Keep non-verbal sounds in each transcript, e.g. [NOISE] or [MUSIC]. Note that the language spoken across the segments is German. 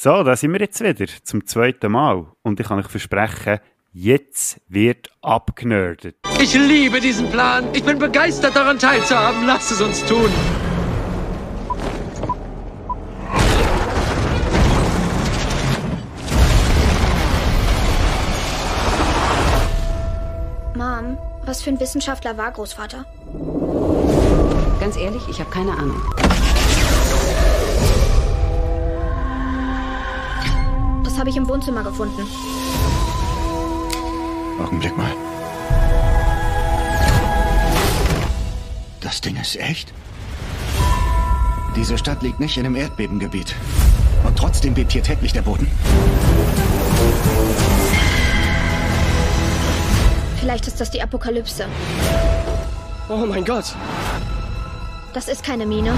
So, da sind wir jetzt wieder zum zweiten Mal. Und ich kann euch versprechen, jetzt wird abgenördet. Ich liebe diesen Plan. Ich bin begeistert daran teilzuhaben. Lasst es uns tun. Mom, was für ein Wissenschaftler war Großvater? Ganz ehrlich, ich habe keine Ahnung. Das habe ich im Wohnzimmer gefunden. Augenblick mal. Das Ding ist echt? Diese Stadt liegt nicht in einem Erdbebengebiet. Und trotzdem bebt hier täglich der Boden. Vielleicht ist das die Apokalypse. Oh mein Gott. Das ist keine Mine.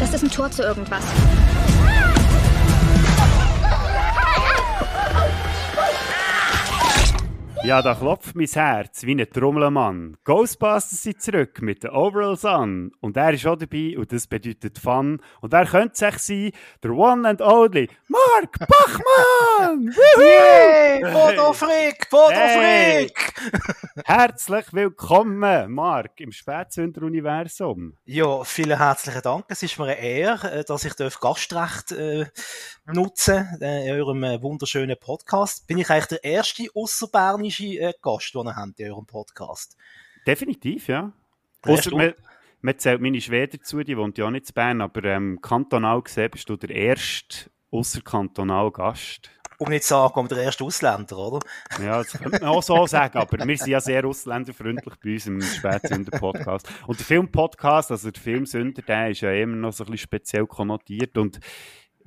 Das ist ein Tor zu irgendwas. Ja, da klopft mein Herz wie ein Trommelmann. Ghostbusters sind zurück mit den Overalls an. Und er ist auch dabei und das bedeutet Fun. Und wer könnte sich sein? Der One and Only Mark [LAUGHS] Bachmann! Yay! Bodo Frick! Bodo Hey! Frick! [LAUGHS] Herzlich willkommen, Mark, im Spätzünder-Universum. Ja, vielen herzlichen Dank. Es ist mir eine Ehre, äh, dass ich darf Gastrecht äh, nutzen äh, in eurem äh, wunderschönen Podcast. Bin ich eigentlich der erste außerbernische äh, Gast, den ihr habt in eurem Podcast? Definitiv, ja. Ausser, man, man zählt meine Schwester dazu, die wohnt ja auch nicht in Bern, aber ähm, kantonal gesehen bist du der erste außerkantonal Gast. Um nicht zu sagen, der erste Ausländer, oder? Ja, das könnte man auch so [LAUGHS] sagen, aber wir sind ja sehr ausländerfreundlich bei uns im Spätsünder-Podcast. Und der Film-Podcast, also der Filmsünder, der ist ja immer noch so ein bisschen speziell konnotiert. Und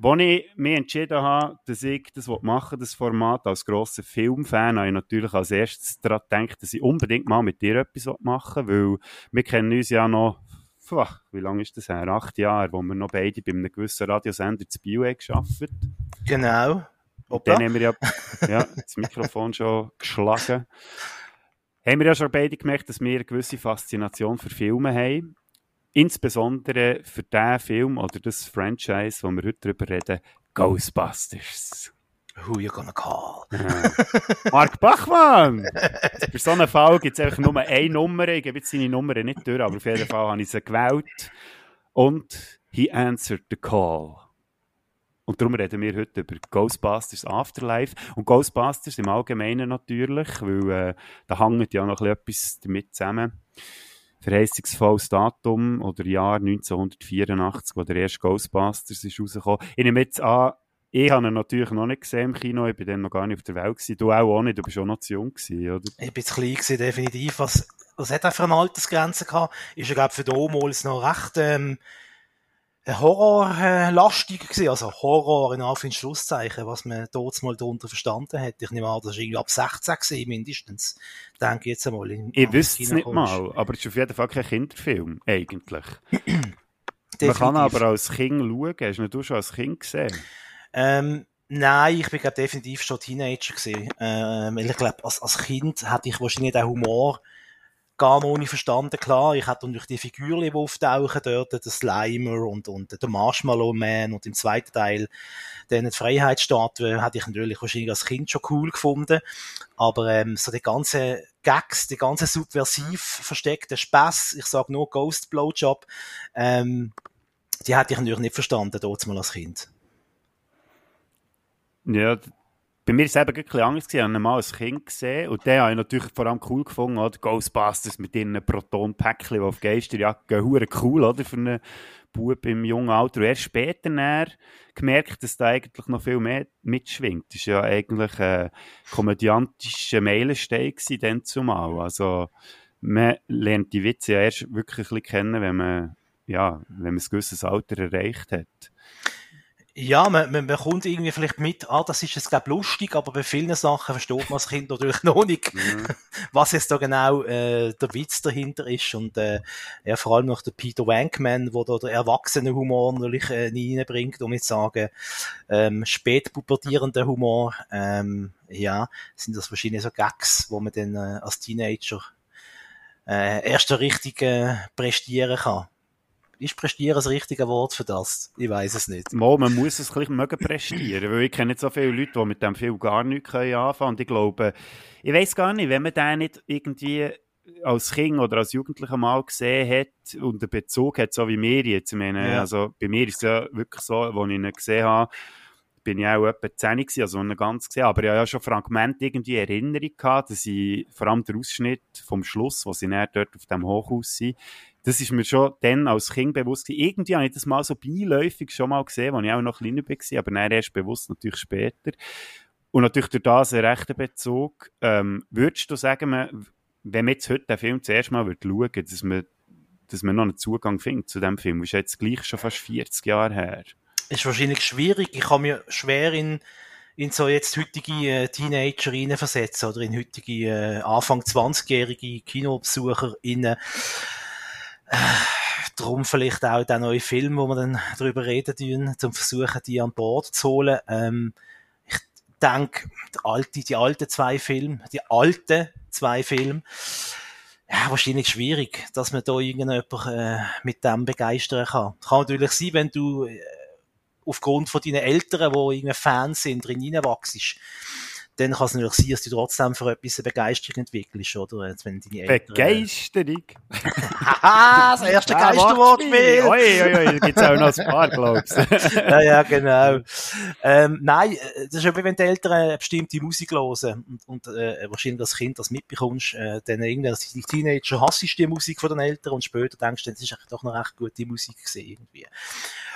als ich mich entschieden habe, dass ich das machen das Format, als grosser Filmfan, habe ich natürlich als erstes daran gedacht, dass ich unbedingt mal mit dir etwas machen will, weil wir kennen uns ja noch, puh, wie lange ist das her? Acht Jahre, wo wir noch beide bei einem gewissen Radiosender zu Bio haben gearbeitet Genau. Opa. dann haben wir ja, ja das Mikrofon schon geschlagen. Haben wir ja schon beide gemerkt, dass wir eine gewisse Faszination für Filme haben. Insbesondere für den Film oder das Franchise, wo wir heute darüber reden, Ghostbusters. Who you gonna call? Mark Bachmann! Für so einen Fall gibt es einfach nur eine Nummer. Ich gebe jetzt seine Nummer nicht durch, aber auf jeden Fall habe ich sie gewählt. Und he answered the call. Und darum reden wir heute über Ghostbusters Afterlife. Und Ghostbusters im Allgemeinen natürlich, weil äh, da hängt ja noch ein bisschen etwas damit zusammen. Verheißungsvolles Datum oder Jahr 1984, wo der erste Ghostbusters ist rausgekommen. Ich nehme jetzt an, ich habe ihn natürlich noch nicht gesehen im Kino, ich bin dann noch gar nicht auf der Welt gewesen. Du auch, auch nicht, du bist auch noch zu jung gewesen, oder? Ich bin zu klein gewesen, definitiv. Was, was hat er für eine Altersgrenze gehabt? Ist er, glaube für damals noch recht, ähm, horrorlastig gewesen. Also Horror in Anführungs- und Schlusszeichen, was man dort mal darunter verstanden hat. Ich nehme an, das war irgendwie ab 16 gewesen, mindestens. Denke ich jetzt einmal. In, Ich wüsste es nicht mal, aber es ist auf jeden Fall kein Kinderfilm, eigentlich. [CLEARS THROAT] Man kann aber als Kind schauen, hast du ihn schon als Kind gesehen? Ähm, nein, ich bin glaub, definitiv schon Teenager gewesen. Ähm, ich glaube, als, als Kind hatte ich wahrscheinlich den Humor gar noch nicht verstanden. Klar, ich hatte durch die Figuren, die auftauchen dort, der Slimer und, und der Marshmallow Man und im zweiten Teil dann die Freiheitsstatue, hatte ich natürlich wahrscheinlich als Kind schon cool gefunden. Aber ähm, so die ganzen Gags, die ganze subversiv versteckte Spaß, ich sage nur Ghost Blowjob, ähm, die hatte ich natürlich nicht verstanden, dort mal als Kind. Ja, bei mir war es eben ein bisschen anders. Ich habe ihn mal als Kind gesehen und den habe ich natürlich vor allem cool gefunden, oder? Ghostbusters mit ihren Proton-Päckchen, die auf Geisterjagd gehen, hure cool, oder? Für einen Bub im jungen Alter. Und erst später dann gemerkt, dass da eigentlich noch viel mehr mitschwingt. Das war ja eigentlich ein komödiantischer Meilenstein dann zumal. Also, man lernt die Witze ja erst wirklich ein bisschen kennen, wenn man, ja, wenn man ein gewisses Alter erreicht hat. Ja, man, man bekommt irgendwie vielleicht mit, ah, das ist jetzt, glaub lustig, aber bei vielen Sachen versteht man als Kind natürlich [LAUGHS] noch nicht, was jetzt da genau äh, der Witz dahinter ist. Und äh, ja, vor allem noch der Peter Wankman, wo da der erwachsene Humor natürlich äh, reinbringt, um jetzt zu sagen, ähm, spätpubertierender Humor. Ähm, ja, sind das wahrscheinlich so Gags, wo man dann äh, als Teenager äh, erst richtig äh, prestieren kann. Ist prestieren das richtige Wort für das? Ich weiß es nicht. Mal, man muss es ein bisschen mögen prestieren, weil ich kenne nicht so viele Leute, die mit dem Film gar nichts können anfangen können. Und ich glaube, ich weiß gar nicht, wenn man den nicht irgendwie als Kind oder als Jugendlicher mal gesehen hat und einen Bezug hat, so wie mir jetzt. Ich meine, Ja. also bei mir ist es ja wirklich so, als ich ihn gesehen habe, bin ich auch etwa 10 gewesen, also nicht ganz gesehen, aber ich habe ja schon Fragmente irgendwie Erinnerung gehabt, dass ich vor allem der Ausschnitt vom Schluss, wo sie dann dort auf dem Hochhaus sind, das ist mir schon dann als Kind bewusst gewesen. Irgendwie habe ich das mal so beiläufig schon mal gesehen, als ich auch noch kleiner war, aber dann erst bewusst natürlich später. Und natürlich durch das einen rechten Bezug. Ähm, würdest du sagen, wenn man jetzt heute den Film zuerst mal schauen würde, dass man, dass man noch einen Zugang findet zu dem Film? Das ist jetzt gleich schon fast 40 Jahre her. ist wahrscheinlich schwierig. Ich kann mir schwer in, in so jetzt heutige äh, Teenager versetzen oder in heutige äh, Anfang 20-jährige KinobesucherInnen. Darum vielleicht auch der neue Film, wo wir dann darüber reden tun, zum versuchen, die an Bord zu holen. Ähm, ich denke, die, alte, die alten zwei Filme, die alten zwei Filme, ja, wahrscheinlich schwierig, dass man da irgendjemand äh, mit dem begeistern kann. Kann natürlich sein, wenn du äh, aufgrund von deinen Eltern, die irgendwie Fans sind, drin reinwachst, dann kann es natürlich sein, dass du trotzdem für etwas eine Begeisterung entwickelst, oder? Jetzt, wenn deine Eltern, Begeisterung! Haha, das erste [LAUGHS] Ah, Geisterwortspiel! Oi, oi, oi, da gibt es auch noch ein paar, glaubst du. [LAUGHS] ja, ja, genau. Ähm, nein, äh, das ist eben, wenn die Eltern eine bestimmte Musik hören und, und äh, wahrscheinlich als Kind das mitbekommst, äh, dann irgendwie als Teenager hasst die Musik von den Eltern und später denkst du, das ist doch noch recht gute Musik gewesen, irgendwie.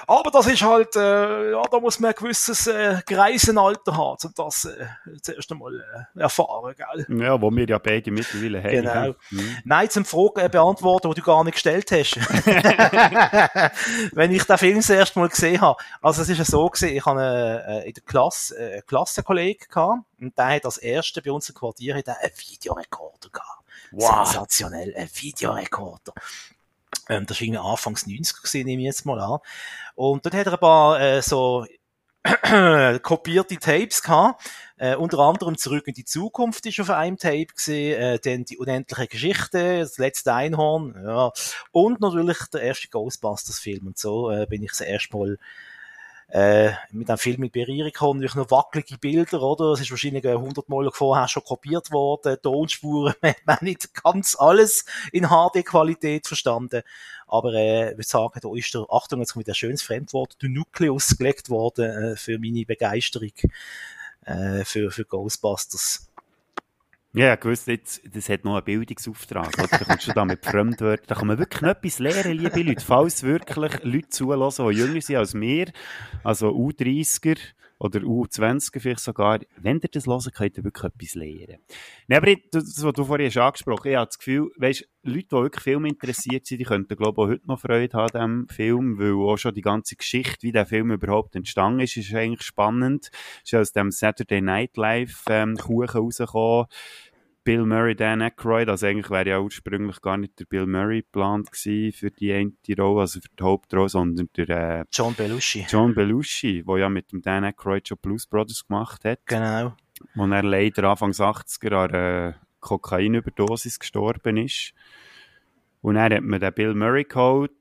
Aber das ist halt, äh, ja, da muss man ein gewisses äh, Greisenalter haben, um das äh, zuerst einmal äh, erfahren, gell? Ja, wo wir ja beide mittlerweile haben. Genau. Mhm. Nein, zum Fragen äh, beantworten, die du gar nicht gestellt hast. [LAUGHS] Wenn ich den Film das erste Mal gesehen habe. Also es ist ja so gewesen, ich hatte äh, in der Klasse äh, einen Klassenkollegen gehabt und der hat als erster bei uns im Quartier hat einen Videorekorder gehabt. Wow. Sensationell, ein Videorekorder. Ähm, das war Anfangs 90 gewesen, nehme ich jetzt mal an. Und dort hat er ein paar äh, so [CLEARS THROAT] kopierte Tapes gehabt. Äh, unter anderem Zurück in die Zukunft ist auf einem Tape gesehen, äh, dann die unendliche Geschichte, das letzte Einhorn, ja. Und natürlich der erste Ghostbusters-Film. Und so äh, bin ich das erste Mal äh, mit dem Film in Berührung gekommen, natürlich noch wackelige Bilder, oder? Es ist wahrscheinlich äh, 100 Mal vorher schon kopiert worden, Tonspuren, [LAUGHS] man hat nicht ganz alles in HD-Qualität verstanden. Aber äh, ich würde sagen, da ist der, Achtung, jetzt kommt ein schönes Fremdwort, der Nukleus gelegt worden äh, für meine Begeisterung äh, für, für Ghostbusters. Ja, ich wusste jetzt, das hat noch einen Bildungsauftrag. Oder? Da kommst du da mit Fremdwörtern. Da kann man wirklich noch etwas lernen, liebe Leute. Falls wirklich Leute zulassen, die jünger sind als wir, also U30er oder U20er vielleicht sogar, wenn ihr das hören, könnt ihr wirklich etwas lernen. Nee, aber das, was du vorhin hast angesprochen ich habe das Gefühl, weißt, Leute, die wirklich Film interessiert sind, die könnten, glaube ich, auch heute noch Freude haben an diesem Film, weil auch schon die ganze Geschichte, wie der Film überhaupt entstanden ist, ist eigentlich spannend. Ist aus dem Saturday Night Live ähm, Kuchen rausgekommen. Bill Murray, Dan Aykroyd, also eigentlich wäre ja ursprünglich gar nicht der Bill Murray geplant gewesen für die eine Rolle, also für die Hauptrolle, sondern der äh, John Belushi. John Belushi, der ja mit dem Dan Aykroyd schon Blues Brothers gemacht hat, Genau. wo er leider Anfangs 80er an einer Kokainüberdosis gestorben ist. Und dann hat man den Bill Murray geholt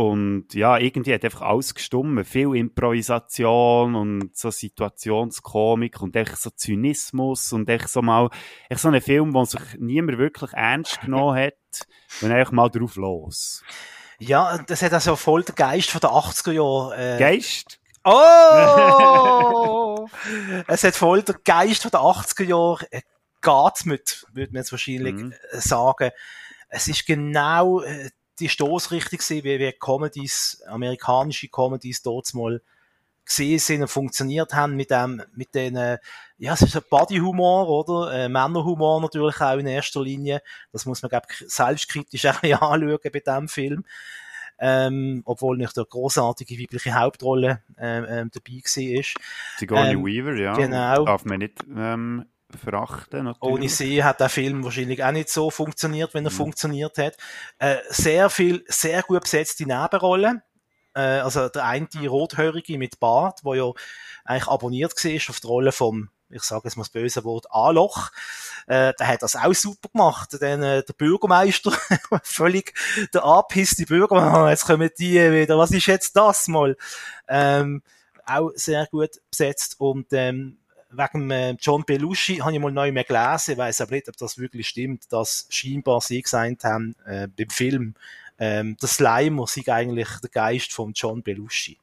und ja, irgendwie hat einfach alles gestummen. Viel Improvisation und so Situationskomik und echt so Zynismus und echt so mal, echt so ein Film, wo sich niemand wirklich ernst genommen hat [LAUGHS] und einfach mal drauf los. Ja, das hat also voll der Geist von den 80er Jahren. Äh, Geist? Oh! [LAUGHS] es hat voll der Geist von den 80er Jahren äh, geatmet, würde man jetzt wahrscheinlich Mhm. äh, sagen. Es ist genau äh, die Stoßrichtung gewesen, wie, wie Comedies, amerikanische Comedies dort mal gesehen sind und funktioniert haben mit dem, mit den, äh, ja, es ist ein Bodyhumor, oder? Äh, Männerhumor natürlich auch in erster Linie. Das muss man, glaube ich, selbstkritisch [LAUGHS] bisschen anschauen bei diesem Film. Ähm, obwohl nicht der großartige weibliche Hauptrolle ähm, ähm, dabei war. Sigourney Ähm, Weaver, ja. genau. Darf man nicht ähm, verachten, natürlich. Ohne sie hat der Film wahrscheinlich auch nicht so funktioniert, Mhm. wenn er funktioniert hat. Äh, sehr viel, sehr gut besetzte Nebenrollen. Äh, also der eine die Rothörige mit Bart, wo ja eigentlich abonniert war auf die Rolle vom ich sage jetzt mal das böse Wort, Anloch. Äh, der hat das auch super gemacht. Dann, äh, der Bürgermeister, [LAUGHS] völlig der anpisste Bürgermeister, jetzt kommen die wieder, was ist jetzt das mal? Ähm, auch sehr gut besetzt und ähm, wegen äh, John Belushi habe ich mal neu mehr gelesen, weiß aber nicht, ob das wirklich stimmt, dass scheinbar sie gesagt haben, äh, beim Film, ähm, der Slimer sei eigentlich der Geist von John Belushi.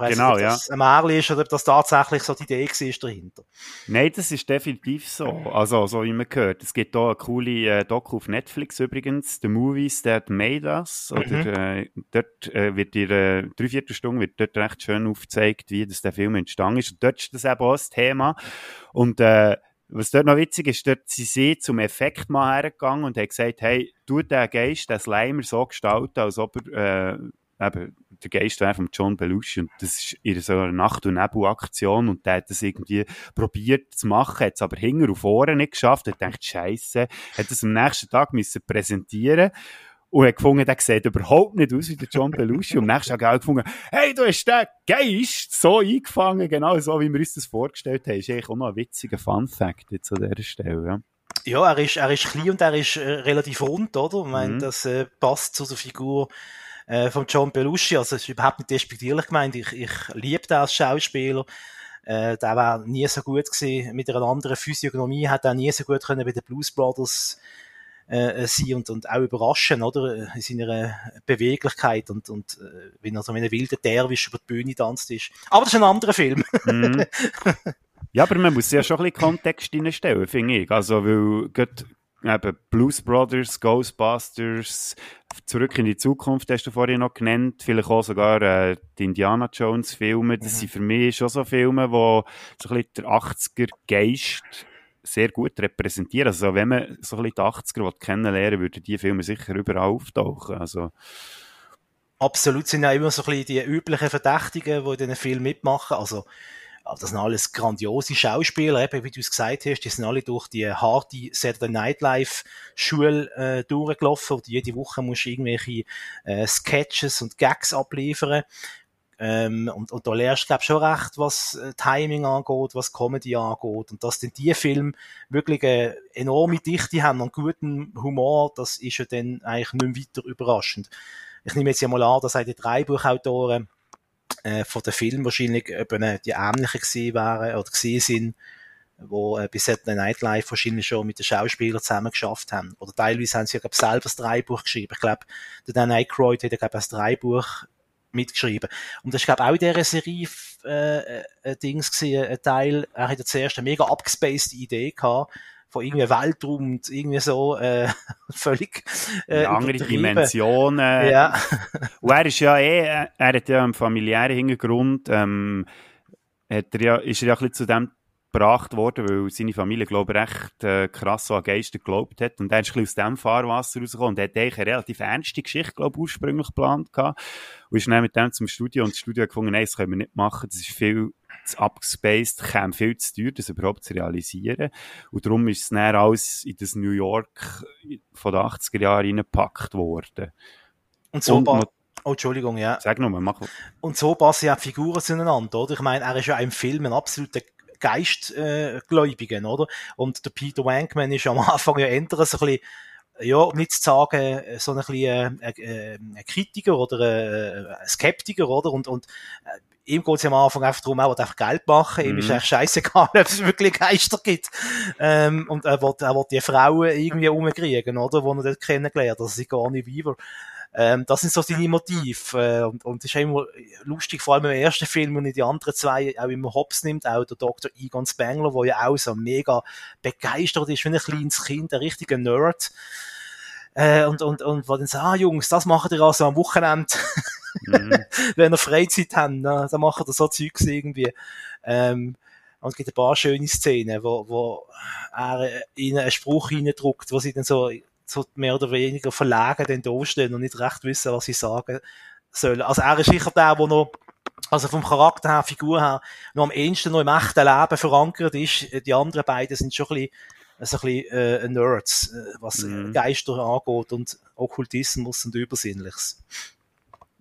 Weiss Genau, nicht, ob ja. das ein Märchen ist oder ob das tatsächlich so die Idee war dahinter. Nein, das ist definitiv so. Also, so wie man gehört. Es gibt hier eine coole äh, Doku auf Netflix übrigens, The Movies That Made Us. Oder, äh, dort äh, wird in äh, drei Viertelstunde wird dort recht schön aufgezeigt, wie das der Film entstanden ist. Und dort ist das eben auch das Thema. Und äh, was dort noch witzig ist, dort sind sie zum Effekt mal hergegangen und haben gesagt, hey, tu den Geist, den Slimer so gestalten, als ob er äh, eben der Geist wäre von John Belushi und das ist in so einer Nacht- und Nebel-Aktion und der hat das irgendwie probiert zu machen, hat es aber hinten und vorne nicht geschafft, hat gedacht, Scheiße, hat das am nächsten Tag müssen präsentieren und hat gefunden, der sieht überhaupt nicht aus wie der John Belushi und am nächsten Tag auch gefunden, hey, du hast den Geist so eingefangen, genau so, wie wir uns das vorgestellt haben. ist eigentlich auch noch ein witziger Fun-Fact jetzt an dieser Stelle, ja. Ja, er ist, er ist klein und er ist äh, relativ rund, oder? Ich meine, Mhm. das äh, passt zu der Figur äh, von John Belushi. Also, es ist überhaupt nicht despektierlich gemeint. Ich, ich liebe den als Schauspieler. Äh, der war nie so gut gewesen. Mit einer anderen Physiognomie hat er nie so gut können bei den Blues Brothers äh, sein und, und auch überraschen, oder? In seiner Beweglichkeit und, und äh, wie er so mit einem wilden Derwisch über die Bühne tanzt ist. Aber das ist ein anderer Film. Mhm. [LAUGHS] ja, aber man muss ja schon ein bisschen Kontext reinstellen, finde ich. Also, weil gerade eben Blues Brothers, Ghostbusters, Zurück in die Zukunft hast du vorhin noch genannt, vielleicht auch sogar äh, die Indiana Jones Filme, das sind für mich schon so Filme, die so ein bisschen der 80er Geist sehr gut repräsentieren. Also wenn man so ein bisschen die 80er will kennenlernen will, würden die Filme sicher überall auftauchen. Also, Absolut sind ja immer so ein bisschen die üblichen Verdächtigen, die in diesen Film mitmachen. Also, ja, das sind alles grandiose Schauspieler, eben, wie du es gesagt hast. Die sind alle durch die harte Saturday Night Live Schule äh, durchgelaufen. Und jede Woche musst du irgendwelche äh, Sketches und Gags abliefern. Ähm, und, und da lernst du, glaub ich, schon recht, was äh, Timing angeht, was Comedy angeht. Und dass denn die Filme wirklich eine enorme Dichte haben und guten Humor, das ist ja dann eigentlich nicht mehr weiter überraschend. Ich nehme jetzt ja mal an, dass auch die drei Buchautoren äh, von den Film wahrscheinlich eben äh, die ähnlichen gewesen wären oder gewesen sind, wo äh, bis Saturday Night Live wahrscheinlich schon mit den Schauspielern zusammen geschafft haben. Oder teilweise haben sie ja glaub, selber das Dreibuch geschrieben. Ich glaube, der Dan Aykroyd hat ja glaub, das Dreibuch mitgeschrieben. Und das ist, glaube auch in dieser Serie äh, ein Dings gewesen, ein Teil, er hat ja zuerst eine mega abgespaced Idee gehabt, von irgendwie Weltraum und irgendwie so äh, [LAUGHS] völlig äh, andere. Dimensionen. Ja. [LAUGHS] Und er ist ja eh, er hat ja einen familiären Hintergrund, ähm, hat er ja, ist er ja ein bisschen zu dem gebracht worden, weil seine Familie, glaube ich, recht äh, krass so an Geister geglaubt hat. Und er ist ein bisschen aus dem Fahrwasser rausgekommen und hat eigentlich eine relativ ernste Geschichte, glaube ich, ursprünglich geplant gehabt. Und ist dann mit dem zum Studio und das Studio hat gefunden, nein, das können wir nicht machen, das ist viel zu abgespaced, käme viel zu teuer, das überhaupt zu realisieren. Und darum ist es dann alles in das New York von den 80er Jahren reingepackt worden. Und so Und Oh, Entschuldigung, ja. Sag nur, mach. Und so passen ja die Figuren zueinander, oder? Ich meine, er ist ja im Film ein absoluter Geistgläubiger, äh, oder? Und der Peter Wankman ist am [LAUGHS] Anfang ja eher so ein bisschen, ja, um nicht zu sagen, so ein bisschen äh, äh, ein Kritiker oder äh, ein Skeptiker, oder? Und, und äh, ihm geht es am Anfang einfach darum, er will einfach Geld machen, ihm Mhm. ist eigentlich scheißegal, [LAUGHS] ob es wirklich Geister gibt. Ähm, und er will, er will die Frauen irgendwie umkriegen, oder? Die er dort kennengelernt hat, das ist gar nicht Weaver. Ähm, das sind so seine Motive. Äh, und, und das ist immer lustig, vor allem im ersten Film und in die anderen zwei auch immer Hops nimmt, auch der Dr. Egon Spengler, der ja auch so mega begeistert ist, wie ein kleines Kind, ein richtiger Nerd. Äh, und, und, und wo dann sagt, ah, Jungs, das macht ihr also am Wochenende, Mhm. [LAUGHS] wenn ihr Freizeit habt, ne? dann macht ihr so Zeugs irgendwie. Ähm, und es gibt ein paar schöne Szenen, wo, wo er äh, ihnen einen Spruch reindruckt, wo sie dann so, so mehr oder weniger verlegen dann da stehen und nicht recht wissen, was sie sagen sollen. Also er ist sicher der, der noch, also vom Charakter her, Figur her, noch am ehesten noch im echten Leben verankert ist. Die anderen beiden sind schon ein bisschen, so ein bisschen äh, Nerds, äh, was Mhm. Geister angeht und Okkultismus und Übersinnliches.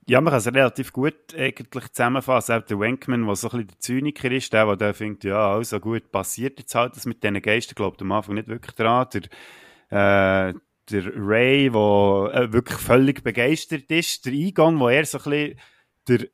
Ja, man kann es relativ gut eigentlich zusammenfassen. Auch der Wankman, der so ein bisschen der Zyniker ist, der, der denkt, ja, also gut, passiert jetzt halt das mit diesen Geistern, glaubt am Anfang nicht wirklich dran. Der, äh, der Ray, der äh, wirklich völlig begeistert ist. Der Eingang, wo er so ein bisschen der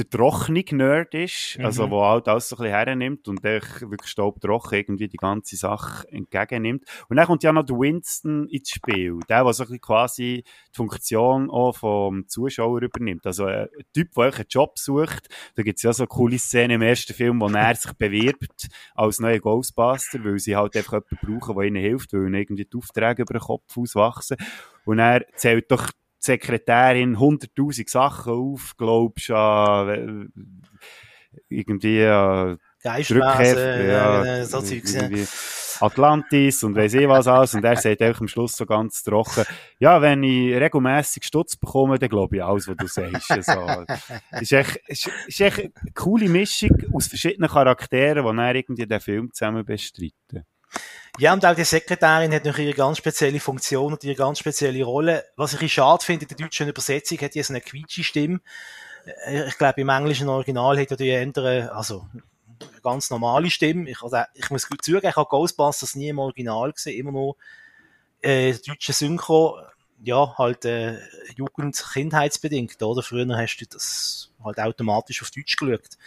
der trockene-Nerd ist, mhm. also wo halt alles so ein bisschen hernimmt und der wirklich staubtrocken irgendwie die ganze Sache entgegennimmt. Und dann kommt ja noch der Winston ins Spiel, der, der so ein bisschen quasi die Funktion auch vom Zuschauer übernimmt. Also ein Typ, der einen Job sucht, da gibt es ja so eine coole Szene im ersten Film, wo er sich bewirbt als neuer Ghostbuster, weil sie halt einfach jemanden brauchen, der ihnen hilft, weil ihnen irgendwie die Aufträge über den Kopf auswachsen. Und er zählt doch die Sekretärin 100.000 Sachen auf, glaubst du, irgendwie, äh, Geistwesen, ja, äh, so Zeugs, ja. Atlantis und weiss ich was alles. Und er sagt auch am Schluss so ganz trocken, ja, wenn ich regelmäßig Stutz bekomme, dann glaube ich alles, was du sagst. Also, ist echt, ist, ist echt eine coole Mischung aus verschiedenen Charakteren, die er irgendwie den Film zusammen bestreiten. Ja, und auch die Sekretärin hat noch ihre ganz spezielle Funktion und ihre ganz spezielle Rolle. Was ich schade finde, in der deutschen Übersetzung hat die so eine quietsche Stimme. Äh, ich glaube, im englischen Original hat die andere, also, ganz normale Stimme. Ich, also, ich muss gut zugeben, ich habe Ghostbusters nie im Original gesehen, immer nur, äh, deutsche Synchro. Ja, halt, äh, Jugend-, Kindheitsbedingt, oder? Früher hast du das halt automatisch auf Deutsch geschaut.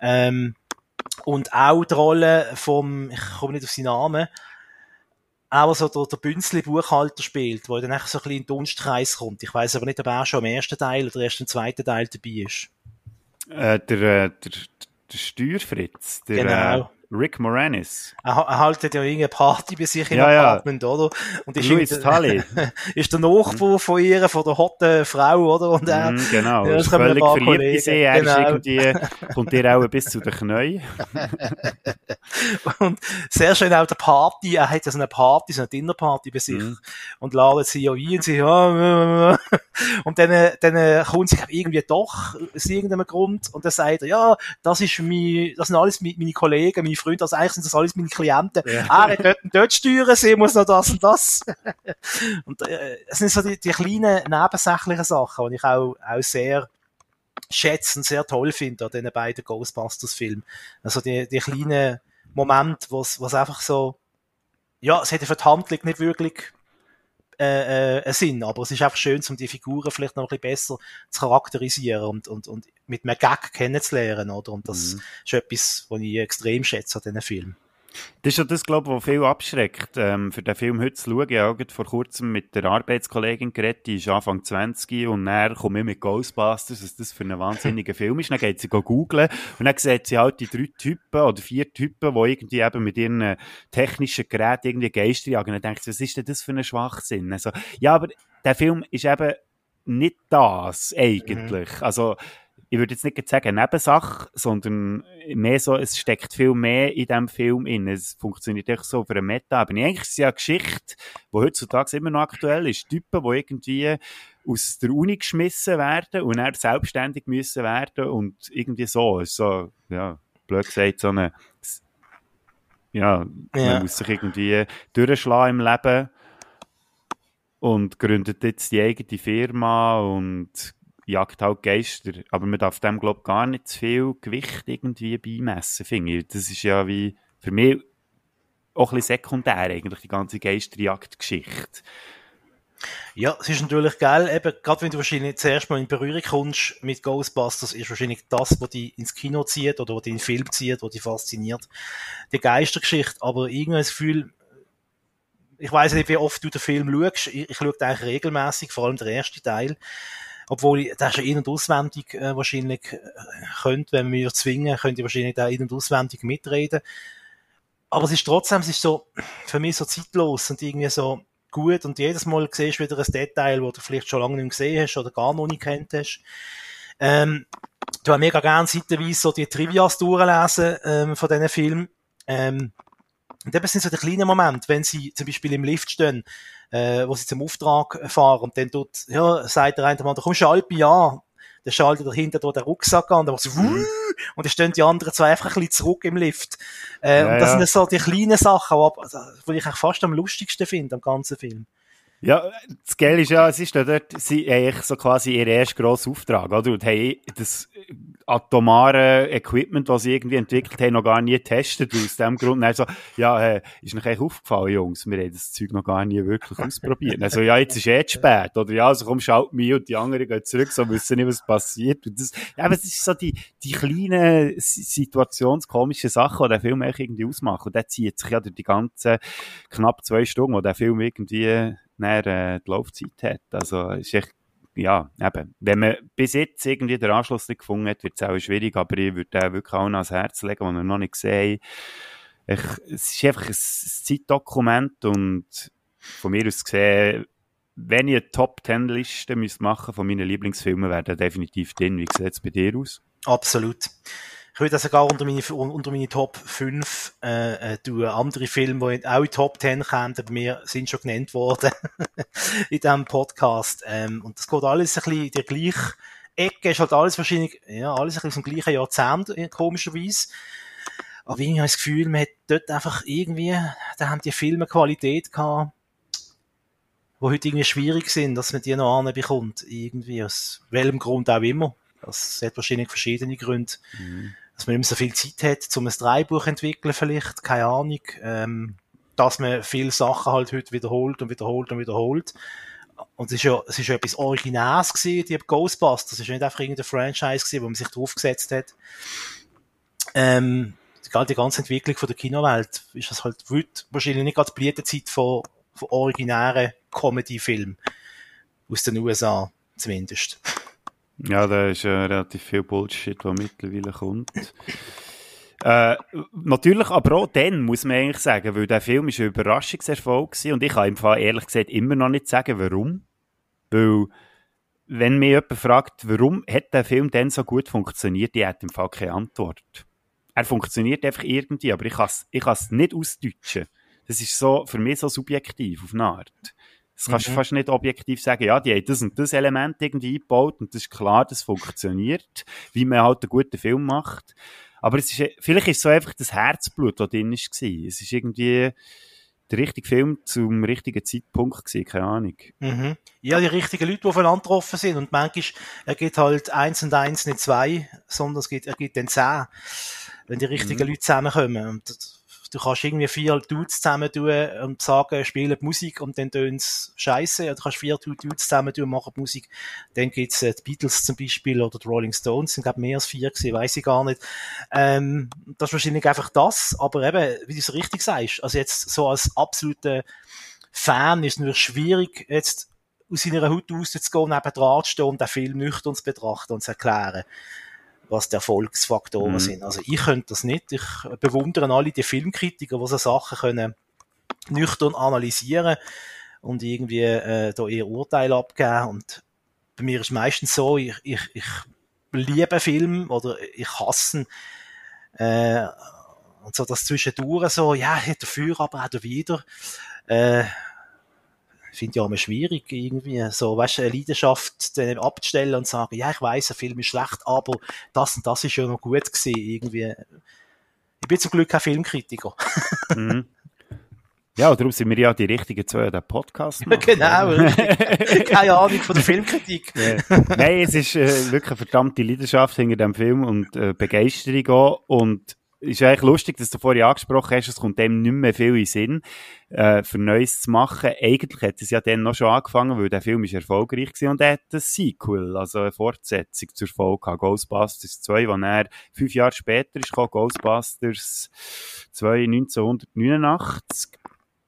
Ähm, und auch die Rolle vom, ich komme nicht auf seinen Namen, auch so der, der Bünzli Buchhalter spielt, wo dann echt so ein bisschen in den Dunstkreis kommt. Ich weiß aber nicht, ob er schon im ersten Teil oder erst im zweiten Teil dabei ist. Äh, der, äh, der, der Steuerfritz. Der, Genau. Äh, Rick Moranis. Er, er haltet ja irgendeine Party bei sich im Ja, ja. Apartment, oder? Und ist, Louis Tully. [LAUGHS] ist der Nachbar von ihr, von der hotten Frau, oder? Und er, Mhm, genau, Ja, ist völlig verliebt in sie. Er Genau. ist irgendwie, kommt ihr auch bis zu den Knien. [LAUGHS] Und sehr schön auch der Party, er hat ja so eine Party, so eine Dinnerparty bei sich Mhm. und ladet sie ja ein und sie, ja, [LAUGHS] und dann, dann kommt sie irgendwie doch aus irgendeinem Grund und dann sagt er, ja, das ist mein, das sind alles meine Kollegen, meine Freunde, also eigentlich sind das alles meine Klienten. Er hat dort und dort steuern, sie muss noch das und das. [LAUGHS] und äh, es sind so die, die kleinen nebensächlichen Sachen, die ich auch, auch sehr schätze und sehr toll finde an diesen beiden Ghostbusters-Filmen. Also die, die kleinen Momente, was was einfach so, ja, es hätte für die Handlung nicht wirklich äh, äh, Sinn, aber es ist einfach schön, um die Figuren vielleicht noch ein bisschen besser zu charakterisieren und, und, und mit einem Gag kennenzulernen, oder? Und das ist etwas, was ich extrem schätze an diesen Film. Das ist ja das, glaube ich, was viel abschreckt, ähm, für den Film heute zu schauen. Ich habe vor kurzem mit der Arbeitskollegin geredet, die ist Anfang 20 und dann komme ich mit Ghostbusters, was das für ein wahnsinniger [LAUGHS] Film ist. Dann geht sie googlen und dann sieht sie halt die drei Typen oder vier Typen, die irgendwie eben mit ihren äh, technischen Geräten irgendwie Geister jagen. Und dann denkt sie, was ist denn das für ein Schwachsinn? Also, ja, aber der Film ist eben nicht das, eigentlich. Also, ich würde jetzt nicht sagen Nebensache, sondern mehr so, es steckt viel mehr in diesem Film in. Es funktioniert echt so auf einer Meta-Ebene. Eigentlich ist es ja eine Geschichte, die heutzutage immer noch aktuell ist. Typen, die irgendwie aus der Uni geschmissen werden und dann selbstständig müssen werden und irgendwie so. Es ist so, ja, blöd gesagt, so eine, ja, Ja. man muss sich irgendwie durchschlagen im Leben und gründet jetzt die eigene Firma und jagt halt Geister. Aber man darf dem, glaube ich, gar nicht zu viel Gewicht irgendwie beimessen, finde ich. Das ist ja wie, für mich auch ein bisschen sekundär eigentlich, die ganze Geisterjagd-Geschichte. Ja, es ist natürlich geil, eben, gerade wenn du wahrscheinlich zuerst mal in Berührung kommst mit Ghostbusters, ist wahrscheinlich das, was dich ins Kino zieht oder was dich in den Film zieht, was dich fasziniert. Die Geistergeschichte, aber irgendwie das Gefühl, ich weiß nicht, wie oft du den Film schaust, ich, ich schaue den eigentlich regelmäßig, vor allem der erste Teil, obwohl ich, der schon in- und auswendig äh, wahrscheinlich äh, könnte, wenn wir zwingen, könnte ich wahrscheinlich da in- und auswendig mitreden. Aber es ist trotzdem, es ist so, für mich so zeitlos und irgendwie so gut und jedes Mal siehst du wieder ein Detail, wo du vielleicht schon lange nicht gesehen hast oder gar noch nicht kennt hast. Ähm, du hast mega gerne seitenweise so die Trivias durchlesen ähm, von diesen Filmen. Ähm, und eben sind so die kleinen Momente, wenn sie zum Beispiel im Lift stehen, äh, wo sie zum Auftrag fahren und dann dort, ja, sagt der eine Mann, da kommst du an. Dann schaltet dahinter da der Rucksack an, dann macht so, Mhm. und dann stehen die anderen zwei einfach ein bisschen zurück im Lift. Äh, Ja, und das ja. sind so die kleinen Sachen, die, die ich fast am lustigsten finde am ganzen Film. Ja, das Geile ist ja, es ist ja dort, sie haben so quasi ihr erster grosser Auftrag, oder? Und haben das atomare Equipment, was sie irgendwie entwickelt haben, noch gar nie getestet. Und aus dem Grund, dann so, ja, äh, ist euch eigentlich aufgefallen, Jungs, wir haben das Zeug noch gar nie wirklich ausprobiert. Also, ja, jetzt ist eh zu spät, oder? Ja, also komm, schalt mich und die anderen gehen zurück, so wissen nicht, was passiert. Und das, ja, aber es ist so die, die kleinen situationskomischen Sachen, die der Film eigentlich irgendwie ausmachen. Und der zieht sich ja durch die ganzen knapp zwei Stunden, wo der Film irgendwie näher äh, die Laufzeit hat. Also, ist echt, ja, eben. Wenn man bis jetzt irgendwie den Anschluss nicht gefunden hat, wird es auch schwierig, aber ich würde den wirklich auch noch ans Herz legen, den wir noch nicht gesehen ich, Es ist einfach ein Zeitdokument und von mir aus gesehen, wenn ich eine Top-10-Liste machen von meinen Lieblingsfilmen, wäre der definitiv drin. Wie sieht es bei dir aus? Absolut. Ich würde sogar unter meine, unter meine Top 5 äh, äh, tun. Andere Filme, die auch in Top 10 kommen, bei mir sind schon genannt worden [LAUGHS] in diesem Podcast. Ähm, und das geht alles ein bisschen in der gleichen Ecke, ist halt alles wahrscheinlich, ja, alles ein bisschen aus dem gleichen Jahrzehnt, äh, komischerweise. Aber irgendwie habe ich das Gefühl, man hat dort einfach irgendwie, da haben die Filme Qualität gehabt, die heute irgendwie schwierig sind, dass man die noch anbekommt. Irgendwie, aus welchem Grund auch immer. Das hat wahrscheinlich verschiedene Gründe. Mhm dass man nicht mehr so viel Zeit hat, um ein Dreibuch entwickeln vielleicht, keine Ahnung, ähm, dass man viele Sachen halt heute wiederholt und wiederholt und wiederholt. Und es ist ja, es ist ja etwas Originäres gewesen, die Ghostbusters. Es ist ja nicht einfach irgendein Franchise gewesen, wo man sich draufgesetzt hat. Ähm, die ganze Entwicklung von der Kinowelt ist das halt wahrscheinlich nicht gerade die Blütezeit von, von originären Comedy-Filmen. Aus den USA, zumindest. Ja, da ist äh, relativ viel Bullshit, der mittlerweile kommt. [LAUGHS] Äh, natürlich, aber auch dann muss man eigentlich sagen, weil der Film ist ein Überraschungserfolg war und ich kann im Fall ehrlich gesagt immer noch nicht sagen, warum. Weil, wenn mir jemand fragt, warum hat der Film denn so gut funktioniert, die hat im Fall keine Antwort. Er funktioniert einfach irgendwie, aber ich kann es ich nicht ausdeutschen. Das ist so, für mich so subjektiv auf eine Art. Das kannst du mhm. fast nicht objektiv sagen, ja, die haben das und das Element irgendwie eingebaut und das ist klar, das funktioniert, wie man halt einen guten Film macht. Aber es ist, vielleicht ist es so einfach das Herzblut, das drin war. Es ist irgendwie der richtige Film zum richtigen Zeitpunkt gewesen, keine Ahnung. Mhm. Ja, die richtigen Leute, die aufeinander getroffen sind und manchmal, er geht halt eins und eins, nicht zwei, sondern es geht, er geht dann zehn, wenn die richtigen mhm. Leute zusammenkommen. Und du kannst irgendwie vier Dudes zusammen tun und sagen, spielen Musik und dann tun sie scheiße. Oder du kannst vier Dudes zusammen tun und machen Musik. Dann gibt's äh, die Beatles zum Beispiel oder die Rolling Stones, sind glaube mehr als vier gewesen, weiß ich gar nicht. Ähm, das ist wahrscheinlich einfach das, aber eben, wie du es richtig sagst, also jetzt so als absoluter Fan ist es nur schwierig, jetzt aus seiner Haut rauszugehen, neben dran zu stehen und den Film nüchtern zu betrachten und zu erklären was die Erfolgsfaktoren mhm. sind. Also ich könnte das nicht. Ich bewundere alle die Filmkritiker, die so Sachen können nüchtern analysieren und irgendwie äh, da ihr Urteil abgeben. Und bei mir ist meistens so, ich, ich, ich liebe Film oder ich hasse äh, und so das zwischendurch so, ja, dafür, aber auch wieder. Äh, finde ich auch immer schwierig, irgendwie so, weißt du, eine Leidenschaft dann abzustellen und sagen, ja, ich weiß, der Film ist schlecht, aber das und das ist ja noch gut gewesen, irgendwie. Ich bin zum Glück kein Filmkritiker. mhm. Ja, darum sind wir ja die richtigen zwei, der Podcast [LAUGHS] machen. genau, [LAUGHS] keine Ahnung von der Filmkritik. ja. Nein, es ist äh, wirklich eine verdammte Leidenschaft hinter dem Film und äh, Begeisterung auch. Und ist eigentlich lustig, dass du vorhin angesprochen hast, es kommt dem nicht mehr viel in Sinn, äh, für Neues zu machen. Eigentlich hat es ja dann noch schon angefangen, weil der Film ist erfolgreich war und er hat ein Sequel, also eine Fortsetzung zur Folge gehabt, Ghostbusters 2, wo er fünf Jahre später ist gekommen, Ghostbusters 2 1989.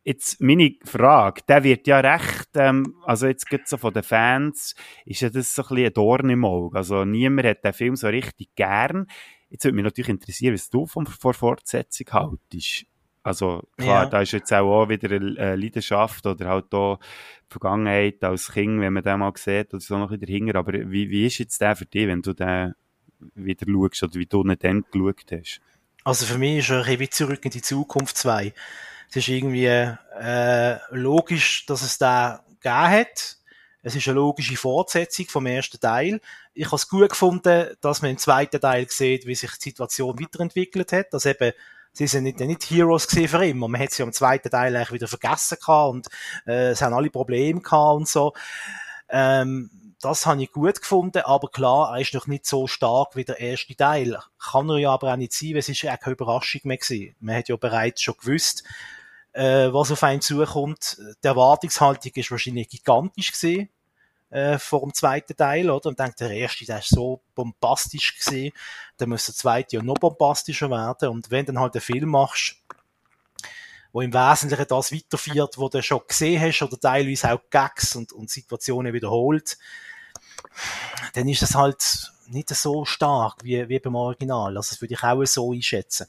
Jetzt meine Frage, der wird ja recht, ähm, also jetzt gibt so von den Fans, ist ja das so ein bisschen ein Dorn im Auge. Also niemand hat den Film so richtig gern. Jetzt würde mich natürlich interessieren, was du von, von Fortsetzung haltest. Also klar, ja. da ist jetzt auch, wieder eine Leidenschaft oder halt auch die Vergangenheit als Kind, wenn man den mal sieht oder so noch wieder hinger. Aber wie, wie ist jetzt der für dich, wenn du den wieder schaust oder wie du ihn dann geschaut hast? Also für mich ist er wie zurück in die Zukunft 2. Es ist irgendwie äh, logisch, dass es da gegeben hat. Es ist eine logische Fortsetzung vom ersten Teil. Ich habe es gut gefunden, dass man im zweiten Teil sieht, wie sich die Situation weiterentwickelt hat, dass eben sie sind nicht, nicht Heroes gewesen für immer. Man hat sie am zweiten Teil eigentlich wieder vergessen gehabt und äh, es haben alle Probleme gehabt und so. Ähm, das habe ich gut gefunden, aber klar, er ist noch nicht so stark wie der erste Teil. Kann er ja aber auch nicht sein, weil es ist ja keine Überraschung mehr gewesen. Man hat ja bereits schon gewusst, äh, was auf einen zukommt. Die Erwartungshaltung ist wahrscheinlich gigantisch gewesen äh, vor dem zweiten Teil, oder? Und denkt, der erste, der ist so bombastisch gewesen, dann muss der zweite ja noch bombastischer werden. Und wenn du dann halt einen Film machst, wo im Wesentlichen das weiterführt, wo du schon gesehen hast, oder teilweise auch Gags und, und Situationen wiederholt, dann ist das halt nicht so stark wie, wie beim Original. Also das würde ich auch so einschätzen.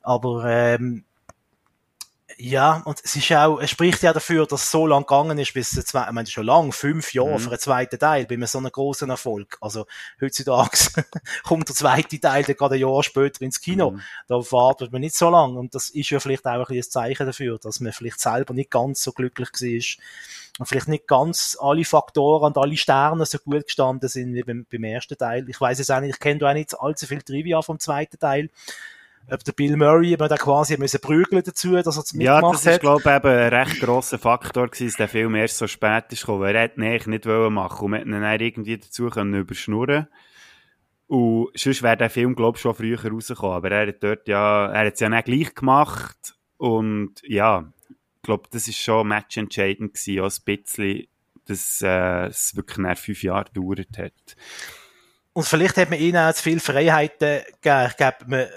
Aber ähm, ja, und es ist auch, es spricht ja dafür, dass es so lang gegangen ist, bis es zwei, ich meine, schon lang, fünf Jahre mhm. für einen zweiten Teil, bei einem so einem großen Erfolg. Also, heutzutage [LAUGHS] kommt der zweite Teil dann gerade ein Jahr später ins Kino. Mhm. Da wartet man nicht so lang. Und das ist ja vielleicht auch ein, ein Zeichen dafür, dass man vielleicht selber nicht ganz so glücklich war. Und vielleicht nicht ganz alle Faktoren und alle Sterne so gut gestanden sind wie beim, beim ersten Teil. Ich weiß es auch nicht, ich kenne da auch nicht allzu viel Trivia vom zweiten Teil ob der Bill Murray eben da quasi müssen prügeln dazu, dass er es mitgemacht hat. Ja, das ist, glaube ich, eben ein recht grosser Faktor gewesen, dass der Film erst so spät ist gekommen, er hätte ihn nicht wollen machen und man hätte ihn dann irgendwie dazu können überschnurren und sonst wäre der Film, glaube ich, schon früher rausgekommen, aber er hat dort ja, er hat es ja nicht gleich gemacht und ja, ich glaube, das ist schon matchentscheidend gewesen, auch ein bisschen, dass äh, es wirklich nach fünf Jahre gedauert hat. Und vielleicht hat man ihnen auch zu viele Freiheiten gegeben. Ich glaube,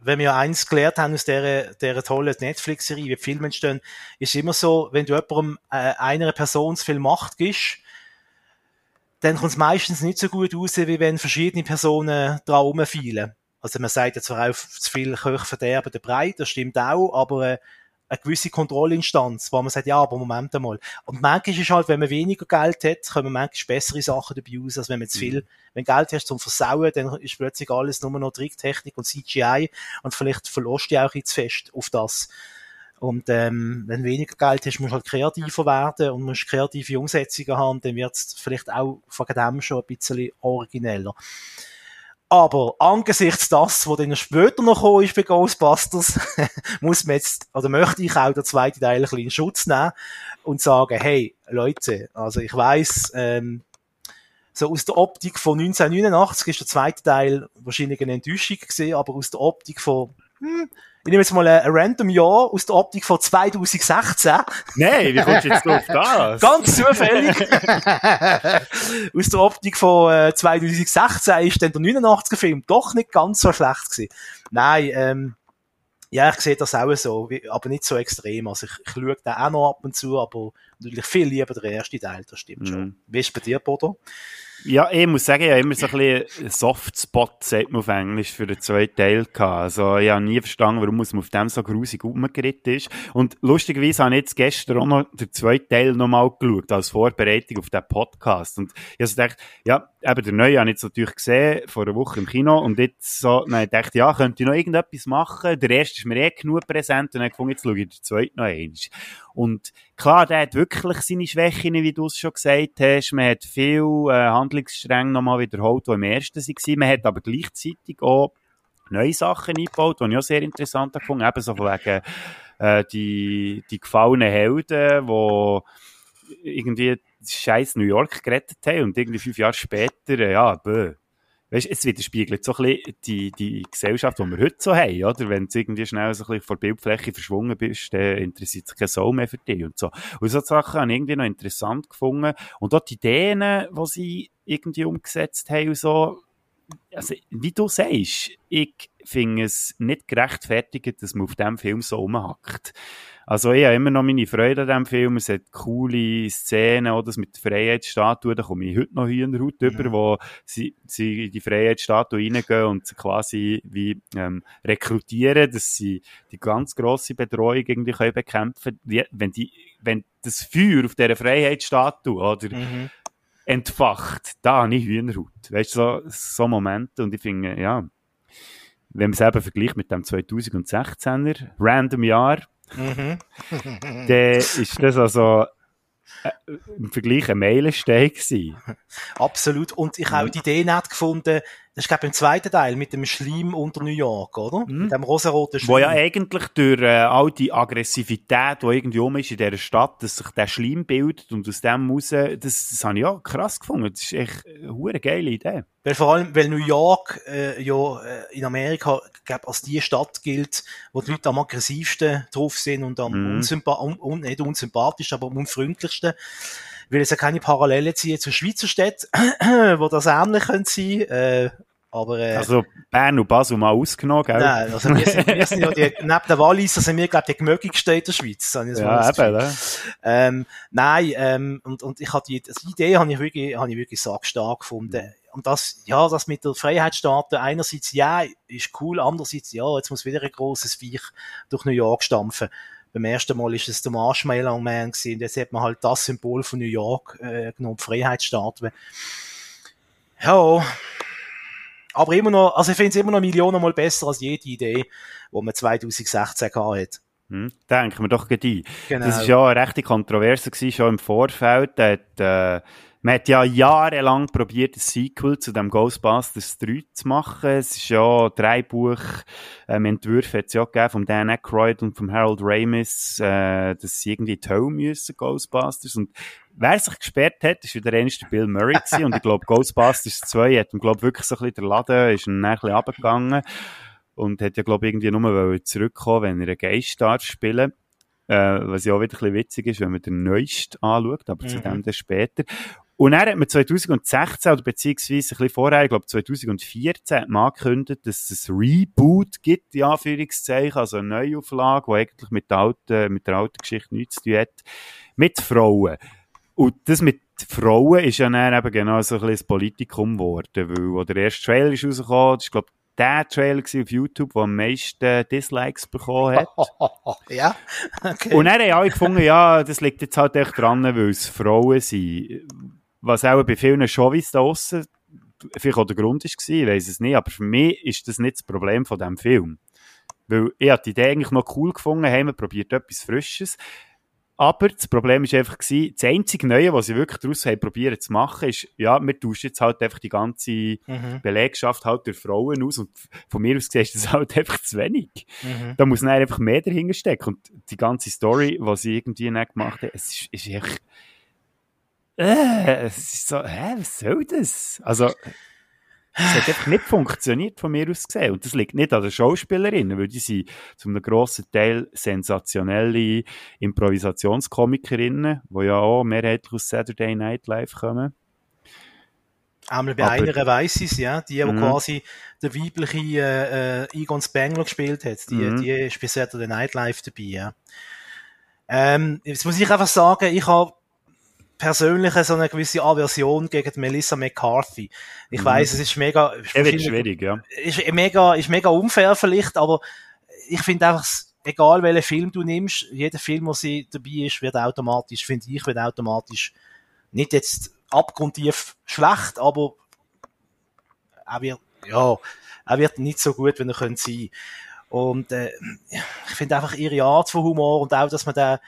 wenn wir eins gelernt haben aus dieser, dieser tollen Netflix-Serie, wie Filme entstehen, ist immer so, wenn du jemandem äh, einer Person zu viel Macht gibst, dann kommt es meistens nicht so gut raus, wie wenn verschiedene Personen dran rumfielen. Also man sagt ja zwar auch, zu viel Köche verderben den Brei, das stimmt auch, aber äh, eine gewisse Kontrollinstanz, wo man sagt, ja, aber Moment einmal. Und manchmal ist halt, wenn man weniger Geld hat, kommen manchmal bessere Sachen dabei raus, als wenn man zu viel, mhm. wenn Geld hast zum Versauen, dann ist plötzlich alles nur noch Tricktechnik und CGI und vielleicht verlust du auch jetzt fest auf das. Und ähm, wenn weniger Geld hast, musst du halt kreativer werden und musst kreative Umsetzungen haben, dann wird es vielleicht auch von dem schon ein bisschen origineller. Aber angesichts das, was dann später noch gekommen ist bei Ghostbusters, [LAUGHS] muss man jetzt, oder möchte ich auch den zweiten Teil ein bisschen in Schutz nehmen und sagen, hey, Leute, also ich weiss, ähm, so aus der Optik von 1989 ist der zweite Teil wahrscheinlich eine Enttäuschung gesehen, aber aus der Optik von hm, ich nehme jetzt mal ein, random Jahr aus der Optik von 2016. Nein, wie kommst du jetzt auf das? Ganz zufällig. [LAUGHS] aus der Optik von äh, 2016 ist dann der 89er Film doch nicht ganz so schlecht gewesen. Nein, ähm, ja, ich sehe das auch so, aber nicht so extrem. Also ich, ich schaue den auch noch ab und zu, aber natürlich viel lieber der erste Teil, das stimmt mm. schon. Mhm. Wie ist es bei dir, Bodo? Ja, ich muss sagen, ich habe immer so ein bisschen Softspot, sagt man auf Englisch, für den zweiten Teil gehabt. Also, ich habe nie verstanden, warum man auf dem so grusig rumgeritten ist. Und lustigerweise habe ich jetzt gestern auch noch den zweiten Teil nochmal geschaut, als Vorbereitung auf den Podcast. Und ich habe also gedacht, ja, eben der neue habe ich jetzt natürlich gesehen, vor einer Woche im Kino. Und jetzt so, dann ich dachte, ja, könnte ich noch irgendetwas machen? Der erste ist mir eh genug präsent. Und dann habe ich gefunden, jetzt schaue ich den zweiten noch einmal. Und klar, der hat wirklich seine Schwächen, wie du es schon gesagt hast. Man hat viel äh, Handlungsstränge nochmal wiederholt, die im ersten waren. Man hat aber gleichzeitig auch neue Sachen eingebaut, die ich auch sehr interessant fand. Ebenso von wegen äh, die, die gefallenen Helden, die irgendwie scheiß New York gerettet haben und irgendwie fünf Jahre später, äh, ja, bäh weißt, es widerspiegelt so ein bisschen die, die Gesellschaft, die wir heute so haben, oder? Wenn du irgendwie schnell so ein bisschen vor Bildfläche verschwungen bist, dann interessiert sich kein Soul mehr für dich und so. Und so Sachen habe ich irgendwie noch interessant gefunden. Und auch die Ideen, die sie irgendwie umgesetzt haben und so, also, wie du sagst, ich finde es nicht gerechtfertigt, dass man auf diesem Film so umhackt. Also ich habe immer noch meine Freude an diesem Film. Es hat coole Szenen, oder das mit der Freiheitsstatue, da komme ich heute noch Hühnerhaut über, wo sie, sie in die Freiheitsstatue reingehen und sie quasi wie ähm, rekrutieren, dass sie die ganz grosse Bedrohung irgendwie können bekämpfen können. Wenn, die, wenn das Feuer auf dieser Freiheitsstatue, oder, mhm. entfacht, da habe ich Hühnerhaut. Weißt du, so, so Momente und ich finde, ja, wenn man es eben vergleicht mit dem 2016er, random Jahr, Mhm. dann ist das also äh, im Vergleich ein Meilenstein gewesen. Absolut. Und ich habe auch die Idee nicht gefunden, das ist, glaube ich, im zweiten Teil mit dem Schleim unter New York, oder? Mit dem rosaroten Schleim. Wo ja eigentlich durch äh, all die Aggressivität, die irgendwie um ist in dieser Stadt, dass sich der Schleim bildet und aus dem raus, das, das habe ich ja krass gefunden. Das ist echt eine hure geile Idee. Weil vor allem, weil New York äh, ja äh, in Amerika glaub, als die Stadt gilt, wo die Leute am aggressivsten drauf sind und am Mhm. unsympa un, un, nicht unsympathischsten, aber am unfreundlichsten. Weil es ja keine Parallele ziehen zu Schweizer Städten, [CLEARS THROAT] wo das ähnlich könnte sein. Äh, aber äh, Also Bern und Basel mal ausgenommen, gell? Nein, also wir sind, wir sind ja die, [LAUGHS] neben den Walliser sind wir, glaube ich, die gemögigsten in der Schweiz. so Ja, eben, ne? Ähm, nein, ähm, und, und ich habe die, die Idee habe ich wirklich, habe ich wirklich stark gefunden. Und das, ja, das mit der Freiheitsstaaten, einerseits, ja, ist cool, andererseits, ja, jetzt muss wieder ein grosses Viech durch New York stampfen. Beim ersten Mal ist es der Marshmallow Man gewesen, und jetzt hat man halt das Symbol von New York, äh, genommen, die Freiheitsstatue. Ja, aber immer noch, also ich finde es immer noch Millionen mal besser als jede Idee, die man 2016 gehabt hat. Hm, denken wir doch gleich ein. Genau. Das war ja eine rechte Kontroverse gewesen, schon im Vorfeld. Hat, äh, man hat ja jahrelang probiert, ein Sequel zu dem Ghostbusters 3 zu machen. Es ist ja drei Buch, ähm, Entwürfe hat es ja gegeben, von Dan Aykroyd und von Harold Ramis, äh, dass sie irgendwie Hölle müssen, Ghostbusters. Und wer sich gesperrt hat, ist wieder einst Bill Murray gewesen. Und ich glaube, Ghostbusters 2 hat ihm, glaube wirklich so ein bisschen der Laden, ist ihm ein bisschen runtergegangen. Und hat ja, glaube ich, irgendwie nur zurückkommen, wenn er einen Geist darf spielen. Äh, was ja auch wieder ein bisschen witzig ist, wenn man den neuesten anschaut, aber zu Mhm. dem dann später. Und dann hat man 2016, oder beziehungsweise ein bisschen vorher, ich glaube 2014, hat man angekündigt, dass es ein Reboot gibt, in Anführungszeichen, also eine Neuauflage, die eigentlich mit der alten, mit der alten Geschichte nichts zu tun hat, mit Frauen. Und das mit Frauen ist ja dann eben genau so ein bisschen das Politikum geworden, weil, wo der erste Trailer ist rausgekommen, das ist, glaube ich, der Trailer auf YouTube, der am meisten Dislikes bekommen hat. [LAUGHS] ja, okay. Und dann haben alle gefunden, ja, das liegt jetzt halt echt dran, weil es Frauen sind. Was auch bei vielen Shows da draussen vielleicht auch der Grund war, ich weiss es nicht, aber für mich ist das nicht das Problem von diesem Film. Weil ich habe die Idee eigentlich noch cool gefunden, haben wir probiert etwas Frisches. Aber das Problem war einfach, gewesen, das einzige Neue, was sie wirklich daraus haben probiert zu machen, ist, ja, wir tauschen jetzt halt einfach die ganze Mhm. Belegschaft halt durch Frauen aus und von mir aus gesehen ist das halt [LAUGHS] einfach zu wenig. Mhm. Da muss dann einfach mehr dahinter stecken. Und die ganze Story, die sie irgendwie nicht gemacht haben, es ist, ist echt, äh, es ist so, hä, was soll das? Also, es hat einfach nicht funktioniert von mir aus gesehen. Und das liegt nicht an den Schauspielerinnen, weil die sind zu einem grossen Teil sensationelle Improvisationskomikerinnen, die ja auch mehrheitlich aus Saturday Night Live kommen. Einmal bei Aber- einer weiss ich's, ja, die, die Mhm. quasi der weibliche äh, äh, Egon Spengler gespielt hat, die, Mhm. die ist bei Saturday Night Live dabei, ja. Ähm, jetzt muss ich einfach sagen, ich habe persönlich so eine gewisse Aversion gegen Melissa McCarthy. Ich Mhm. weiss, es ist mega, Er wird wahrscheinlich- schwierig, ja. ist mega, ist mega unfair vielleicht, aber ich finde einfach, egal welchen Film du nimmst, jeder Film, wo sie dabei ist, wird automatisch, finde ich, wird automatisch nicht jetzt abgrundtief schlecht, aber er wird, ja, er wird nicht so gut, wenn er könnte sein. Und äh, ich finde einfach ihre Art von Humor und auch, dass man den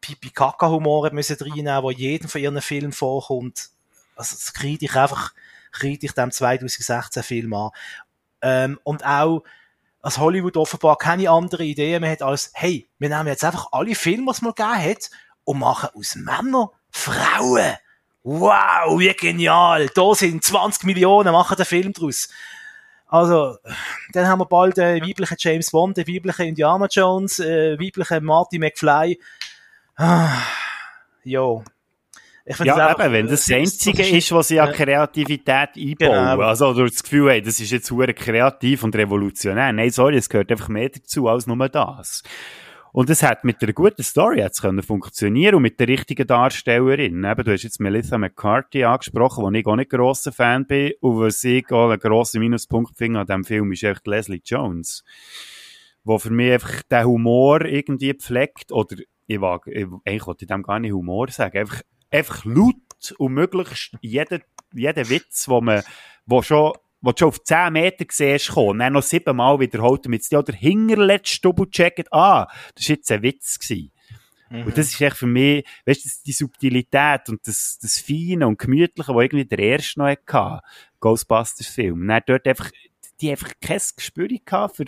Pipi-Kaka-Humor müssen reinnehmen, der jeden von ihren Filmen vorkommt. Also das kriege ich einfach, kriege ich dem 2016 Film an. Ähm, und auch, als Hollywood offenbar keine andere Idee mehr hat als, hey, wir nehmen jetzt einfach alle Filme, was mal gegeben hat, und machen aus Männern Frauen. Wow, wie genial. Da sind 20 Millionen, machen den Film draus. Also, dann haben wir bald äh, weiblichen James Bond, den weiblichen Indiana Jones, äh, weiblichen Marty McFly. Ah, jo. Ich finde Ja, einfach- eben, wenn das das äh, Einzige das ist, was sie an Ja. Kreativität einbauen. Genau. Also, du hast das Gefühl, hey, das ist jetzt hure kreativ und revolutionär. Nein, sorry, es gehört einfach mehr dazu als nur das. Und es hat mit einer guten Story jetzt können funktionieren und mit der richtigen Darstellerin. Eben, du hast jetzt Melissa McCarthy angesprochen, wo ich auch nicht grosser Fan bin. Und was ich auch einen grossen Minuspunkt finde an diesem Film, ist echt Leslie Jones. Wo für mich einfach den Humor irgendwie pflegt, oder ich wage, ich, eigentlich wollte ich dem gar nicht Humor sagen, einfach, einfach laut und möglichst jeden, jeden Witz, wo man, wo schon, wo du schon auf 10 Meter siehst, kommen, dann noch siebenmal wiederholt, damit dir auch der hinterletzte Double-checket, ah, das war jetzt ein Witz gewesen. Mhm. Und das ist echt für mich, weißt du, die Subtilität und das, das Feine und Gemütliche, was irgendwie der erste noch hatte, Ghostbusters-Film. Dann dort einfach, die einfach kein Gespür gehabt, für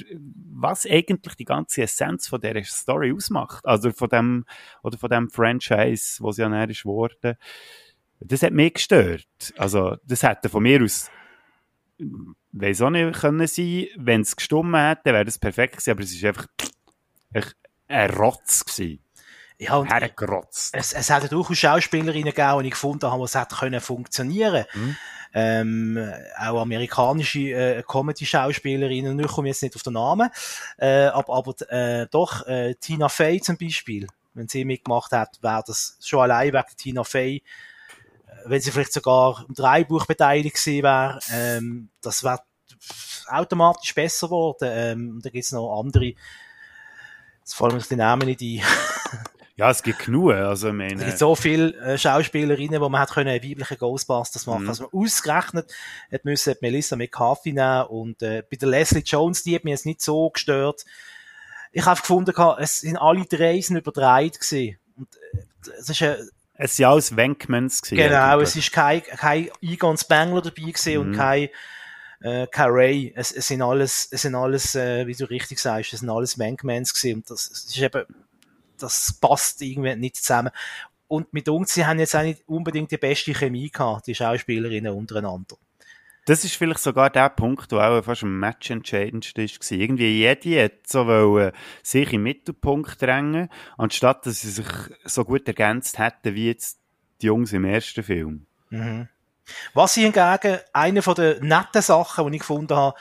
was eigentlich die ganze Essenz von dieser Story ausmacht. Also von dem, oder von dem Franchise, was ja näher ist geworden. Das hat mich gestört. Also, das hätte von mir aus, weiss auch nicht können sein, wenn es gestummen hätte, wäre das perfekt gewesen, aber es ist einfach, echt ein Rotz gewesen. Ja, und Hergerotzt. es, es hat durchaus Schauspielerinnen gegeben, die ich gefunden habe, die es hätte können funktionieren. Mhm. Ähm, auch amerikanische äh, Comedy-Schauspielerinnen, ich komme jetzt nicht auf den Namen, äh, aber, aber äh, doch äh, Tina Fey zum Beispiel, wenn sie mitgemacht hat, wäre das schon allein wegen Tina Fey, äh, wenn sie vielleicht sogar im Dreibuch beteiligt gewesen wäre, ähm, das wäre automatisch besser geworden. Ähm, da gibt's noch andere, jetzt fallen mir die Namen nicht ein. [LAUGHS] Ja, es gibt genug. Also, ich Es meine, gibt so viele äh, Schauspielerinnen, wo man hat können einen weiblichen Ghostbusters machen. Mhm. Also man ausgerechnet hat müssen Melissa McCarthy nehmen und äh, bei der Leslie Jones, die hat mich jetzt nicht so gestört. Ich habe gefunden, es sind alle drei sind überdreht gewesen. Und äh, es ist äh, es sind alles Wenkmans gewesen. genau, es ist kein kein Egon Spangler dabei gewesen und Mhm. kein äh, kein Ray. Es, es sind alles, es sind alles, äh, wie du richtig sagst, es sind alles Wankmans gewesen und das, es ist eben, das passt irgendwie nicht zusammen. Und mit uns, sie haben jetzt auch nicht unbedingt die beste Chemie gehabt, die Schauspielerinnen untereinander. Das ist vielleicht sogar der Punkt, der auch fast am Match entscheidend war. Irgendwie jede hat so wollen, sich im Mittelpunkt drängen, anstatt dass sie sich so gut ergänzt hätten wie jetzt die Jungs im ersten Film. Mhm. Was ich hingegen, eine von den netten Sachen, die ich gefunden habe,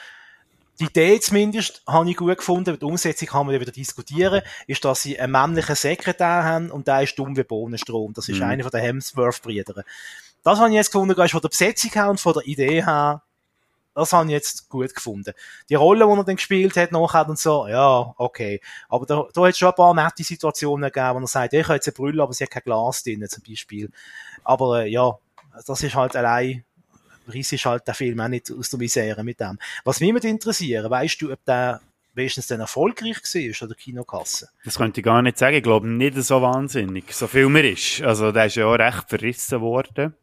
die Idee zumindest, habe ich gut gefunden, die Umsetzung kann man wieder diskutieren, ist, dass sie einen männlichen Sekretär haben und der ist dumm wie Bohnenstrom. Das ist Mhm. einer von den Hemsworth-Brüdern. Das habe ich jetzt gefunden, ist von der Besetzung her und von der Idee her, das habe ich jetzt gut gefunden. Die Rolle, die er dann gespielt hat, nachher und so, ja, okay. Aber da, da hat es schon ein paar nette Situationen gegeben, wo er sagt, ich habe jetzt eine Brille, aber sie hat kein Glas drin, zum Beispiel. Aber äh, ja, das ist halt allein, Riss ist halt der Film auch nicht aus der Misere mit dem. Was mich würde interessieren, weißt du, ob der wenigstens dann erfolgreich war oder Kinokasse? Das könnte ich gar nicht sagen. Ich glaube nicht so wahnsinnig. So viel mehr ist. Also, der ist ja auch recht verrissen worden.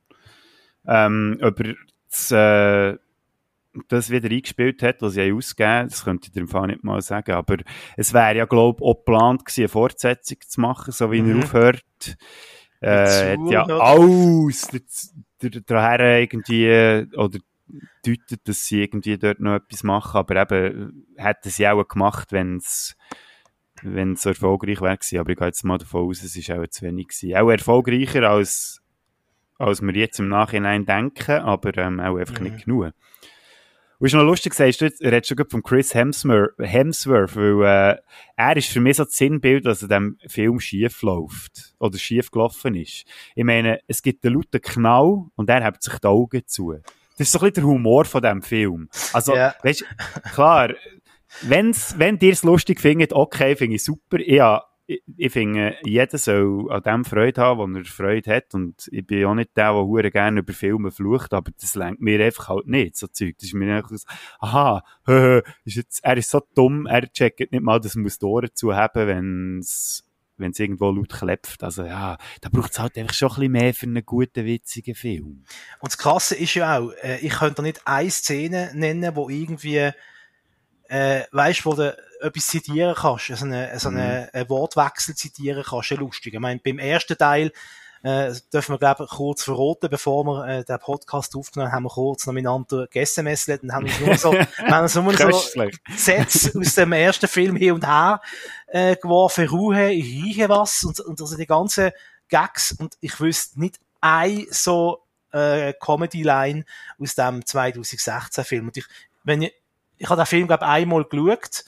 Ähm, ob er das, äh, das wieder eingespielt hat, was sie ausgegeben, das könnte ich dir im Fall nicht mal sagen. Aber es wäre ja, glaube ich, auch geplant gewesen, eine Fortsetzung zu machen, so wie Mhm. er aufhört. Äh, Mit hat ja alles der- der- daher irgendwie, äh, oder deutet, dass sie irgendwie dort noch etwas machen, aber eben, äh, hätten sie auch gemacht, wenn es wenn es so erfolgreich wäre gewesen. Aber ich gehe jetzt mal davon aus, es ist auch zu wenig gewesen. Auch erfolgreicher als, als wir jetzt im Nachhinein denken, aber ähm, auch einfach Mhm. nicht genug. Und ist noch lustig, sagst du, jetzt- hat schon gerade von Chris Hemsworth, Hemsworth weil äh, er ist für mich so das Sinnbild, dass er dem Film schief läuft oder schief gelaufen ist. Ich meine, es gibt einen lauten Knall und er hat sich die Augen zu. Das ist so ein bisschen der Humor von dem Film. Also, Ja. weißt, klar, wenn's, wenn ihr es lustig findet, okay, finde ich super. Ich, ha- ich, ich finde, jeder soll an dem Freude haben, wo er Freude hat. Und ich bin auch nicht der, der hure gerne über Filme flucht, aber das lenkt mir einfach halt nicht, so Zeug. Das ist mir einfach so, aha, hö, ist jetzt, er ist so dumm, er checkt nicht mal, dass man Ohren zu haben, wenn's wenn es irgendwo laut klepft. Also ja, da braucht es halt einfach schon ein bisschen mehr für einen guten, witzigen Film. Und das Krasse ist ja auch, äh, ich könnte nicht eine Szene nennen, wo irgendwie, äh, weißt, wo du etwas zitieren kannst, also eine, so eine, einen Wortwechsel zitieren kannst, ja lustig. Ich meine, beim ersten Teil, äh, dürfen wir, glaube ich, kurz verraten, bevor wir äh, den Podcast aufgenommen haben, haben wir kurz noch miteinander gegessen und haben uns nur so, [LAUGHS] wir haben uns nur so. Sätze aus dem ersten Film hin und her äh, geworfen, Ruhe, ich rieche was und, und also die ganzen Gags und ich wüsste nicht ein so äh, Comedy-Line aus dem 2016 Film. Und ich, wenn ich, ich habe den Film glaube einmal geschaut,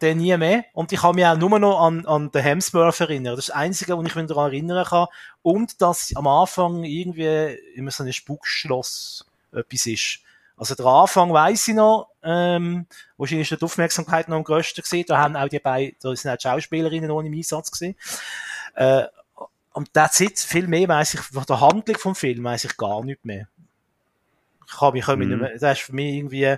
dann nie mehr. Und ich kann mich auch nur noch an, an den Hemsworth erinnern. Das ist das Einzige, was ich mich daran erinnern kann. Und dass am Anfang irgendwie immer so ein Spukschloss etwas ist. Also der Anfang weiss ich noch, ähm, wahrscheinlich ist die Aufmerksamkeit noch am grössten gewesen. Da haben auch die beiden, da sind auch die Schauspielerinnen noch im Einsatz gewesen. Äh, und that's it. Viel mehr weiss ich, von der Handlung vom Film weiss ich gar nicht mehr. Ich kann mich Mhm. nicht mehr, das ist für mich irgendwie,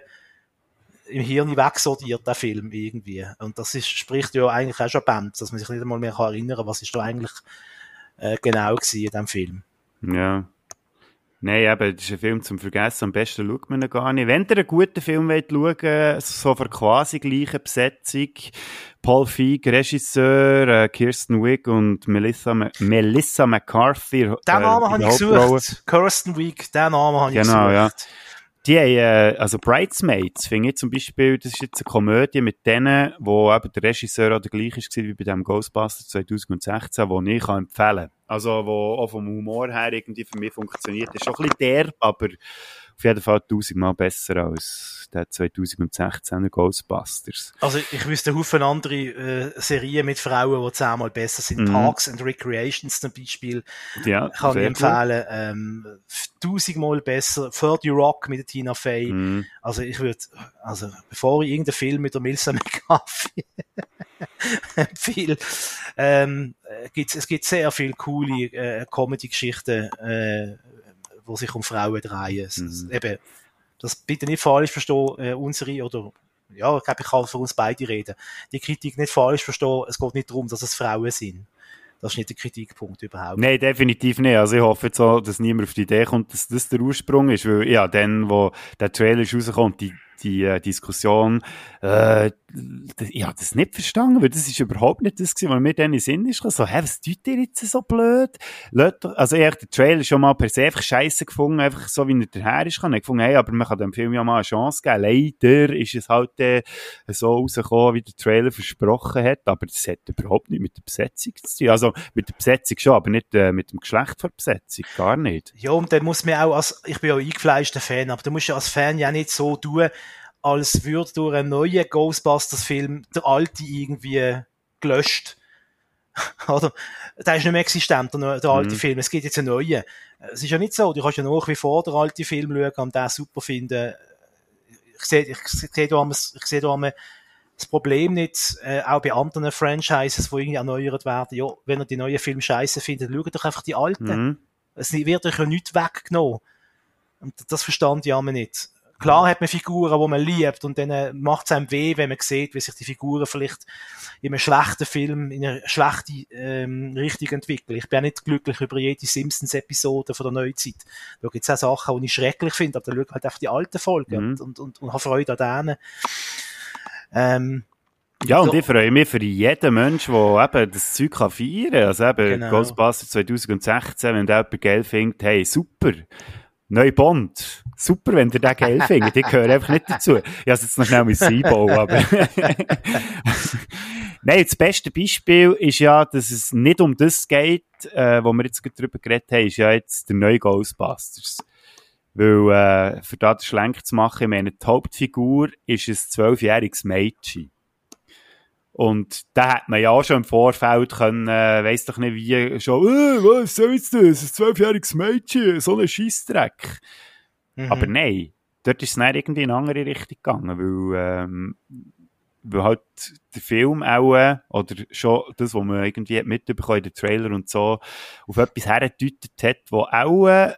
im Hirn wegsortiert, der Film irgendwie. Und das ist, spricht ja eigentlich auch schon Band, dass man sich nicht einmal mehr kann erinnern kann, was ist da eigentlich äh, genau gewesen in diesem Film. Ja. Nein, eben, das ist ein Film zum Vergessen. Am besten schaut man ihn gar nicht. Wenn ihr einen guten Film wollt schauen so für quasi gleiche Besetzung, Paul Feig, Regisseur, äh, Kirsten Wiig und Melissa, Melissa McCarthy. Den Namen habe ich gesucht. Kirsten Wiig, den Namen habe ich genau, gesucht. Ja. Die haben, äh, also Bridesmaids, finde ich zum Beispiel, das ist jetzt eine Komödie mit denen, wo eben der Regisseur auch der gleiche ist wie bei dem Ghostbusters 2016, wo ich empfehlen kann. Also, wo auch vom Humor her irgendwie für mich funktioniert. Ist schon ein bisschen derb, aber auf jeden Fall tausendmal besser als der 2016er Ghostbusters. Also ich wüsste Haufen andere äh, Serien mit Frauen, die zehnmal besser sind. Mhm. Parks and Recreations zum Beispiel. Ja, Kann ich empfehlen. Ähm, tausendmal besser. 30 Rock mit der Tina Fey. Mhm. Also ich würde, also bevor ich irgendeinen Film mit der Milsa [LAUGHS] McCarthy [LAUGHS] empfehle, ähm, äh, gibt's, es gibt sehr viele coole äh, Comedy-Geschichten, äh, wo sich um Frauen drehen. Mhm. Eben, das bitte nicht falsch verstehen, äh, unsere oder ja, ich glaube, ich kann für uns beide reden. Die Kritik nicht falsch verstehen, es geht nicht darum, dass es Frauen sind. Das ist nicht der Kritikpunkt überhaupt. Nein, definitiv nicht. Also ich hoffe jetzt auch, dass niemand auf die Idee kommt, dass das der Ursprung ist, weil ja, dann, wo der Trailer rauskommt, die, die äh, Diskussion, äh, ich habe das nicht verstanden, weil das ist überhaupt nicht das gewesen, was mir dann in den Sinn ist. So, hä, was tut ihr jetzt so blöd? Doch- Also ich habe den Trailer schon mal per se einfach scheiße gefunden, einfach so, wie er daher ist. Ich habe gefunden, hey, aber man kann dem Film ja mal eine Chance geben. Leider ist es halt äh, so rausgekommen, wie der Trailer versprochen hat, aber das hat überhaupt nicht mit der Besetzung zu tun. Also mit der Besetzung schon, aber nicht äh, mit dem Geschlecht der Besetzung, gar nicht. Ja, und dann muss man auch als, ich bin ja eingefleischter Fan, aber du musst ja als Fan ja nicht so tun, als würde durch einen neuen Ghostbusters-Film der alte irgendwie gelöscht. [LAUGHS] Oder? Der ist nicht mehr existent, der, der alte Mhm. Film. Es gibt jetzt einen neuen. Es ist ja nicht so. Du kannst ja nach wie vor den alten Film schauen und den super finden. Ich sehe, ich sehe da, einmal- ich sehe da einmal das Problem nicht, äh, auch bei anderen Franchises, die irgendwie erneuert werden. Ja, wenn ihr die neuen Filme scheiße findet, schaut doch einfach die alten. Mhm. Es wird euch ja nichts weggenommen. Und das verstand ich aber nicht. Klar hat man Figuren, die man liebt, und dann macht es einem weh, wenn man sieht, wie sich die Figuren vielleicht in einem schlechten Film, in einer schlechten ähm, Richtung entwickeln. Ich bin auch nicht glücklich über jede Simpsons-Episode von der Neuzeit. Da gibt es auch Sachen, die ich schrecklich finde, aber da schaue ich halt einfach die alten Folgen Mhm. und, und, und, und habe Freude an denen. Ähm, Ja, und Ja. ich freue mich für jeden Menschen, der eben das Zeug kann feiern kann. Also eben Genau. Ghostbusters 2016, wenn der jemand geil findet, hey, super. Neu Bond. Super, wenn ihr den geil findet. Ich gehöre einfach nicht dazu. Ich habe jetzt noch schnell mit einbauen, aber... [LAUGHS] Nein, das beste Beispiel ist ja, dass es nicht um das geht, äh, wo wir jetzt gerade drüber geredet haben, ist ja jetzt der neue Ghostbusters. Weil, äh, für da den Schlenk zu machen, ich meine, die Hauptfigur ist ein zwölfjähriges Mädchen. Und da hat man ja auch schon im Vorfeld können, äh, weiss doch nicht wie, schon, äh, was soll jetzt das? Ein zwölfjähriges Mädchen, so ein Scheissdreck. Mhm. Aber nein, dort ist es dann irgendwie in eine andere Richtung gegangen, weil, ähm, weil halt der Film auch, äh, oder schon das, was man irgendwie hat mitbekommen in den Trailer und so, auf etwas hergedeutet hat, wo auch äh,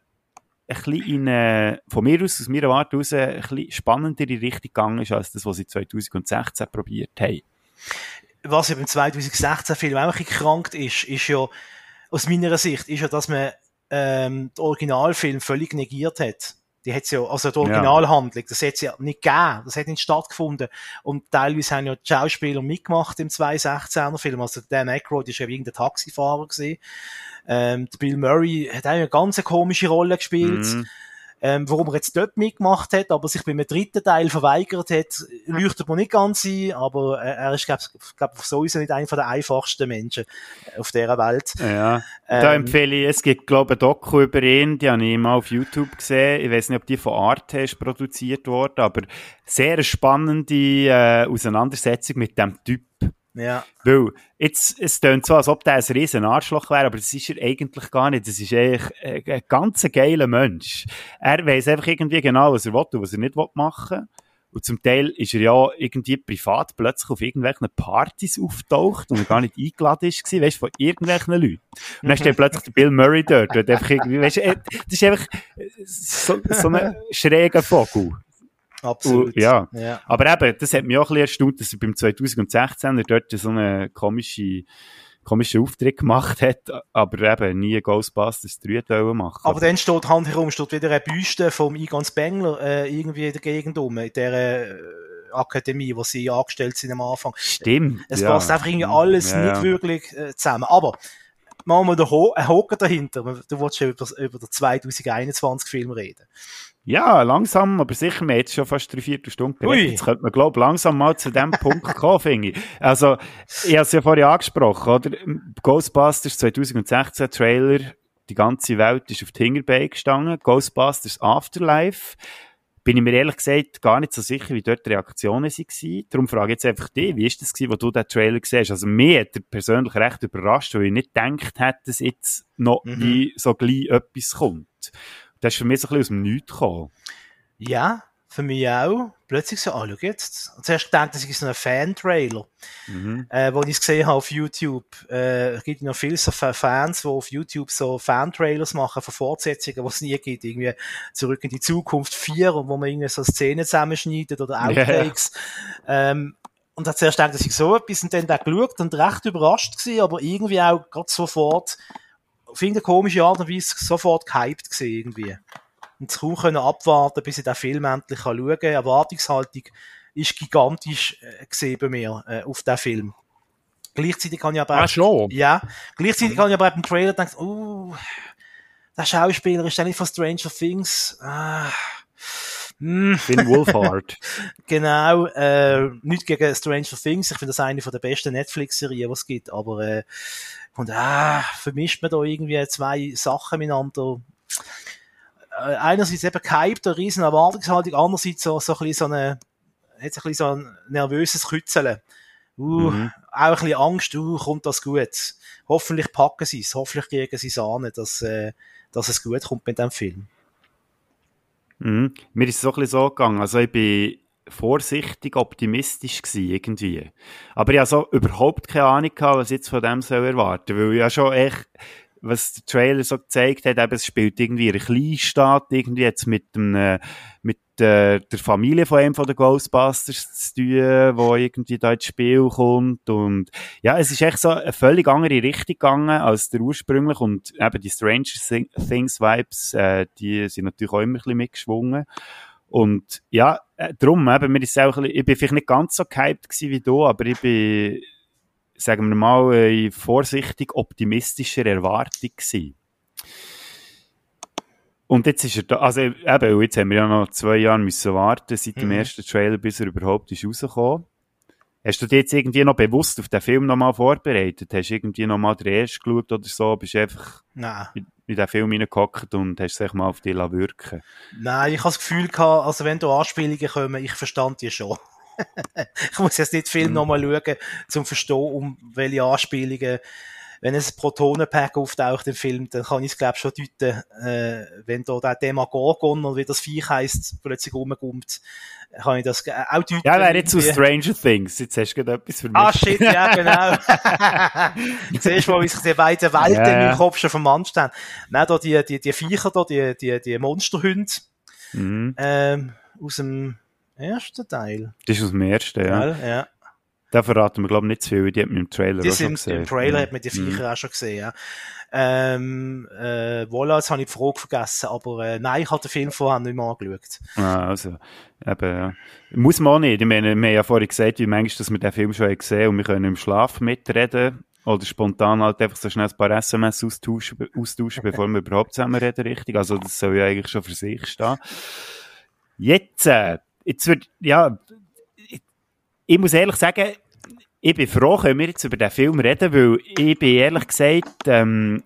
ein bisschen in, äh, von mir aus, aus meiner Warte aus, äh, ein bisschen spannendere Richtung gegangen ist, als das, was sie 2016 probiert haben. was beim 2016 Film auch ein bisschen krankt ist, ist ja, aus meiner Sicht, ist ja, dass man ähm, den Originalfilm völlig negiert hat. Die hat's ja, also die Originalhandlung, das hat's ja nicht gegeben, das hat nicht stattgefunden. Und teilweise haben ja die Schauspieler mitgemacht im 2016er Film. Also Dan Aykroyd ist ja wie irgendein Taxifahrer gewesen. Ähm, Bill Murray hat auch eine ganz komische Rolle gespielt. Mhm. Ähm, warum er jetzt dort mitgemacht hat, aber sich beim dritten Teil verweigert hat, leuchtet mir nicht ganz ein, aber äh, er ist, glaube glaub, sowieso nicht einer der einfachsten Menschen auf dieser Welt. Ja, da Ähm, empfehle ich, es gibt, glaube ich, ein Doku über ihn, die habe ich mal auf YouTube gesehen. Ich weiß nicht, ob die von Arte ist produziert worden, aber sehr spannende äh, Auseinandersetzung mit dem Typ. Ja, Weil, jetzt, es klingt so, als ob der ein riesen Arschloch wäre, aber das ist er eigentlich gar nicht. Das ist eigentlich ein, ganz geiler Mensch. Er weiss einfach irgendwie genau, was er will und was er nicht will machen Und zum Teil ist er ja irgendwie privat plötzlich auf irgendwelchen Partys auftaucht und er gar nicht eingeladen ist, gewesen, weißt, von irgendwelchen Leuten. Und dann steht plötzlich der Bill Murray dort und einfach irgendwie, weißt, das ist einfach so, so ein schräger Vogel. Absolut. Uh, ja. ja. Aber eben, das hat mich auch ein bisschen erstaunt, dass er beim 2016 er dort so eine komische, komischen Auftritt gemacht hat, aber eben nie Ghostbusters 3 wollen machen. Aber dann steht handherum steht wieder eine Büste vom Egon Spengler äh, irgendwie in der Gegend um, in der äh, Akademie, wo sie angestellt sind am Anfang. Stimmt. Es ja. passt einfach irgendwie alles Ja, nicht wirklich äh, zusammen. Aber machen wir den Ho einen Hocker dahinter. Du wolltest ja über, über den 2021 Film reden. Ja, langsam, aber sicher, wir haben jetzt schon fast drei, vier Stunden geredet. Ui. Jetzt könnte man, glaube ich, langsam mal zu dem [LAUGHS] Punkt kommen, finde ich. Also, ich habe es ja vorhin angesprochen, oder? Ghostbusters 2016 Trailer, die ganze Welt ist auf die Hinterbeine gestanden. Ghostbusters Afterlife. Bin ich mir ehrlich gesagt gar nicht so sicher, wie dort die Reaktionen waren. Darum frage ich jetzt einfach dich, wie ist das gewesen, wo du den Trailer siehst? Also, mir hat er persönlich recht überrascht, weil ich nicht gedacht hätte, dass jetzt noch Mhm. so gleich etwas kommt. Das ist für mich so ein bisschen aus dem Nichts gekommen. Ja, für mich auch. Plötzlich so, ah, schau jetzt. Und zuerst gedacht, das ist so ein Fan-Trailer, Mhm. äh, wo ich es gesehen habe auf YouTube. Äh, es gibt noch viele so Fa- Fans, die auf YouTube so Fan-Trailers machen von Fortsetzungen, die es nie gibt. Irgendwie zurück in die Zukunft 4, und wo man irgendwie so Szenen zusammenschneidet oder. Outtakes. Ähm, und hat zuerst gedacht, dass ich so etwas und dann da geschaut und recht überrascht gewesen, aber irgendwie auch gerade sofort, auf irgendeine komische Art und Weise sofort gehypt gewesen, irgendwie. Und es kaum können abwarten, bis ich den Film endlich kann schauen kann. Erwartungshaltung ist gigantisch äh, gesehen bei mir äh, auf den Film. Gleichzeitig kann ich aber Ah, schon? ja, gleichzeitig kann ich aber beim Trailer denken, uh, der Schauspieler ist nicht von Stranger Things. Ah, hm, Finn Wolfhard. [LAUGHS] genau, äh, nicht gegen Stranger Things. Ich finde das eine von der besten Netflix-Serien, was es gibt. Aber äh, und ah, vermischt man da irgendwie zwei Sachen miteinander. Äh, einerseits eben gehypt, eine riesen Erwartungshaltung, andererseits so, so ein bisschen so eine, hat ein bisschen so ein nervöses Kützeln. Uh, Mhm. auch ein bisschen Angst, uh, kommt das gut. Hoffentlich packen sie es, hoffentlich kriegen sie es an, dass, äh, dass es gut kommt mit dem Film. Mhm. Mir ist es so ein bisschen so gegangen. Also ich bin vorsichtig optimistisch gewesen, irgendwie. Aber ich habe so überhaupt keine Ahnung gehabt, was ich jetzt von dem soll erwarten. Weil ich ja schon echt, was der Trailer so gezeigt hat, eben, es spielt irgendwie in einer Kleinstadt, irgendwie jetzt mit dem, mit äh, der Familie von einem von den Ghostbusters zu tun, wo irgendwie da ins Spiel kommt und ja, es ist echt so eine völlig andere Richtung gegangen als der ursprünglich und eben die Stranger Thing- Things Vibes, äh, die sind natürlich auch immer ein bisschen mitgeschwungen und ja, äh, darum, eben, mir ist auch ein bisschen, ich bin vielleicht nicht ganz so gehypt gewesen wie du, aber ich bin, sagen wir mal, in vorsichtig optimistischer Erwartung gewesen. Und jetzt ist er da, also eben, jetzt haben wir ja noch zwei Jahre müssen warten, seit dem Mhm. ersten Trailer, bis er überhaupt ist rausgekommen. Hast du dich jetzt irgendwie noch bewusst auf den Film nochmal vorbereitet? Hast du irgendwie nochmal den ersten geschaut oder so? Bist du einfach Nein. in, in den Film hineingehockt und hast es mal auf dich wirken Nein, ich habe das Gefühl gehabt, also wenn da Anspielungen kommen, ich verstand die schon. Ich muss jetzt nicht viel Mhm. nochmal schauen, zum verstehen, um welche Anspielungen. Wenn ein Protonenpack auftaucht im Film, dann kann ich es, glaube schon deuten, äh, wenn da der Demagorgon oder wie das Viech heisst, plötzlich rumkommt, kann ich das ge- auch deuten. Ja, wäre jetzt irgendwie. Stranger Things. Jetzt hast du gerade etwas für mich. Ah, shit, ja, genau. [LAUGHS] Siehst du mal, wie sich die beiden Welten in meinem Kopf schon vermanscht haben. Nein, da die, die, die Viecher da, die, die, die Monsterhunde, Mhm. ähm, aus dem ersten Teil. Das ist aus dem ersten, ja. Gell? ja. Da verraten wir, glaube ich, nicht zu viel. Die hat man im Trailer Die auch schon gesehen. im Trailer Mhm. hat man die Viecher auch schon gesehen, ja. Ähm, äh, voilà, jetzt habe ich die Frage vergessen, aber äh, nein, ich habe den Film vorher nicht mehr angeschaut. Ah, also, eben, ja. Muss man auch nicht. Ich meine, wir haben ja vorhin gesagt, wie manchmal, dass wir den Film schon gesehen und wir können im Schlaf mitreden oder spontan halt einfach so schnell ein paar SMS austauschen, austauschen [LAUGHS] bevor wir überhaupt zusammen reden, richtig. Also, das soll ja eigentlich schon für sich stehen. Jetzt, äh, jetzt wird, ja, ich, ich muss ehrlich sagen, ich bin froh, können wir jetzt über den Film reden, weil ich bin ehrlich gesagt, ähm,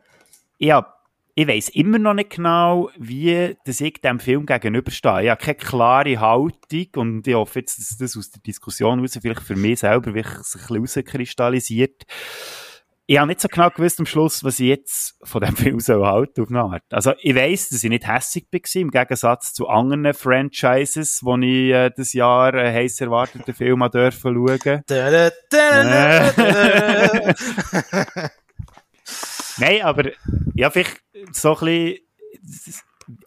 ich hab ich weiss immer noch nicht genau, wie das ich dem Film gegenüberstehe. Ich habe keine klare Haltung und ich hoffe jetzt, dass das aus der Diskussion heraus vielleicht für mich selber sich ein bisschen rauskristallisiert. Ich habe nicht so genau gewusst am Schluss, was ich jetzt von dem [LAUGHS] Film soll halten auf eine Art. Also ich weiss, dass ich nicht hässig war, im Gegensatz zu anderen Franchises, wo ich äh, das Jahr einen heiß erwarteten Film habe dürfen schauen. Da, da, da, da, da, da. Nein, aber ja, vielleicht so ein bisschen,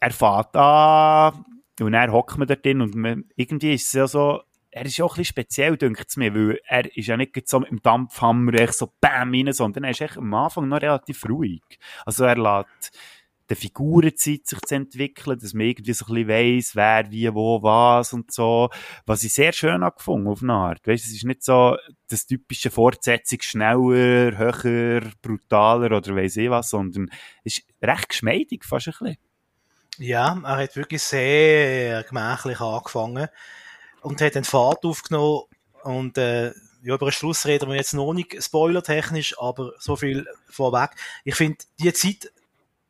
er fährt an und dann hockt man dort drin und man, irgendwie ist es ja so, er ist ja auch ein bisschen speziell, denkt es mir, weil er ist ja nicht so mit dem Dampfhammer echt so bam rein, sondern er ist echt am Anfang noch relativ ruhig. Also er lässt der Figurenzeit sich zu entwickeln, dass man irgendwie so ein bisschen weiss, wer, wie, wo, was und so. Was ich sehr schön habe gefunden, auf eine Art. Weißt, es ist nicht so das typische Fortsetzung schneller, höher, brutaler oder weiss ich was, sondern es ist recht geschmeidig, fast ein bisschen. Ja, er hat wirklich sehr gemächlich angefangen und hat den Fahrt aufgenommen und äh, ja, über den Schluss reden wir jetzt noch nicht spoilertechnisch, aber so viel vorweg. Ich finde, die Zeit,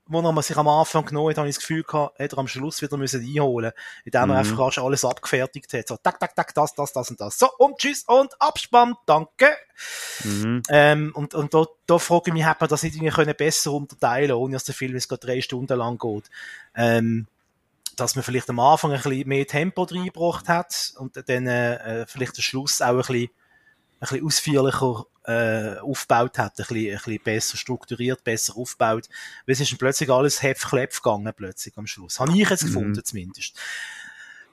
wo er sich am Anfang genommen hat, habe ich das Gefühl gehabt, hätte er am Schluss wieder müssen einholen indem er Mhm. einfach rasch alles abgefertigt hat. So, tak, tak, tak, das, das, das und das. So, und tschüss und Abspann, danke. Mhm. Ähm, und und da, da frage ich mich, hat man das nicht irgendwie können besser unterteilen ohne dass der Film jetzt gerade drei Stunden lang geht. Ähm, dass man vielleicht am Anfang ein bisschen mehr Tempo reingebracht hat und dann äh, vielleicht den Schluss auch ein bisschen, ein bisschen ausführlicher äh, aufgebaut hat, ein bisschen, ein bisschen besser strukturiert, besser aufgebaut. Weil es ist dann plötzlich alles Hepf-Klepf gegangen plötzlich am Schluss. Habe ich jetzt Mhm. gefunden zumindest.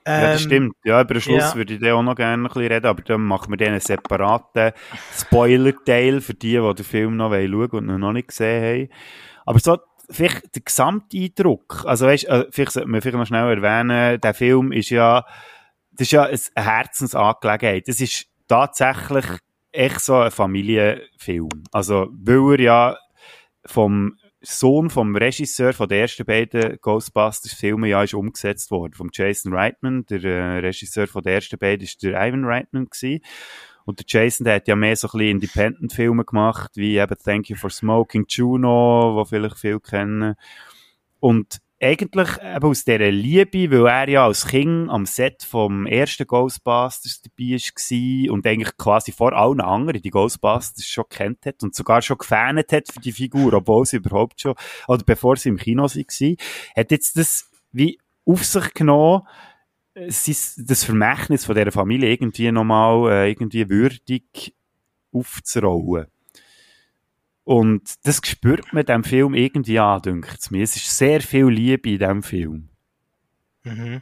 Ja, das Ähm, stimmt. Ja, über den Schluss ja. würde ich dann auch noch gerne ein bisschen reden, aber dann machen wir dann einen separaten Spoiler-Teil für die, die den Film noch schauen wollen und noch nicht gesehen haben. Aber so, vielleicht der Gesamteindruck, also weißt, äh, vielleicht sollte man vielleicht noch schnell erwähnen, der Film ist ja, das ist ja eine Herzensangelegenheit. Das ist tatsächlich echt so ein Familienfilm. Also, weil er ja vom Sohn vom Regisseur von den ersten beiden Ghostbusters-Filmen ja ist umgesetzt worden, vom Jason Reitman. Der äh, Regisseur von den ersten beiden ist der Ivan Reitman gewesen. Und der Jason, der hat ja mehr so ein bisschen Independent-Filme gemacht, wie eben Thank You for Smoking Juno, wo vielleicht viele kennen. Und eigentlich eben aus dieser Liebe, weil er ja als Kind am Set vom ersten Ghostbusters dabei war und eigentlich quasi vor allen anderen die Ghostbusters schon kennt hat und sogar schon gefähnet hat für die Figur, obwohl sie überhaupt schon, oder bevor sie im Kino war, hat jetzt das wie auf sich genommen, das Vermächtnis von dieser Familie irgendwie nochmal äh, irgendwie würdig aufzurollen. Und das spürt man dem Film irgendwie an, denkt mir. Es ist sehr viel Liebe in diesem Film. Mhm.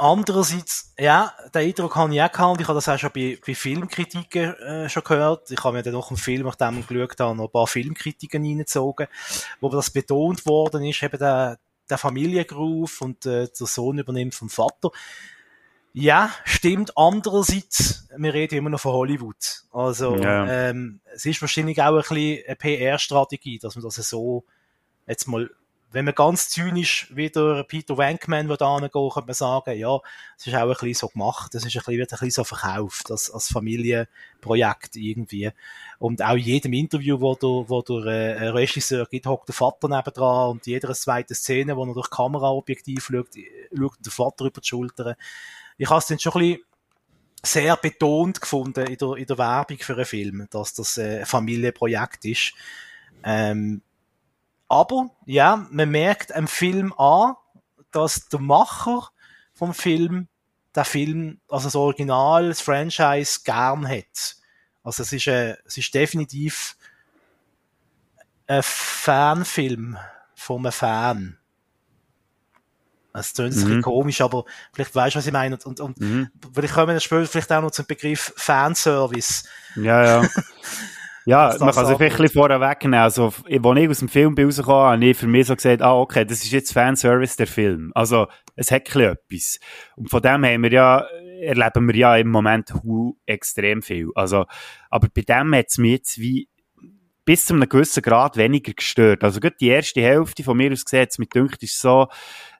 Andererseits, ja, den Eindruck habe ich auch gehabt, und ich habe das auch schon bei, bei Filmkritiken äh, schon gehört. Ich habe mir dann noch einen Film, nachdem ich geschaut habe, noch ein paar Filmkritiken reingezogen, wo das betont worden ist, eben der, der Familiengroove und äh, der Sohn übernimmt vom Vater. Ja, stimmt. Andererseits, wir reden immer noch von Hollywood. Also, Ja. ähm, es ist wahrscheinlich auch ein bisschen eine PR-Strategie, dass man das so jetzt mal, wenn man ganz zynisch wieder Peter Wankman würde angehen, könnte man sagen, ja, es ist auch ein bisschen so gemacht, es ist ein bisschen, wird ein bisschen so verkauft, als, als Familienprojekt irgendwie. Und auch in jedem Interview, wo der, wo der äh, Regisseur gibt, hockt der Vater nebendran und jeder zweiten Szene, wo er durch Kameraobjektiv schaut, schaut der Vater über die Schulter. Ich habe es dann schon ein bisschen sehr betont gefunden in der, in der Werbung für einen Film, dass das äh, ein Familienprojekt ist. Ähm, aber, ja, man merkt am Film an, dass der Macher vom Film der Film, also das Original, das Franchise gern hat. Also es ist, äh, es ist definitiv ein Fanfilm von einem Fan. Es klingt ein bisschen Mhm. komisch, aber vielleicht weißt du, was ich meine. Und, und, und Mhm. vielleicht kommen wir später vielleicht auch noch zum Begriff Fanservice. Ja, ja. [LAUGHS] Ja, man kann sich vielleicht ein bisschen vorher wegnehmen. Also, als ich aus dem Film bin rausgekommen, habe ich für mich so gesagt, ah, okay, das ist jetzt Fanservice, der Film. Also, es hat ein bisschen etwas. Und von dem haben wir ja, erleben wir ja im Moment extrem viel. Also, aber bei dem hat es mich jetzt wie bis zu einem gewissen Grad weniger gestört. Also, gerade die erste Hälfte von mir aus gesehen, hat's mich dünkt, ist so,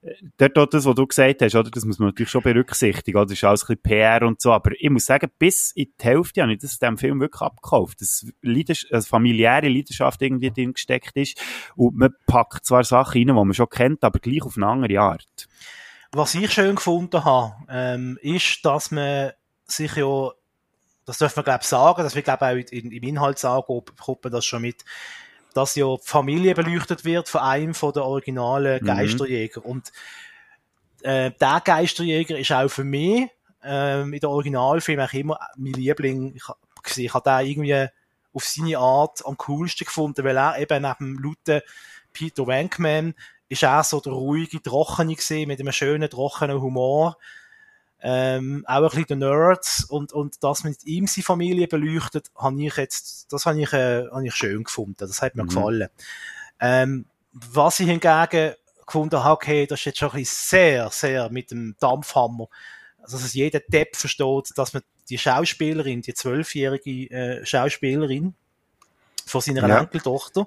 äh, dort auch das, was du gesagt hast, oder? Das muss man natürlich schon berücksichtigen, oder? Das ist alles ein bisschen PR und so. Aber ich muss sagen, bis in die Hälfte habe ich das dem Film wirklich abgekauft. Dass Leidens eine familiäre Leidenschaft irgendwie drin gesteckt ist. Und man packt zwar Sachen rein, die man schon kennt, aber gleich auf eine andere Art. Was ich schön gefunden habe, ähm, ist, dass man sich ja, das dürfen wir glaube ich sagen, dass wir glaube auch in, im Inhaltsangebot bekommt man das schon mit, dass ja die Familie beleuchtet wird von einem von der originalen Mhm. Geisterjäger. Und äh, der Geisterjäger ist auch für mich ähm, in der Originalfilm auch immer mein Liebling. Ich, hab gesehen, ich habe den irgendwie auf seine Art am coolsten gefunden, weil er eben neben dem lauten Peter Wankman ist auch so der ruhige, trockene gesehen, mit einem schönen, trockenen Humor. Ähm, auch ein bisschen der Nerds und, und das mit ihm seine Familie beleuchtet, habe ich jetzt, das habe ich, äh, habe ich schön gefunden. Das hat mir Mhm. gefallen. Ähm, was ich hingegen gefunden habe, okay, das ist jetzt schon ein bisschen sehr, sehr mit dem Dampfhammer. Also, dass jeder Depp versteht, dass man die Schauspielerin, die zwölfjährige äh, Schauspielerin von seiner Ja. Enkeltochter,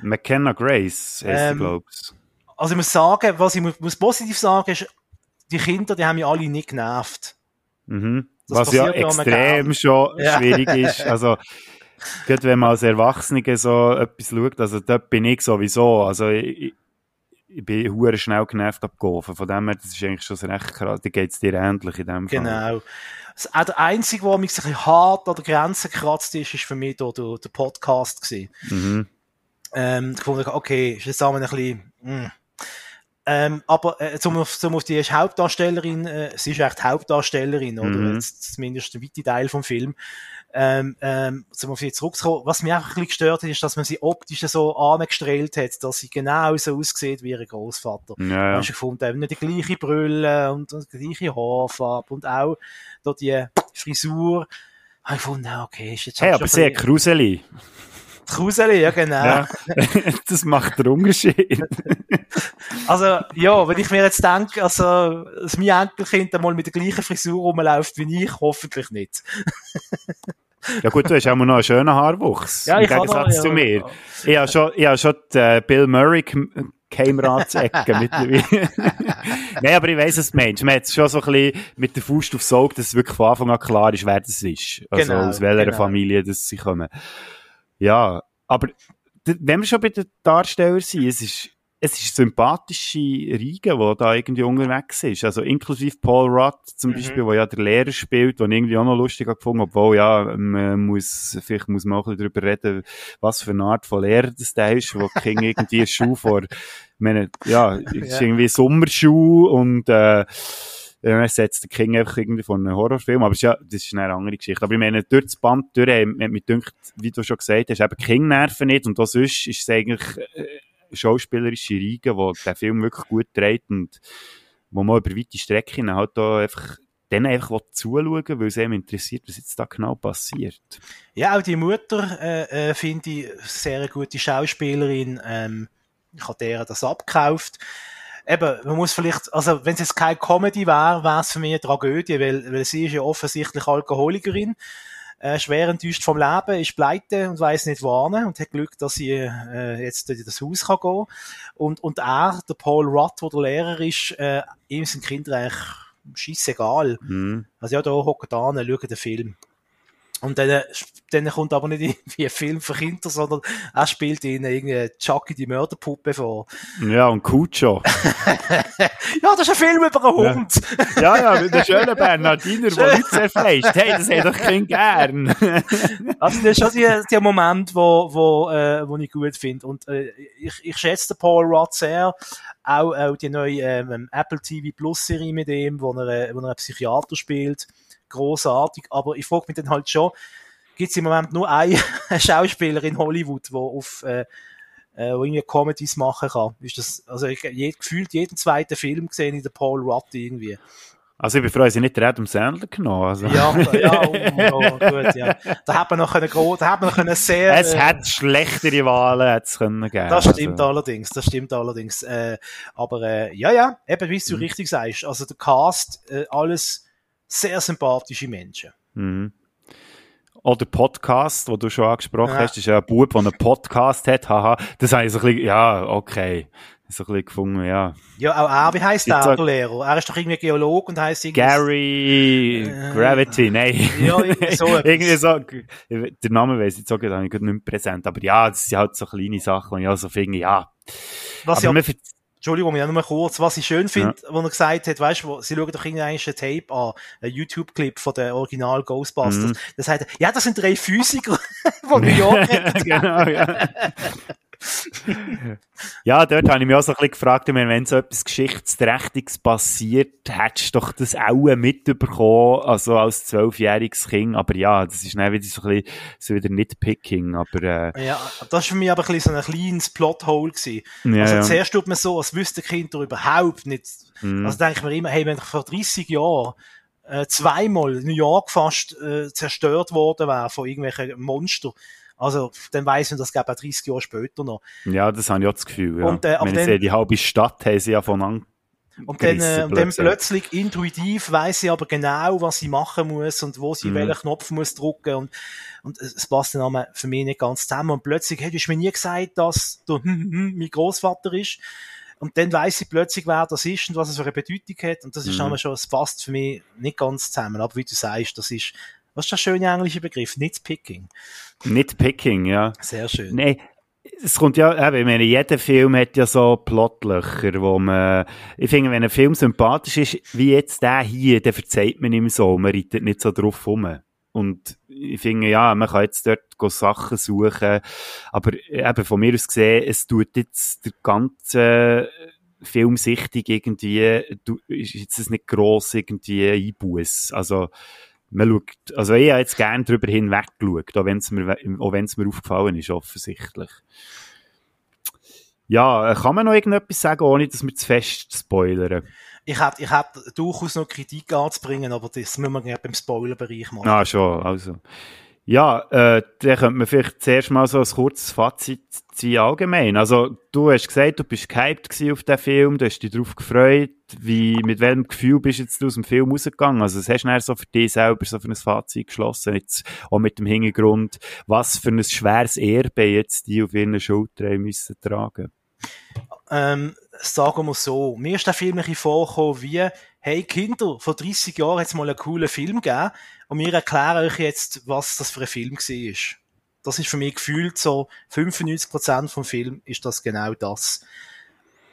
McKenna Grace, heißt Ähm, sie, glaub's. also ich muss sagen, was ich mu- muss positiv sagen, ist, die Kinder, die haben mich alle nicht genervt. Mhm. das Was ja extrem schon Ja. schwierig ist. Also, gerade wenn man als Erwachsener so etwas schaut, also dort bin ich sowieso, also ich, ich bin hure schnell genervt abgehofen. Von dem her, das ist eigentlich schon so recht krass. Da geht's dir ähnlich in dem Fall. Genau. Auch der einzige, der mich ein bisschen hart an der Grenze gekratzt ist, ist für mich der, der Podcast gewesen. Mhm. Ähm, ich fand, okay, ist jetzt auch ein bisschen, mm. Ähm, aber äh, zum, auf- zum auf die Hauptdarstellerin, äh, sie ist echt Hauptdarstellerin, oder? Mhm. Jetzt, zumindest ein weiter Teil vom Film. Ähm, ähm, zum auf sie zurückzukommen, was mich auch ein bisschen gestört hat, ist, dass man sie optisch so angestrahlt hat, dass sie genau so aussieht wie ihr Großvater. Ja, Ja. Hast du gefunden, eben nicht die gleiche Brille und, und die gleiche Haarfarbe und auch da die Frisur. Habe ich gefunden, okay, ist jetzt Hey, aber sehr bisschen- Kruseli. Kruseli, ja, genau. Ja. [LAUGHS] das macht den Unterschied. [LAUGHS] Also, ja, wenn ich mir jetzt denke, also, dass mein Enkelkind einmal mit der gleichen Frisur rumläuft wie ich, hoffentlich nicht. Ja gut, du hast auch noch einen schönen Haarwuchs. Ja, Im Gegensatz noch, zu mir. Ich habe schon, ich habe schon die, äh, Bill Murray Kämeratsecke mittlerweile. [LAUGHS] Nein, aber ich weiss, du meinst. Man hat es schon so ein bisschen mit der Faust aufs Auge, dass es wirklich von Anfang an klar ist, wer das ist. Also Genau, aus welcher genau. Familie das sie kommen. Ja, aber wenn wir schon bei den Darstellern sind, es ist, es ist sympathische Riege, die da irgendwie unterwegs ist. Also inklusive Paul Rudd zum Mhm. Beispiel, der ja der Lehrer spielt, den ich irgendwie auch noch lustig habe gefunden, obwohl ja, man muss, vielleicht muss man auch ein bisschen darüber reden, was für eine Art von Lehrer das der ist, wo die Kinder irgendwie [LAUGHS] Schuh vor, ich meine, ja, es ist irgendwie Sommerschuh und, äh, er setzt den King einfach irgendwie von einem Horrorfilm, aber ja, das ist eine andere Geschichte. Aber ich meine, durch das Band durch, hat mich gedacht, wie du schon gesagt hast, eben King nerven nicht und auch sonst ist es eigentlich äh, schauspielerische Riege, die den Film wirklich gut trägt und wo man über weite Strecken halt da einfach denen einfach zuschauen weil es einem interessiert, was jetzt da genau passiert. Ja, auch die Mutter, äh, äh, finde ich, sehr eine gute Schauspielerin, ähm, ich habe der das abgekauft. Eben, man muss vielleicht, also, wenn es jetzt keine Comedy wäre, wäre es für mich eine Tragödie, weil, weil sie ist ja offensichtlich Alkoholikerin, äh, schwer enttäuscht vom Leben, ist pleite und weiß nicht wohin und hat Glück, dass sie äh, jetzt in das Haus kann gehen und und er, der Paul Rudd, der der Lehrer ist, äh, ihm sind Kinder eigentlich scheissegal. Mhm. Also ja, da hockt an, schaut den Film. Und dann, dann kommt aber nicht irgendwie ein Film für Kinder, sondern er spielt ihnen irgendwie Chucky die Mörderpuppe vor. Ja, und Cucho. [LAUGHS] Ja, das ist ein Film über einen Hund. ja, ja, mit der schönen Bernardiner, der Leute zerfleischt. Hey, das hätte ich Kind gern. [LAUGHS] Also das ist schon die, die Moment, wo, wo, äh, wo ich gut finde. Und äh, ich, ich schätze den Paul Rudd sehr. Auch, auch die neue ähm, Apple TV Plus Serie mit ihm, wo er, äh, wo er einen Psychiater spielt. Großartig. Aber ich frage mich dann halt schon, gibt es im Moment nur einen [LAUGHS] Schauspieler in Hollywood, der auf äh, äh, wo irgendwie Comedies machen kann. Ist das, also ich, je, gefühlt jeden zweiten Film gesehen in der Paul Rudd irgendwie. Also ich bin froh, dass ich nicht den Adam Sandler genommen also. Ja, [LAUGHS] ja, oh, oh, gut, ja. Da hat man noch gro- da hat man noch können sehr, Es äh, hätte schlechtere Wahlen es können geben. Das stimmt also. allerdings, das stimmt allerdings. Äh, aber äh, ja, ja, eben wie du richtig sagst, also der Cast, äh, alles sehr sympathische Menschen. Mhm. Oder Podcast, wo du schon angesprochen Ja. hast, ist ja ein Bub, der einen Podcast hat, haha. Das habe ich so ein bisschen, ja, okay. So ein bisschen gefunden, ja. Ja, auch er, wie heisst der, der Lehrer? Er ist doch irgendwie Geolog und heisst irgendwie... Gary Äh, Gravity, nein. Ja, irgendwie so [LAUGHS] irgendwie so, der Name weiss ich jetzt auch gerade, habe ich nicht mehr präsent. Aber ja, das sind halt so kleine Sachen, und ich also finde, ja. Was aber ja, Entschuldigung, ja, nur kurz, was ich schön finde, wo er gesagt hat, weißt du, sie schauen doch irgendein Tape an, ein YouTube-Clip von der Original Ghostbusters. Mhm. Da sagt er, ja, das sind drei Physiker [LAUGHS] von New York. [LAUGHS] genau, ja. [LAUGHS] [LAUGHS] Ja, dort habe ich mich auch so ein bisschen gefragt, ich meine, wenn so etwas Geschichtsträchtiges passiert, hättest du doch das auch mitbekommen, also als zwölfjähriges Kind. Aber ja, das ist dann wieder so ein bisschen, so wieder Nitpicking, aber, äh, Ja, das war für mich aber ein bisschen so ein kleines Plothole gewesen. Ja, also ja. zuerst tut man so, als wüsste Kinder überhaupt nicht. Mhm. Also denke ich mir immer, hey, wenn ich vor 30 Jahren äh, zweimal New York fast äh, zerstört worden wäre von irgendwelchen Monstern, also dann weiss man, das gäbe auch 30 Jahre später noch. ja, das habe ich auch das Gefühl, ja. Und, äh, wenn ich dann- sehe, die halbe Stadt haben sie ja von an Und dann, äh, und dann plötzlich intuitiv weiss sie aber genau, was sie machen muss und wo sie Mhm. welchen Knopf muss drücken und, und es passt dann für mich nicht ganz zusammen. Und plötzlich, hey, du hast mir nie gesagt, dass du [LAUGHS] mein Großvater ist. Und dann weiss sie plötzlich, wer das ist und was es für eine Bedeutung hat. Und das ist Mhm. schon, es passt für mich nicht ganz zusammen. Aber wie du sagst, das ist, was ist der schöne englische Begriff? Nitpicking. Nitpicking, ja. Sehr schön. Nein, es kommt ja, eben, ich meine, jeder Film hat ja so Plotlöcher, wo man, ich finde, wenn ein Film sympathisch ist, wie jetzt der hier, dann verzeiht man ihm so, man reitet nicht so drauf rum. Und ich finde, ja, man kann jetzt dort Sachen suchen, aber eben von mir aus gesehen, es tut jetzt der ganze Filmsichtung irgendwie, du, ist jetzt nicht gross irgendwie Einbuß. Also, man schaut, also ich habe jetzt gerne drüber hinweg geschaut, auch wenn es mir, auch mir aufgefallen ist, offensichtlich. Ja, äh, kann man noch irgendetwas sagen, ohne dass wir zu fest spoilern? Ich hätte, ich durchaus noch Kritik anzubringen, aber das müssen wir gerne beim Spoilerbereich machen. Ah, schon, also. Ja, äh, dann könnte man vielleicht zuerst mal so ein kurzes Fazit ziehen allgemein. Also, du hast gesagt, du bist gehypt auf den Film, du hast dich darauf gefreut. Wie, mit welchem Gefühl bist du jetzt aus dem Film rausgegangen? Also, was hast du dann so für dich selber so für ein Fazit geschlossen? Jetzt auch mit dem Hintergrund, was für ein schweres Erbe jetzt die auf ihren Schultern müssen tragen. ähm, sagen wir so, mir ist der Film ein bisschen vorgekommen wie, hey Kinder, vor 30 Jahren hat es mal einen coolen Film gegeben und wir erklären euch jetzt, was das für ein Film war. Das ist für mich gefühlt so, 95% vom Film ist das genau das.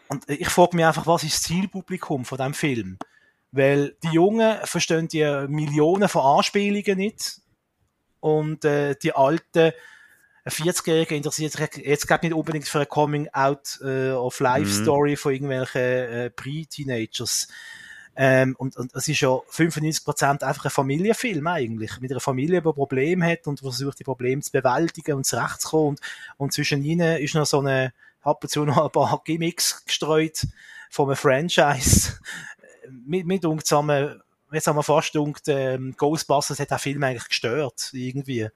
Und ich frage mich einfach, was ist das Zielpublikum von dem Film? Weil die Jungen verstehen die Millionen von Anspielungen nicht und äh, die Alten ein 40-Jähriger interessiert sich jetzt gerade nicht unbedingt für eine Coming-out äh, of Life-Story von irgendwelchen äh, Pre-Teenagers. Ähm, und, und es ist ja 95% einfach ein Familienfilm eigentlich. Mit einer Familie, die Probleme hat und versucht, die Probleme zu bewältigen und zurechtzukommen. Und, und zwischen ihnen ist noch so eine, ab und zu noch ein paar Gimmicks gestreut von einem Franchise. [LAUGHS] mit, mit uns zusammen, jetzt haben wir fast gedacht, ähm, Ghostbusters hat den Film eigentlich gestört, irgendwie.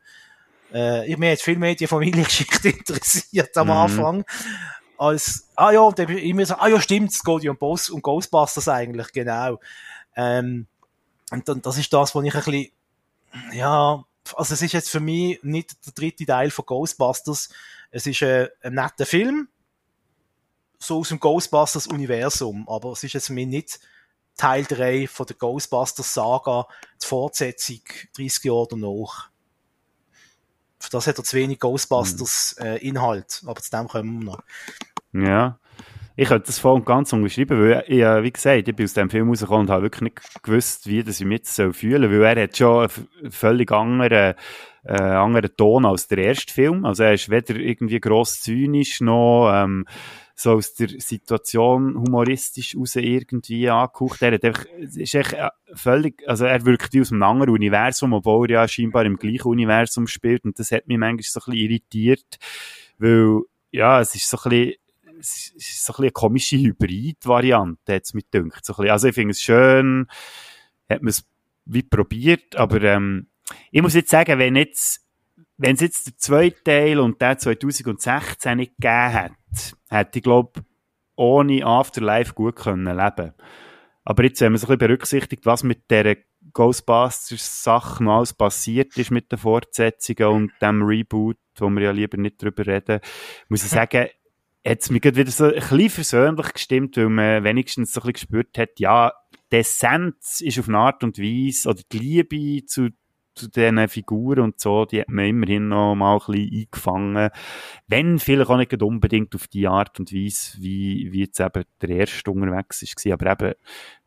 Äh, ich mir hat viel mehr die Familiengeschichte [LAUGHS] interessiert am Mhm. Als, ah ja, ich immer so, ah ja, stimmt, es geht ja um, Boss, um Ghostbusters eigentlich, genau. Ähm, und dann, das ist das, wo ich ein bisschen, ja, also es ist jetzt für mich nicht der dritte Teil von Ghostbusters. Es ist äh, ein netter Film, so aus dem Ghostbusters-Universum, aber es ist jetzt für mich nicht Teil 3 von der Ghostbusters-Saga, die Fortsetzung 30 Jahre danach. Für das hat er zu wenig Ghostbusters-Inhalt, aber zu dem kommen wir noch. Ja. Ich könnte das voll und ganz unterschreiben, weil ich, äh, wie gesagt, ich bin aus dem Film rausgekommen und habe wirklich nicht gewusst, wie das ich mich jetzt fühlen soll, weil er hat schon einen völlig anderen, äh, anderen Ton als der erste Film. Also er ist weder irgendwie gross zynisch noch, ähm, so aus der Situation humoristisch raus irgendwie angehaucht. Er hat einfach, ist echt äh, völlig, also er wirkt wie aus einem anderen Universum, obwohl er ja scheinbar im gleichen Universum spielt und das hat mich manchmal so ein bisschen irritiert, weil, ja, es ist so ein bisschen, es ist so ein bisschen eine komische Hybrid-Variante, hat's mir gedacht. So ein bisschen, also ich finde es schön, hat man es wie probiert, aber ähm, ich muss jetzt sagen, wenn jetzt wenn es jetzt der zweite Teil und der 2016 nicht gegeben hat, hätte ich glaube ohne Afterlife gut können leben. Aber jetzt, wenn man so ein bisschen berücksichtigt, was mit der Ghostbusters-Sache noch alles passiert ist mit den Fortsetzungen und dem Reboot, wo wir ja lieber nicht drüber reden, muss ich [LAUGHS] sagen, hat es mich gerade wieder so ein bisschen versöhnlich gestimmt, weil man wenigstens so ein bisschen gespürt hat, ja, die Essenz ist auf eine Art und Weise, oder die Liebe zu, zu diesen Figuren und so, die hat man immerhin noch mal ein bisschen eingefangen. Wenn vielleicht auch nicht unbedingt auf die Art und Weise, wie, wie jetzt eben der erste unterwegs war. Aber eben,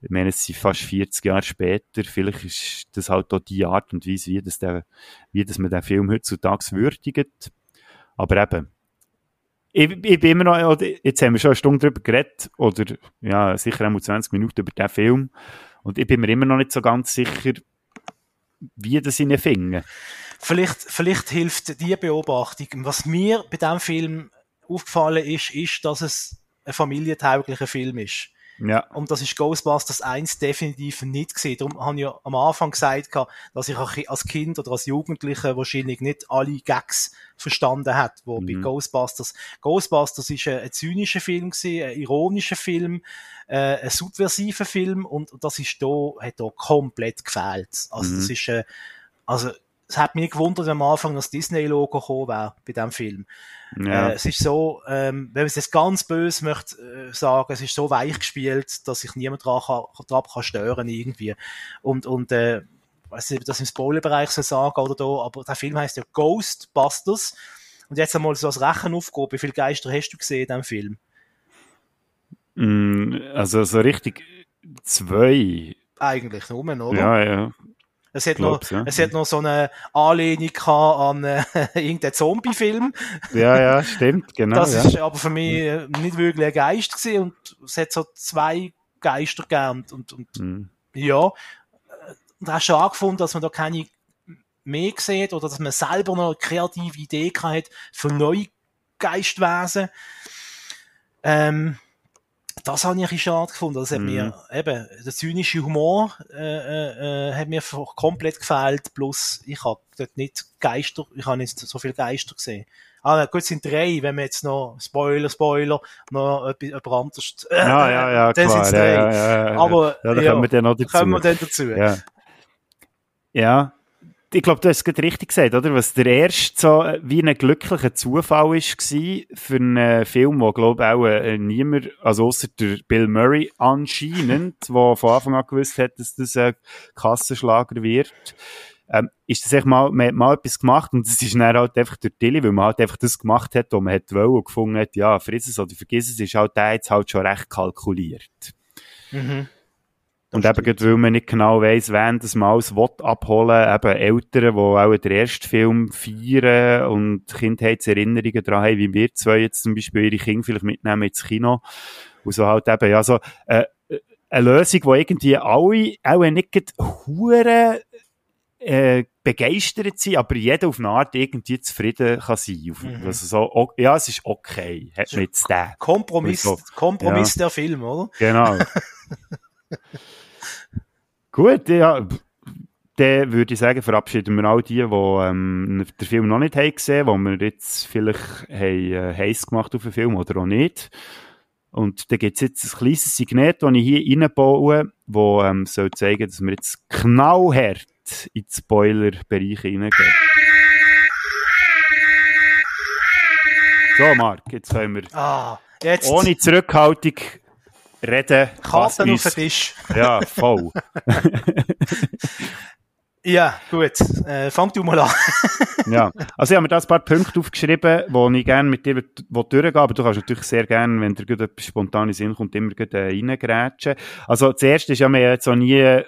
ich meine, es sind fast 40 Jahre später, vielleicht ist das halt auch die Art und Weise, wie das, der, wie das man den Film heutzutage würdigt. Aber eben, ich, ich bin immer noch, jetzt haben wir schon eine Stunde drüber geredet, oder ja, sicher auch 20 Minuten über den Film. Und ich bin mir immer noch nicht so ganz sicher, wie das in den Finger. Vielleicht, vielleicht hilft die Beobachtung. Was mir bei diesem Film aufgefallen ist, ist, dass es ein familientauglicher Film ist. Ja. Und das ist Ghostbusters 1 definitiv nicht gesehen. Darum habe ich ja am Anfang gesagt, dass ich als Kind oder als Jugendlicher wahrscheinlich nicht alle Gags verstanden hat, wo Mhm. bei Ghostbusters. Ghostbusters ist ein, ein zynischer Film gewesen, ein ironischer Film, äh, ein subversiver Film und das ist da, hat da komplett gefehlt. Also Mhm. das ist, äh, also, es hat mich nicht gewundert am Anfang, dass Disney-Logo gekommen wäre bei diesem Film. Ja. Äh, es ist so, ähm, wenn man es jetzt ganz böse möchte äh, sagen, es ist so weich gespielt, dass sich niemand dran kann, dran kann stören irgendwie. Und, und äh, weiß nicht, ob ich das im Spoilerbereich soll sagen oder da, aber der Film heißt ja Ghostbusters. Und jetzt einmal so als Rechenaufgabe, wie viele Geister hast du gesehen in diesem Film? Mm, Also so richtig zwei. Eigentlich nur, oder? Ja, ja. Es hat, glaub's, noch, ja. es hat noch so eine Anlehnung an äh, [LAUGHS] irgendeinen Zombie-Film. Ja, ja, stimmt, genau. Das ja. ist aber für mich äh, nicht wirklich ein Geist gewesen und es hat so zwei Geister gegeben und, und, und Mm. ja, und hast schon angefunden, dass man da keine mehr sieht oder dass man selber noch eine kreative Idee hat für neue Geistwesen. Ähm, das habe ich ein bisschen schade gefunden. Das hat Mhm. mir, eben, der zynische Humor äh, äh, äh, hat mir komplett gefehlt. Plus, ich habe dort nicht Geister, ich habe nicht so viele Geister gesehen. Ah, gut, es sind drei, wenn wir jetzt noch, Spoiler, Spoiler, noch etwas, etwas anderes, äh, Ja, ja, ja, [LAUGHS] dann klar. sind's Ja, drei. ja, ja, ja. Aber, ja, da ja, kommen wir dann noch dazu. kommen wir dann dazu. Ja. ja. Ich glaube, du hast es gerade richtig gesagt, oder? Was der erste so äh, wie ein glücklicher Zufall war für einen Film, wo, glaube ich, auch äh, niemand, also außer der Bill Murray anscheinend, [LAUGHS] der von Anfang an gewusst hat, dass das ein Kassenschlager wird, ähm, ist das echt mal, man hat mal etwas gemacht und das ist dann halt einfach durch Tilly, weil man halt einfach das gemacht hat, was man hat wollen und gefunden hat, ja, friss es oder vergiss es, ist halt der jetzt halt schon recht kalkuliert. Mhm. Und eben, gerade weil man nicht genau weiss, wen das mal alles abholen eben Eltern, die auch den ersten Film feiern und Kindheitserinnerungen daran haben, wie wir zwei jetzt zum Beispiel ihre Kinder vielleicht mitnehmen ins Kino. Und so halt eben, ja, so, äh, eine Lösung, die irgendwie alle auch nicht hure äh, begeistert sind, aber jeder auf eine Art irgendwie zufrieden kann sein. Mhm. also so, o- ja, es ist okay, hat man jetzt den. Kompromiss, Und Kompromiss der Film, oder? Genau. [LAUGHS] Gut, ja. Dann würde ich sagen, verabschieden wir all die, die ähm, den Film noch nicht haben gesehen haben, die wir jetzt vielleicht haben, äh, heiß gemacht auf den Film oder auch nicht. Und da gibt es jetzt ein kleines Signet, das ich hier reinbaue, das ähm, soll zeigen, dass wir jetzt knallhart in den Spoiler-Bereich reingehen. So, Marc, jetzt können wir Ah, jetzt ohne Zurückhaltung reden. Karten auf den Tisch. [LAUGHS] ja, voll. [LAUGHS] Ja, gut. Äh, fang du mal an. [LAUGHS] ja. Also ich habe mir da ein paar Punkte aufgeschrieben, wo ich gerne mit dir durchgehen aber du kannst natürlich sehr gerne, wenn dir etwas spontan in Sinn kommt, immer äh, reingrätschen. Also zuerst ist ja mir jetzt auch nie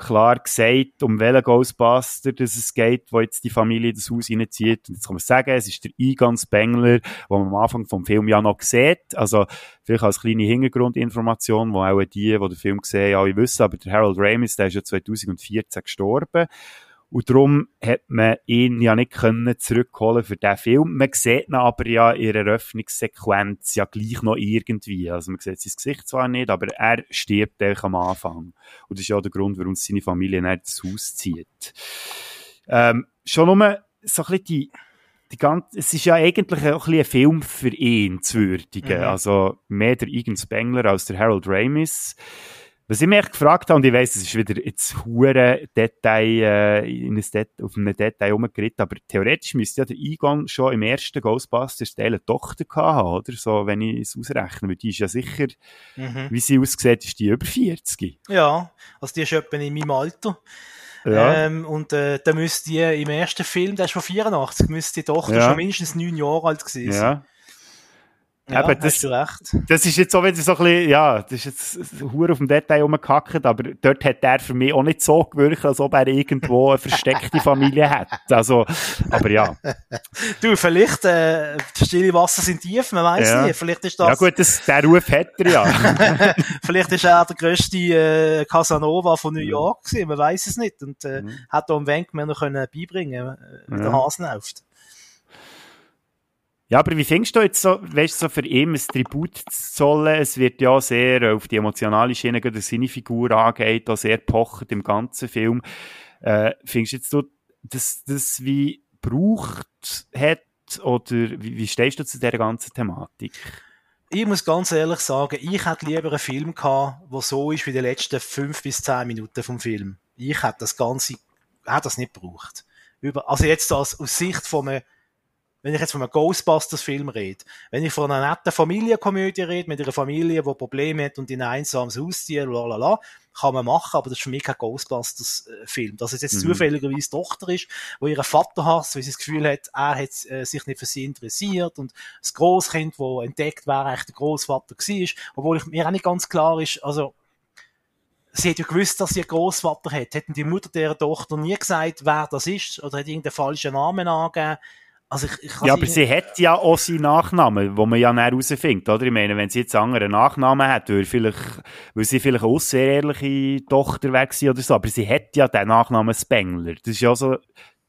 klar gesagt, um welchen Ghostbuster dass es geht, wo jetzt die Familie das Haus reinzieht. Und jetzt kann man sagen, es ist der Egon Spengler, den man am Anfang vom Film ja noch sieht. Also vielleicht als kleine Hintergrundinformation, wo auch die, die den Film sehen, alle wissen, aber der Harold Ramis, der ist ja 2014 gestorben. Und darum hat man ihn ja nicht können zurückholen für diesen Film. Man sieht ihn aber ja in der Eröffnungssequenz ja gleich noch irgendwie. Also man sieht sein Gesicht zwar nicht, aber er stirbt eigentlich am Anfang. Und das ist ja auch der Grund, warum seine Familie nicht das Haus zieht. Ähm, schon nur so ein bisschen die, die ganze, es ist ja eigentlich auch ein, ein Film für ihn zu würdigen. Mhm. Also mehr der Egan Spengler als der Harold Ramis. Was ich mich gefragt habe, und ich weiss, es ist wieder jetzt hure Detail, äh, in ein Det auf einem Detail rumgeritten, aber theoretisch müsste ja der Egon schon im ersten Ghostbusters Teil eine Tochter gehabt haben, oder? So, wenn ich es ausrechne, weil die ist ja sicher, Mhm. wie sie aussieht, ist die über 40. Ja, also die ist etwa in meinem Alter. Ja. Ähm, und äh, da müsste die im ersten Film, der ist von 84, müsste die Tochter Ja. schon mindestens neun Jahre alt gewesen sein. ja. Ja, Eben, das- hast du recht. Das ist jetzt so wieder so ein bisschen, ja, das ist jetzt hure auf dem Detail rumgehackt, aber dort hat er für mich auch nicht so gewirkt, als ob er irgendwo eine versteckte Familie hat. Also, aber ja. [LAUGHS] Du, vielleicht, äh, die stille Wasser sind tief, man weiß Ja. nicht. Vielleicht ist das, Ja gut, das, der Ruf hat er ja. [LAUGHS] vielleicht ist er der grösste äh, Casanova von New York gewesen, man weiß es nicht. Und äh, Mhm. hat da am Wenk mir noch können beibringen, äh, wie der Ja. Ja, aber wie findest du jetzt so, weißt du, so für ihn ein Tribut zu zollen? Es wird ja sehr auf die emotionale Schiene, was seine Figur angeht, auch sehr pochert im ganzen Film. Äh, findest du jetzt so, dass das wie braucht hat oder wie, wie stehst du zu dieser ganzen Thematik? Ich muss ganz ehrlich sagen, ich hätte lieber einen Film gehabt, der so ist wie die letzten fünf bis zehn Minuten vom Film. Ich hätte das Ganze, hätte das nicht gebraucht. Über, also jetzt aus, aus Sicht von einem, wenn ich jetzt von einem Ghostbusters-Film rede, wenn ich von einer netten Familienkomödie rede, mit einer Familie, die Probleme hat und in ein einsames Haus ziehen, lalala, kann man machen, aber das ist für mich kein Ghostbusters-Film. Dass es jetzt Mhm. zufälligerweise Tochter ist, wo ihren Vater hasst, weil sie das Gefühl hat, er hat äh, sich nicht für sie interessiert und das Großkind, wo entdeckt wer eigentlich der Großvater war, obwohl ich, mir auch nicht ganz klar ist, also sie hat ja gewusst, dass sie einen Großvater hat. Hätten die Mutter der Tochter nie gesagt, wer das ist, oder hat irgendeinen falschen Namen angegeben. Also ich, ich Ja, aber sie hat ja auch seinen Nachnamen, wo man ja näher herausfindet, oder? Ich meine, wenn sie jetzt einen anderen Nachnamen hat, weil, vielleicht, weil sie vielleicht eine außerehrliche Tochter wäre oder so, aber sie hat ja den Nachnamen Spengler. Das ist ja so,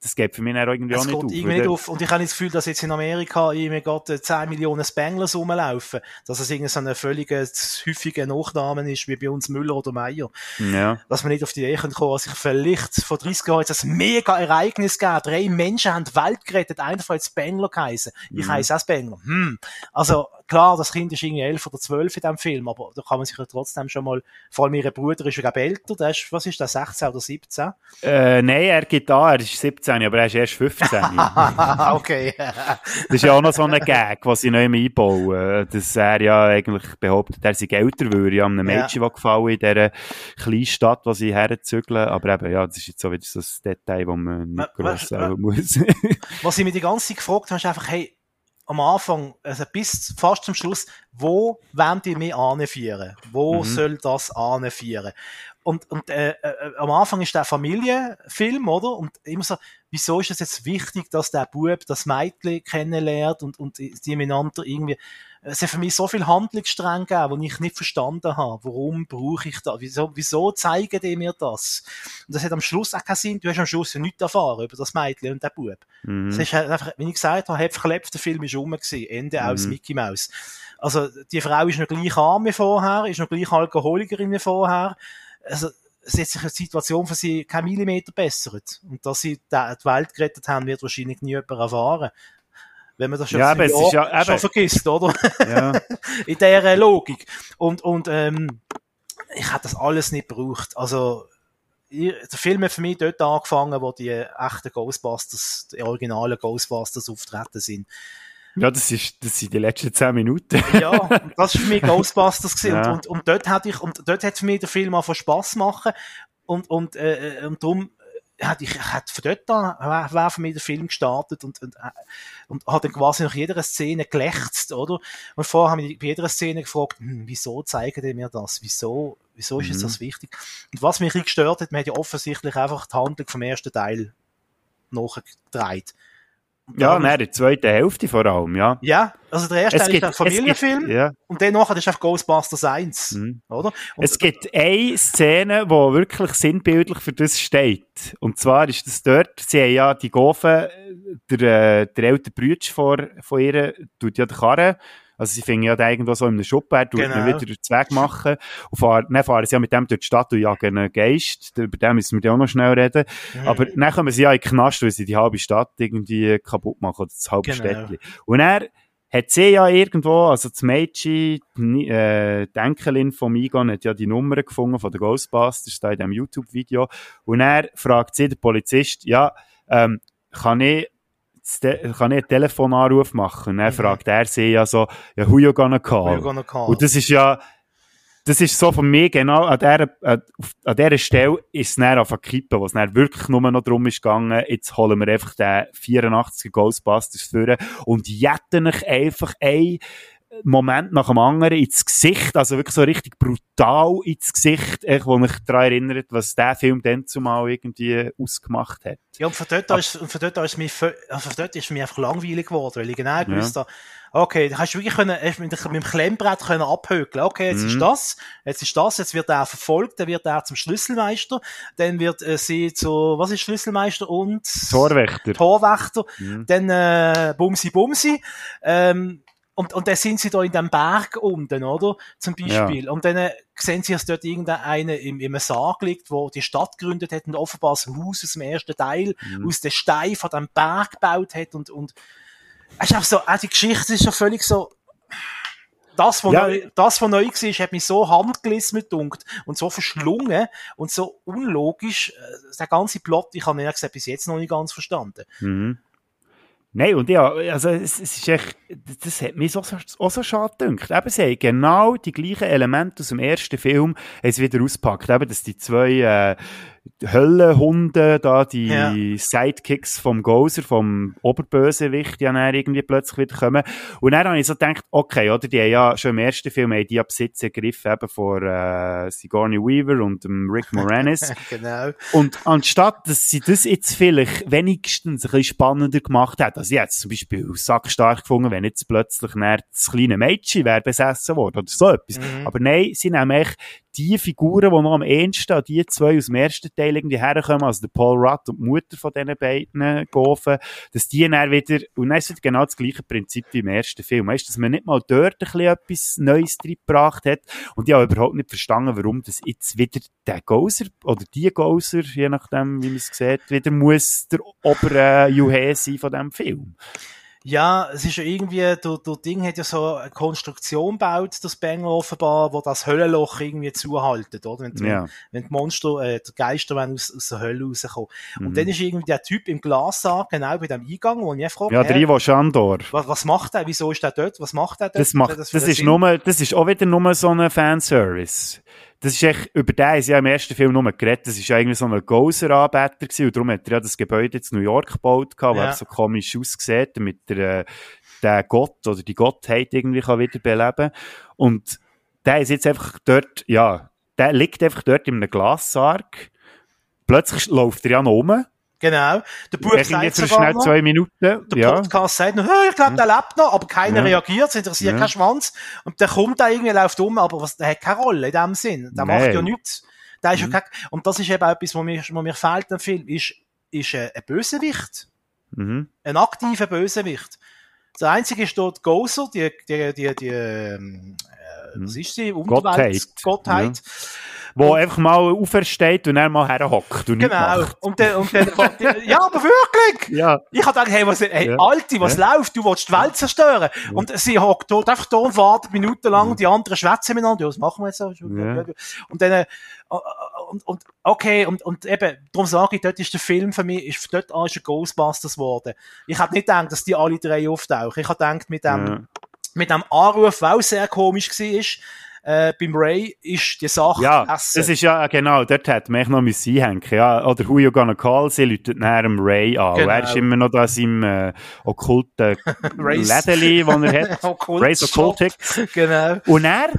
das geht für mich auch irgendwie Es auch nicht auf. irgendwie nicht auf. Und ich habe nicht das Gefühl, dass jetzt in Amerika irgendwie gerade 10 Millionen Spanglers rumlaufen. Dass es irgendwie so ein völliger, häufiger Nachnamen ist, wie bei uns Müller oder Meier. Ja. Dass man nicht auf die Idee kommen kann, dass sich vielleicht vor 30 Jahren jetzt ein mega Ereignis gegeben Drei Menschen haben die Welt gerettet. Einer hat Spengler geheißen. Ich Mhm. heiße auch Spengler. Hm. Also, klar, das Kind ist irgendwie 11 oder 12 in diesem Film, aber da kann man sich ja trotzdem schon mal, vor allem ihr Bruder ist ja älter, der ist, was ist der, 16 oder 17? Äh, nein, er geht an, er ist 17, aber er ist erst 15. [LAUGHS] okay. Das ist ja auch noch so ein Gag, was sie neu einbauen. Dass er ja eigentlich behauptet, er sei älter, würde ja einem Ja. Mädchen, das gefallen in dieser kleinen Stadt, wo sie herzügeln. Aber eben, ja, das ist jetzt so wieder so ein Detail, das man nicht gross wa- auch muss. [LAUGHS] Was ich mir die ganze Zeit gefragt habe, ist einfach, hey, am Anfang, also bis fast zum Schluss, wo wollen die mich anführen? Wo Mhm. soll das anführen? Und, und äh, äh, am Anfang ist der Familienfilm, oder? Und immer so, wieso ist es jetzt wichtig, dass der Bub das Mädchen kennenlernt und, und die miteinander irgendwie es hat für mich so viel Handlungsstränge gegeben, die ich nicht verstanden habe. Warum brauche ich das? Wieso, wieso zeigen die mir das? Und das hat am Schluss auch keinen Sinn. Du hast am Schluss ja nichts erfahren über das Mädchen und den Bub. Mhm. Es ist halt einfach, wie ich gesagt habe, verklebt, der Film ist rum gewesen. Ende aus Mhm. Mickey Mouse. Also, die Frau ist noch gleich arm wie vorher, ist noch gleich Alkoholikerin wie vorher. Also, es hat sich die Situation für sie kein Millimeter bessert. Und dass sie die Welt gerettet haben, wird wahrscheinlich nie jemand erfahren. Wenn man das schon, Ja, ja, aber es ist ja- schon vergisst, oder? ja. [LAUGHS] in dieser Logik. Und, und ähm, ich hätte das alles nicht gebraucht. Also, der Film hat für mich dort angefangen, wo die echten Ghostbusters, die originalen Ghostbusters auftreten sind. ja, das, ist, das sind die letzten 10 Minuten. Ja, das war für mich Ghostbusters gewesen. Ja. Und, und, und dort hatte ich, und dort hat für mich der Film auch von Spass machen. Und, und, äh, und darum hätte ich, hätte von dort an, wär für mich der Film gestartet und, und, äh, und hat dann quasi nach jeder Szene gelächzt, oder? Und vorher habe ich mich bei jeder Szene gefragt, hm, wieso zeigen die mir das? Wieso, wieso ist jetzt Mhm. das wichtig? Und was mich gestört hat, man hat ja offensichtlich einfach die Handlung vom ersten Teil nachgedreht. Ja, nein, die zweite Hälfte vor allem, ja. ja, also der erste Teil gibt- ist ein Familienfilm. es gibt- ja. Und dann nachher ist einfach Ghostbusters 1, Mhm. oder? Und Es gibt eine Szene, die wirklich sinnbildlich für das steht. Und zwar ist das dort, sie haben ja die Gofen, der, äh, der ältere Brütsch vor, von ihr, tut ja den Karren, also sie fingen ja da irgendwo so in einem Schuppen, tut Genau. ihn wieder den Weg machen. Und fahren, dann fahren sie ja mit dem durch die Stadt und jagen einen Geist. Über den müssen wir ja auch noch schnell reden. Mhm. Aber dann kommen sie ja in den Knast, weil sie die halbe Stadt irgendwie kaputt machen, oder das halbe Genau. Städtchen. Und er hat sie ja irgendwo, also das Mädchen, die, äh, die Enkelin von Migon hat ja die Nummer gefunden von den Ghostbusters, da in diesem YouTube-Video. Und er fragt sie, der Polizist, ja, ähm, kann ich, kann ich einen Telefonanruf machen? Und dann Mhm. fragt er sie ja so, ja, who you gonna call? You gonna call? Und das ist ja, das ist so von mir genau an dieser, an, auf- an dieser Stelle ist es dann auf kippen, wo es dann wirklich nur noch darum ist gegangen, jetzt holen wir einfach den 84er Ghostbusters führen und jetten euch einfach ein Moment nach dem anderen ins Gesicht, also wirklich so richtig brutal ins Gesicht, echt, wo mich daran erinnert, was der Film dann zumal irgendwie ausgemacht hat. Ja, und von dort an ist, und von dort ist mir, also von dort ist mir einfach langweilig geworden, weil ich genau gewusst habe, okay, da hast du wirklich können, hast mit, dem- mit dem Klemmbrett können abhökeln. Okay, jetzt Mhm. ist das, jetzt ist das, jetzt wird er verfolgt, dann wird er zum Schlüsselmeister, dann wird äh, sie zu, was ist Schlüsselmeister und? Torwächter. Torwächter, Mhm. dann äh, Bumsi Bumsi. Ähm, und, und dann sind sie da in dem Berg unten, oder? Zum Beispiel. Und dann äh, sehen sie, dass dort irgendeiner im, im Sarg liegt, wo die Stadt gegründet hat und offenbar das Haus aus dem ersten Teil Mhm. aus den Steinen von dem Berg gebaut hat und, und es ist auch so, auch die Geschichte ist ja völlig so, das, was Ja. neu, das, was neu war, hat mich so handgelismet gedunkt und so verschlungen und so unlogisch, äh, der ganze Plot, ich habe ehrlich gesagt bis jetzt noch nicht ganz verstanden. Mhm. Nein, und ja, also es, es ist echt, das hat mich so, so, auch so schade gedacht. Eben, sie haben genau die gleichen Elemente aus dem ersten Film sie wieder ausgepackt. Eben, dass die zwei äh, Höllenhunde, da die Ja. Sidekicks vom Gozer, vom Oberbösewicht, ja dann irgendwie plötzlich wieder kommen. Und dann habe ich so gedacht, okay, oder, die haben ja schon im ersten Film haben die ja Besitz ergriffen, eben vor äh, Sigourney Weaver und dem Rick Moranis. [LAUGHS] Genau. Und anstatt, dass sie das jetzt vielleicht wenigstens ein bisschen spannender gemacht hat, also jetzt zum Beispiel sackstark gefunden, wenn jetzt plötzlich das kleine Mädchen wäre besessen worden oder so etwas. Mhm. Aber nein, sie nehmen echt die Figuren, die noch am ehesten an die zwei aus dem ersten Teil irgendwie herkommen, also der Paul Rudd und die Mutter von diesen beiden Gofen, dass die dann wieder, und dann ist wieder genau das gleiche Prinzip wie im ersten Film, weißt, dass man nicht mal dort ein etwas Neues reingebracht hat und ich habe überhaupt nicht verstanden, warum das jetzt wieder der Gozer oder die Gozer, je nachdem, wie man es sieht, wieder muss der obere Juhe sein von diesem Film. Ja, es ist ja irgendwie, der, der Ding hat ja so eine Konstruktion gebaut, das Banger offenbar, wo das Höllenloch irgendwie zuhaltet, oder? Wenn, Ja. wenn die Monster, äh, die Geister aus, aus der Hölle rauskommen. Mhm. Und dann ist irgendwie der Typ im Glassaal, genau bei dem Eingang, wo ich frage, Ja, der Ivo Schandor. was, was macht er? Wieso ist der dort? Was macht er dort? Das macht, das, einen ist Sinn? nur, das ist auch wieder nur so ein Fanservice. Das ist echt, über den ist ja im ersten Film nur geredet. Das ist ja irgendwie so ein Gozer-Anbeter gewesen. Und darum hat er ja das Gebäude in New York gebaut gehabt, Ja. so komisch aussieht, damit der, äh, der Gott oder die Gottheit irgendwie kann wieder beleben. Und der ist jetzt einfach dort, ja, der liegt einfach dort in einem Glassarg. Plötzlich läuft er ja noch rum. Genau. Der Bub Irgendwie sagt für sogar schnell noch, zwei Minuten. der Ja. Podcast sagt noch, «Hä, ich glaube, der lebt noch, aber keiner Ja. reagiert, es interessiert Ja. keinen Schwanz. Und der kommt da irgendwie, läuft um, aber was, der hat keine Rolle in dem Sinn. Der Nein. macht ja nichts. Der ist ja Mhm. kein, und das ist eben etwas, was mir, was mir fehlt im Film, ist, ist äh, ein Bösewicht. Mhm. Ein aktiver Bösewicht. Der einzige ist dort Gozer, die, die, die, die, ähm, äh, was ist sie? Unterwelt, Gottheit. Gottheit. Wo einfach mal aufersteht und dann mal herhockt und Genau. Und dann, und dann, ja, aber wirklich! [LAUGHS] Ja. Ich hab gedacht, hey, was, hey, Ja. Alte, was läuft? Du willst die Welt zerstören. Und sie hockt dort einfach da und wartet minutenlang, die anderen schwätzen miteinander. Ja, was machen wir jetzt so? Ja. Und dann, äh, und, und, okay, und, und eben, darum sage ich, dort ist der Film für mich, ist, dort an ist ein Ghostbusters geworden. Ich hätte nicht gedacht, dass die alle drei auftauchen. Ich habe gedacht, mit dem, Ja. mit dem Anruf, der auch sehr komisch war, äh, beim Ray ist die Sache Ja, gegessen. das ist ja, genau, dort hätte man noch müssen einhängen ja. Oder Who You Gonna Call, sie läutet nachher dem Ray an. Genau. Er ist immer noch da in seinem äh, okkulten. [LAUGHS] Lädeli, das er hat. [LAUGHS] Okkult Rays Occultic. Genau. Und er,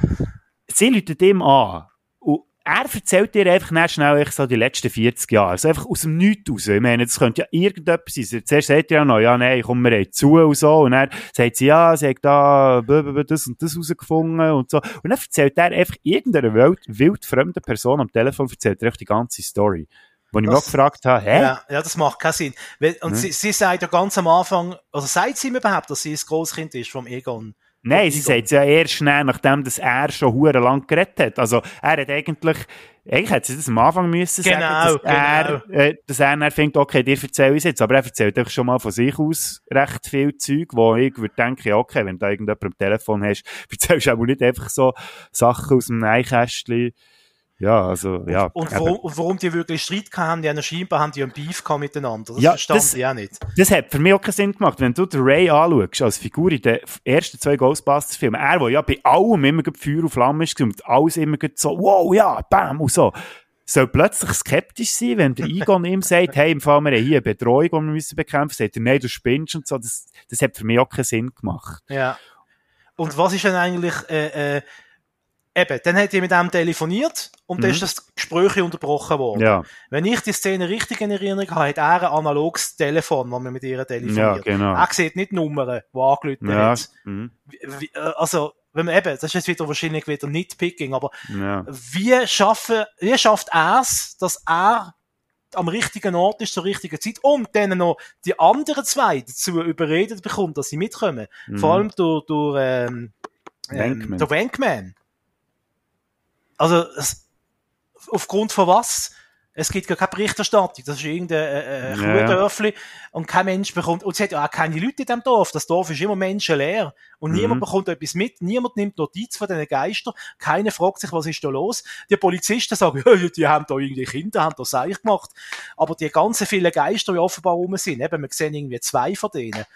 sie läutet ihm an. Und er erzählt dir einfach dann schnell so die letzten 40 Jahre. Also einfach aus dem Nichts raus. Ich meine, das könnte ja irgendetwas sein. Zuerst sagt er ja noch, ja, nein, komm, wir haben zu und so. Und dann sagt sie, ja, sie hat da das und das rausgefunden und so. Und dann erzählt er einfach irgendeiner wild, wildfremden Person am Telefon, erzählt er einfach die ganze Story. Wo ich mich Das- auch gefragt habe, hä? Ja, ja, das macht keinen Sinn. Und sie, sie sagt ja ganz am Anfang, also sagt sie ihm überhaupt, dass sie das Großkind ist vom Egon? Nein, sie sagt es ja erst schnell, nachdem dass er schon hure lang geredet hat. Also, er hat eigentlich, eigentlich hätte sie das am Anfang müssen Genau, sagen, dass er, äh, dass er dann findet, okay, dir erzähle ich jetzt. Aber er erzählt einfach schon mal von sich aus recht viel Zeug, wo ich würde denken, okay, wenn du da irgendjemand am Telefon hast, [LAUGHS] erzählst du auch nicht einfach so Sachen aus dem Neinkästchen. Ja, also, ja. Und eben. warum, und warum die wirklich Streit haben, die haben scheinbar haben die einen Beef miteinander. Das Ja, verstand das- ich auch nicht. Das hat für mich auch keinen Sinn gemacht. Wenn du den Ray anschaust, als Figur in den ersten zwei Ghostbusters-Filmen, er, der ja bei allem immer Feuer und Flamme ist und alles immer so, wow, ja, bam, und so, soll plötzlich skeptisch sein, wenn der Egon ihm sagt, hey, im Fall, wir haben hier eine Betreuung, die wir müssen bekämpfen, sagt er, nein, du spinnst und so. Das, das hat für mich auch keinen Sinn gemacht. Ja. und was ist denn eigentlich, äh, äh, eben, dann hat er mit dem telefoniert und dann Mhm. ist das Gespräch unterbrochen worden. Ja, Wenn ich die Szene richtig in Erinnerung habe, hat er ein analoges Telefon, wo man mit ihr ja, telefoniert. genau. Er sieht nicht die Nummern, die angelötet Ja, hat. mhm. Äh, also, wenn man eben, das ist jetzt wieder wahrscheinlich wieder Nitpicking, aber ja. wie, schaffen, wie schafft er es, dass er am richtigen Ort ist zur richtigen Zeit und dann noch die anderen zwei dazu überredet bekommt, dass sie mitkommen. Mhm. Vor allem durch, durch ähm, ähm, Wankman. der Wankman. Also, es, aufgrund von was? Es gibt gar keine Berichterstattung. Das ist irgendein äh, äh. Kuhdörfli und kein Mensch bekommt, und es hat ja auch keine Leute in diesem Dorf. Das Dorf ist immer menschenleer. Und Mhm. niemand bekommt etwas mit, niemand nimmt Notiz von diesen Geistern, keiner fragt sich, was ist da los. Die Polizisten sagen, [LAUGHS] ja, die haben da irgendwie Kinder, haben da Seich gemacht. Aber die ganzen vielen Geister, die offenbar rum sind, eben, wir sehen irgendwie zwei von denen,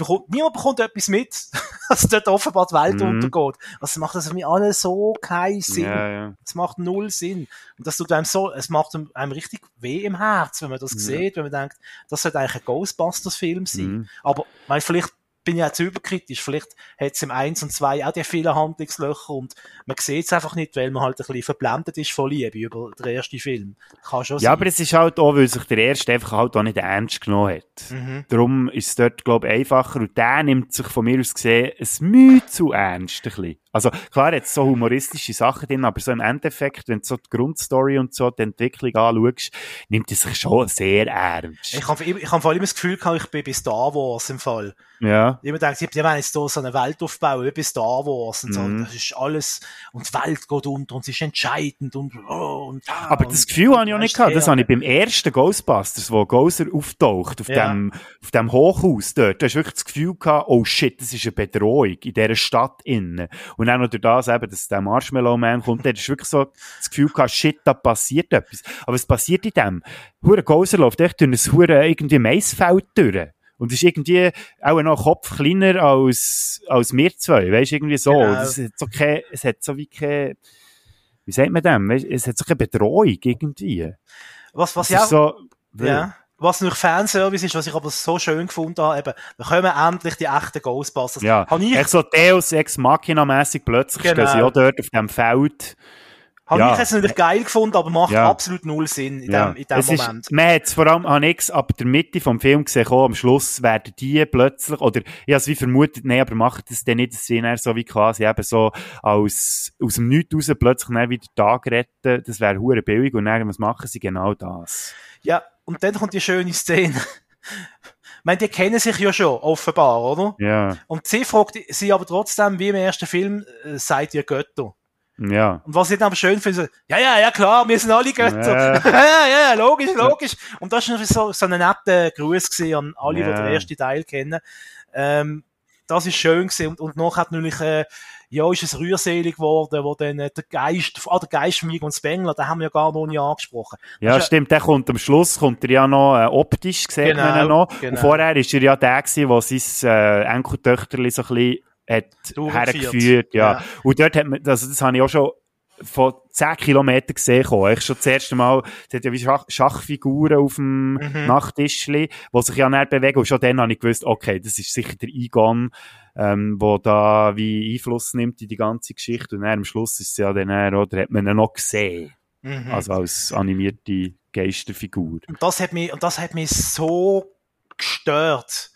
bekommt, niemand bekommt etwas mit, [LAUGHS] dass dort offenbar die Welt Mhm. untergeht. Also es macht das für mich alles so keinen Sinn. Ja, ja. Es macht null Sinn. Und das tut einem so, es macht einem richtig weh im Herz, wenn man das sieht, wenn man denkt, das sollte eigentlich ein Ghostbusters-Film sein. Mhm. Aber, weil vielleicht bin auch zu überkritisch. Vielleicht hat es im 1 und 2 auch die vielen Handlungslöcher und man sieht es einfach nicht, weil man halt ein bisschen verblendet ist von Liebe über den ersten Film. Kann schon Ja, sein. aber es ist halt auch, weil sich der Erste einfach halt auch nicht ernst genommen hat. Mhm. Darum ist es dort, glaube ich, einfacher. Und der nimmt sich von mir aus gesehen ein Mühe zu ernst. Ein bisschen. Also, klar, jetzt so humoristische Sachen drin, aber so im Endeffekt, wenn du so die Grundstory und so die Entwicklung anschaust, nimmt er sich schon sehr ernst. Ich habe ich hab vor allem das Gefühl gehabt, ich bin bei Star Wars im Fall. ja. Ich habe gedacht, die wollen jetzt hier so eine Welt aufbauen, wie bei Star Wars und so. Mhm. Das ist alles, und die Welt geht unter und es ist entscheidend und, oh, und ah, Aber das Gefühl habe ich auch nicht gehabt. Das habe ich beim ersten Ghostbusters, wo Gozer auftaucht, auf Ja. dem, auf dem Hochhaus dort. Da hast du wirklich das Gefühl gehabt, oh shit, das ist eine Bedrohung in dieser Stadt innen. Und dann noch durch das eben, dass der Marshmallow Man kommt, da hast du wirklich so das Gefühl gehabt, shit, da passiert etwas. Aber was passiert in dem? Hure Gozer läuft echt durch ein hure irgendwie Maisfeld durch. Und ist irgendwie auch noch ein Kopf kleiner als, als wir zwei. Weißt du, irgendwie so. Genau. Das hat so keine, es hat so wie keine, wie sagt man dem? Weisst, Es hat so keine Bedrohung irgendwie. was, was Es ja, so, ja, was durch Fanservice ist, was ich aber so schön gefunden habe, eben, da kommen endlich die echten Ghostbusters. Ja, Habe ich, echt so Deus Ex Machina mässig plötzlich Genau. stehen sie auch dort auf dem Feld. Habe ja. ich jetzt natürlich geil gefunden, aber macht Ja. absolut null Sinn in Ja. dem, in dem es Moment. Ist, man hat es vor allem, habe ich ab der Mitte vom Film gesehen, oh, am Schluss werden die plötzlich, oder ich habe es wie vermutet, nein, aber macht das dann nicht, dass sie dann so wie quasi eben so als, aus dem Nichts raus plötzlich dann wieder Tag retten, das wäre hure billig und dann, was machen sie? Genau das. Ja, und dann kommt die schöne Szene. Ich meine, die kennen sich ja schon, offenbar, oder? Ja, Und sie fragt sie aber trotzdem, wie im ersten Film, äh, seid ihr Götter? Ja. Und was ich dann aber schön finde, so, ja, ja, ja, klar, wir sind alle Götter. Ja. [LAUGHS] Ja, ja, ja, logisch, logisch. Und das war so, so ein netter Gruß gewesen an alle, die Ja. den ersten Teil kennen. Ähm, das ist schön gewesen. Und, und noch hat natürlich, äh, ja, ist es rührselig geworden, wo dann äh, der Geist, ah, der Geist von Egon Spengler, den haben wir ja gar noch nie angesprochen. Ja, Das stimmt. Der kommt am Schluss, kommt er ja noch äh, optisch, sieht Genau, man noch. genau. Und vorher ist er ja der gewesen, der sein äh, Enkeltöchterli so ein bisschen hat hergeführt. Ja. Ja. Und dort hat man, also das habe ich auch schon von 10 Kilometern gesehen. kommen. Ich schon das erste Mal, es hat ja wie Schach, Schachfiguren auf dem Mhm. Nachttischli, die sich ja näher bewegen. Und schon dann habe ich gewusst, okay, das ist sicher der Egon, ähm, wo da wie Einfluss nimmt in die ganze Geschichte. Und dann am Schluss ist es ja dann, eher, oder hat man ihn noch gesehen. Mhm. Also als animierte Geisterfigur. Und das hat mich, und das hat mich so gestört.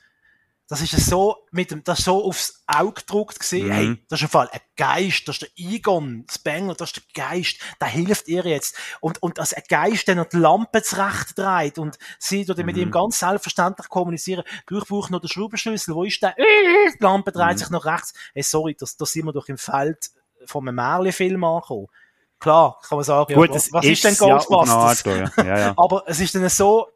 Das ist so, mit dem, das ist so aufs Auge gedruckt gewesen. Mhm. Hey, das ist im Fall ein Geist, das ist der Egon Spengler, das ist der Geist, der hilft ihr jetzt. Und, und als ein Geist, der noch die Lampe zurecht dreht und sie dort mit Mhm. ihm ganz selbstverständlich kommunizieren, du, ich brauche noch den Schraubenschlüssel, wo ist der? Äh, Die Lampe dreht Mhm. sich nach rechts. Hey, sorry, das, das sind wir doch im Feld von einem Märli-Film angekommen. Klar, kann man sagen, Gut, ja, das was ist denn ja Ghostbusters? Art, ja. Ja, ja. [LAUGHS] Aber es ist dann so,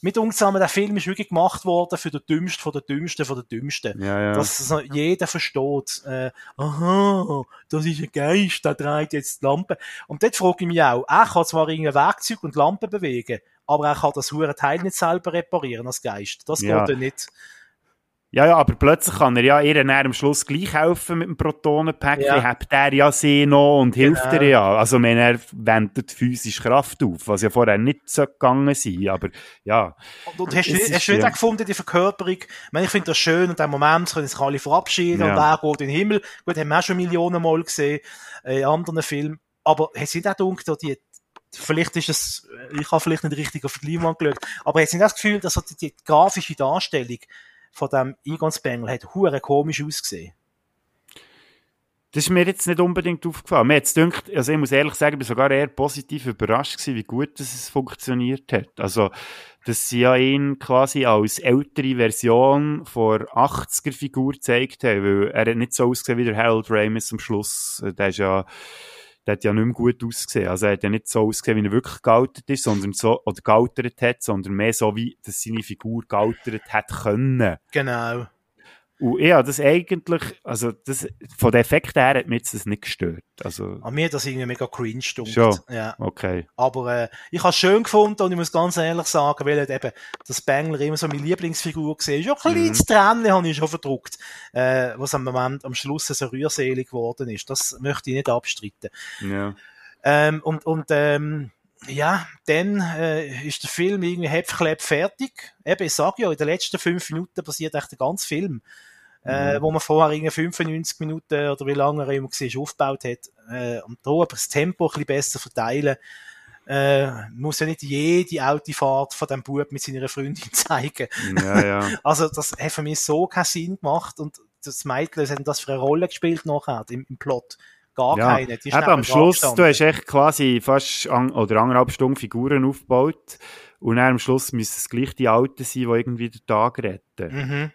mit uns zusammen, der Film ist wirklich gemacht worden für den Dümmsten von den Dümmsten von den Dümmsten. ja, ja. Dass noch jeder versteht, äh, aha, das ist ein Geist, der dreht jetzt die Lampe. Und dort frage ich mich auch, er kann zwar irgendein Werkzeug und Lampe bewegen, aber er kann das hure Teil nicht selber reparieren als Geist. Das Ja. geht dann nicht. Ja, ja, aber plötzlich kann er ja ihr dann am Schluss gleich helfen mit dem Protonenpäckchen, Ja. hebt er ja sie noch und hilft Genau. ihr ja. Also, wenn er wendet physisch Kraft auf, was ja vorher nicht so gegangen sein, aber ja. Und, und hast, du- Es hast du auch gefunden, die Verkörperung? Ich, meine, ich finde das schön und der Moment können sich alle verabschieden Ja. und er geht in den Himmel. Gut, haben wir auch schon Millionen Mal gesehen äh, in anderen Filmen. Aber hast du nicht auch die, vielleicht ist es, ich habe vielleicht nicht richtig auf die Leinwand geschaut, aber hast du nicht das Gefühl, dass die, die grafische Darstellung von dem Egon Spengler hat hure komisch ausgesehen? Das ist mir jetzt nicht unbedingt aufgefallen. Mir hat's gedacht, also ich muss ehrlich sagen, ich bin sogar eher positiv überrascht gewesen, wie gut dass es funktioniert hat. Also, dass sie ja ihn quasi als ältere Version vor 80er-Figur gezeigt haben, weil er hat nicht so ausgesehen wie der Harold Ramis am Schluss. Der ist ja, der hat ja nicht mehr gut ausgesehen. Also er hat ja nicht so ausgesehen, wie er wirklich gealtert ist, sondern so, oder gealtert hat, sondern mehr so wie, dass seine Figur gealtert hat können. Genau. Und ja, das eigentlich, also das, von den Effekten her hat jetzt das nicht gestört. Also, An mir hat das irgendwie mega cringe stunkt. Schon. Ja. okay. Aber äh, ich habe es schön gefunden und ich muss ganz ehrlich sagen, weil halt eben der Spengler immer so meine Lieblingsfigur war. Ist ja ein kleines Tränen habe ich schon verdruckt, äh, was am Moment am Schluss so rührselig geworden ist. Das möchte ich nicht abstreiten. Ja. Ähm, und und ähm, ja, dann äh, ist der Film irgendwie hepfklepp fertig. Eben, ich sage ja, in den letzten fünf Minuten passiert echt der ganze Film. Äh, wo man vorher irgendwie 95 Minuten oder wie lange er immer war, aufgebaut hat. Äh, und da aber das Tempo ein bisschen besser verteilen. Äh, muss ja nicht jede Autofahrt von dem Bub mit seiner Freundin [LAUGHS] zeigen. Ja, ja. [LAUGHS] Also, das hat für mich so keinen Sinn gemacht und das Mädchen, was hat denn das für eine Rolle gespielt nachher im, im Plot? Gar ja. keine. Die Eben am Schluss, gestanden. du hast echt quasi fast an, oder anderthalb Stunden Figuren aufgebaut. Und dann am Schluss müssen es gleich die Alten sein, die irgendwie den Tag retten. Mhm.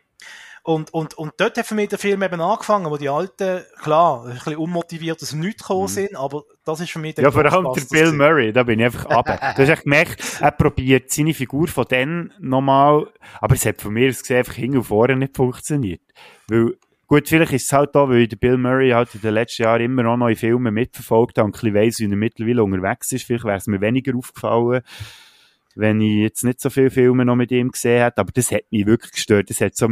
Und, und, und dort hat für mich der Film eben angefangen, wo die Alten, klar, ein bisschen unmotiviert aus dem Nichts gekommen sind, aber das ist für mich der Mhm. Ja, vor allem der Bill. Murray, da bin ich einfach runter. [LAUGHS] Du hast echt gemerkt, er probiert seine Figur von dann nochmal, aber es hat von mir aus gesehen einfach hin und vorne nicht funktioniert. Weil, gut, vielleicht ist es halt da, weil den Bill Murray halt in den letzten Jahren immer noch in Filmen mitverfolgt habe und ein bisschen weiss, wie er mittlerweile unterwegs ist. Vielleicht wäre es mir weniger aufgefallen, wenn ich jetzt nicht so viele Filme noch mit ihm gesehen hätte, aber das hat mich wirklich gestört. Das hat so,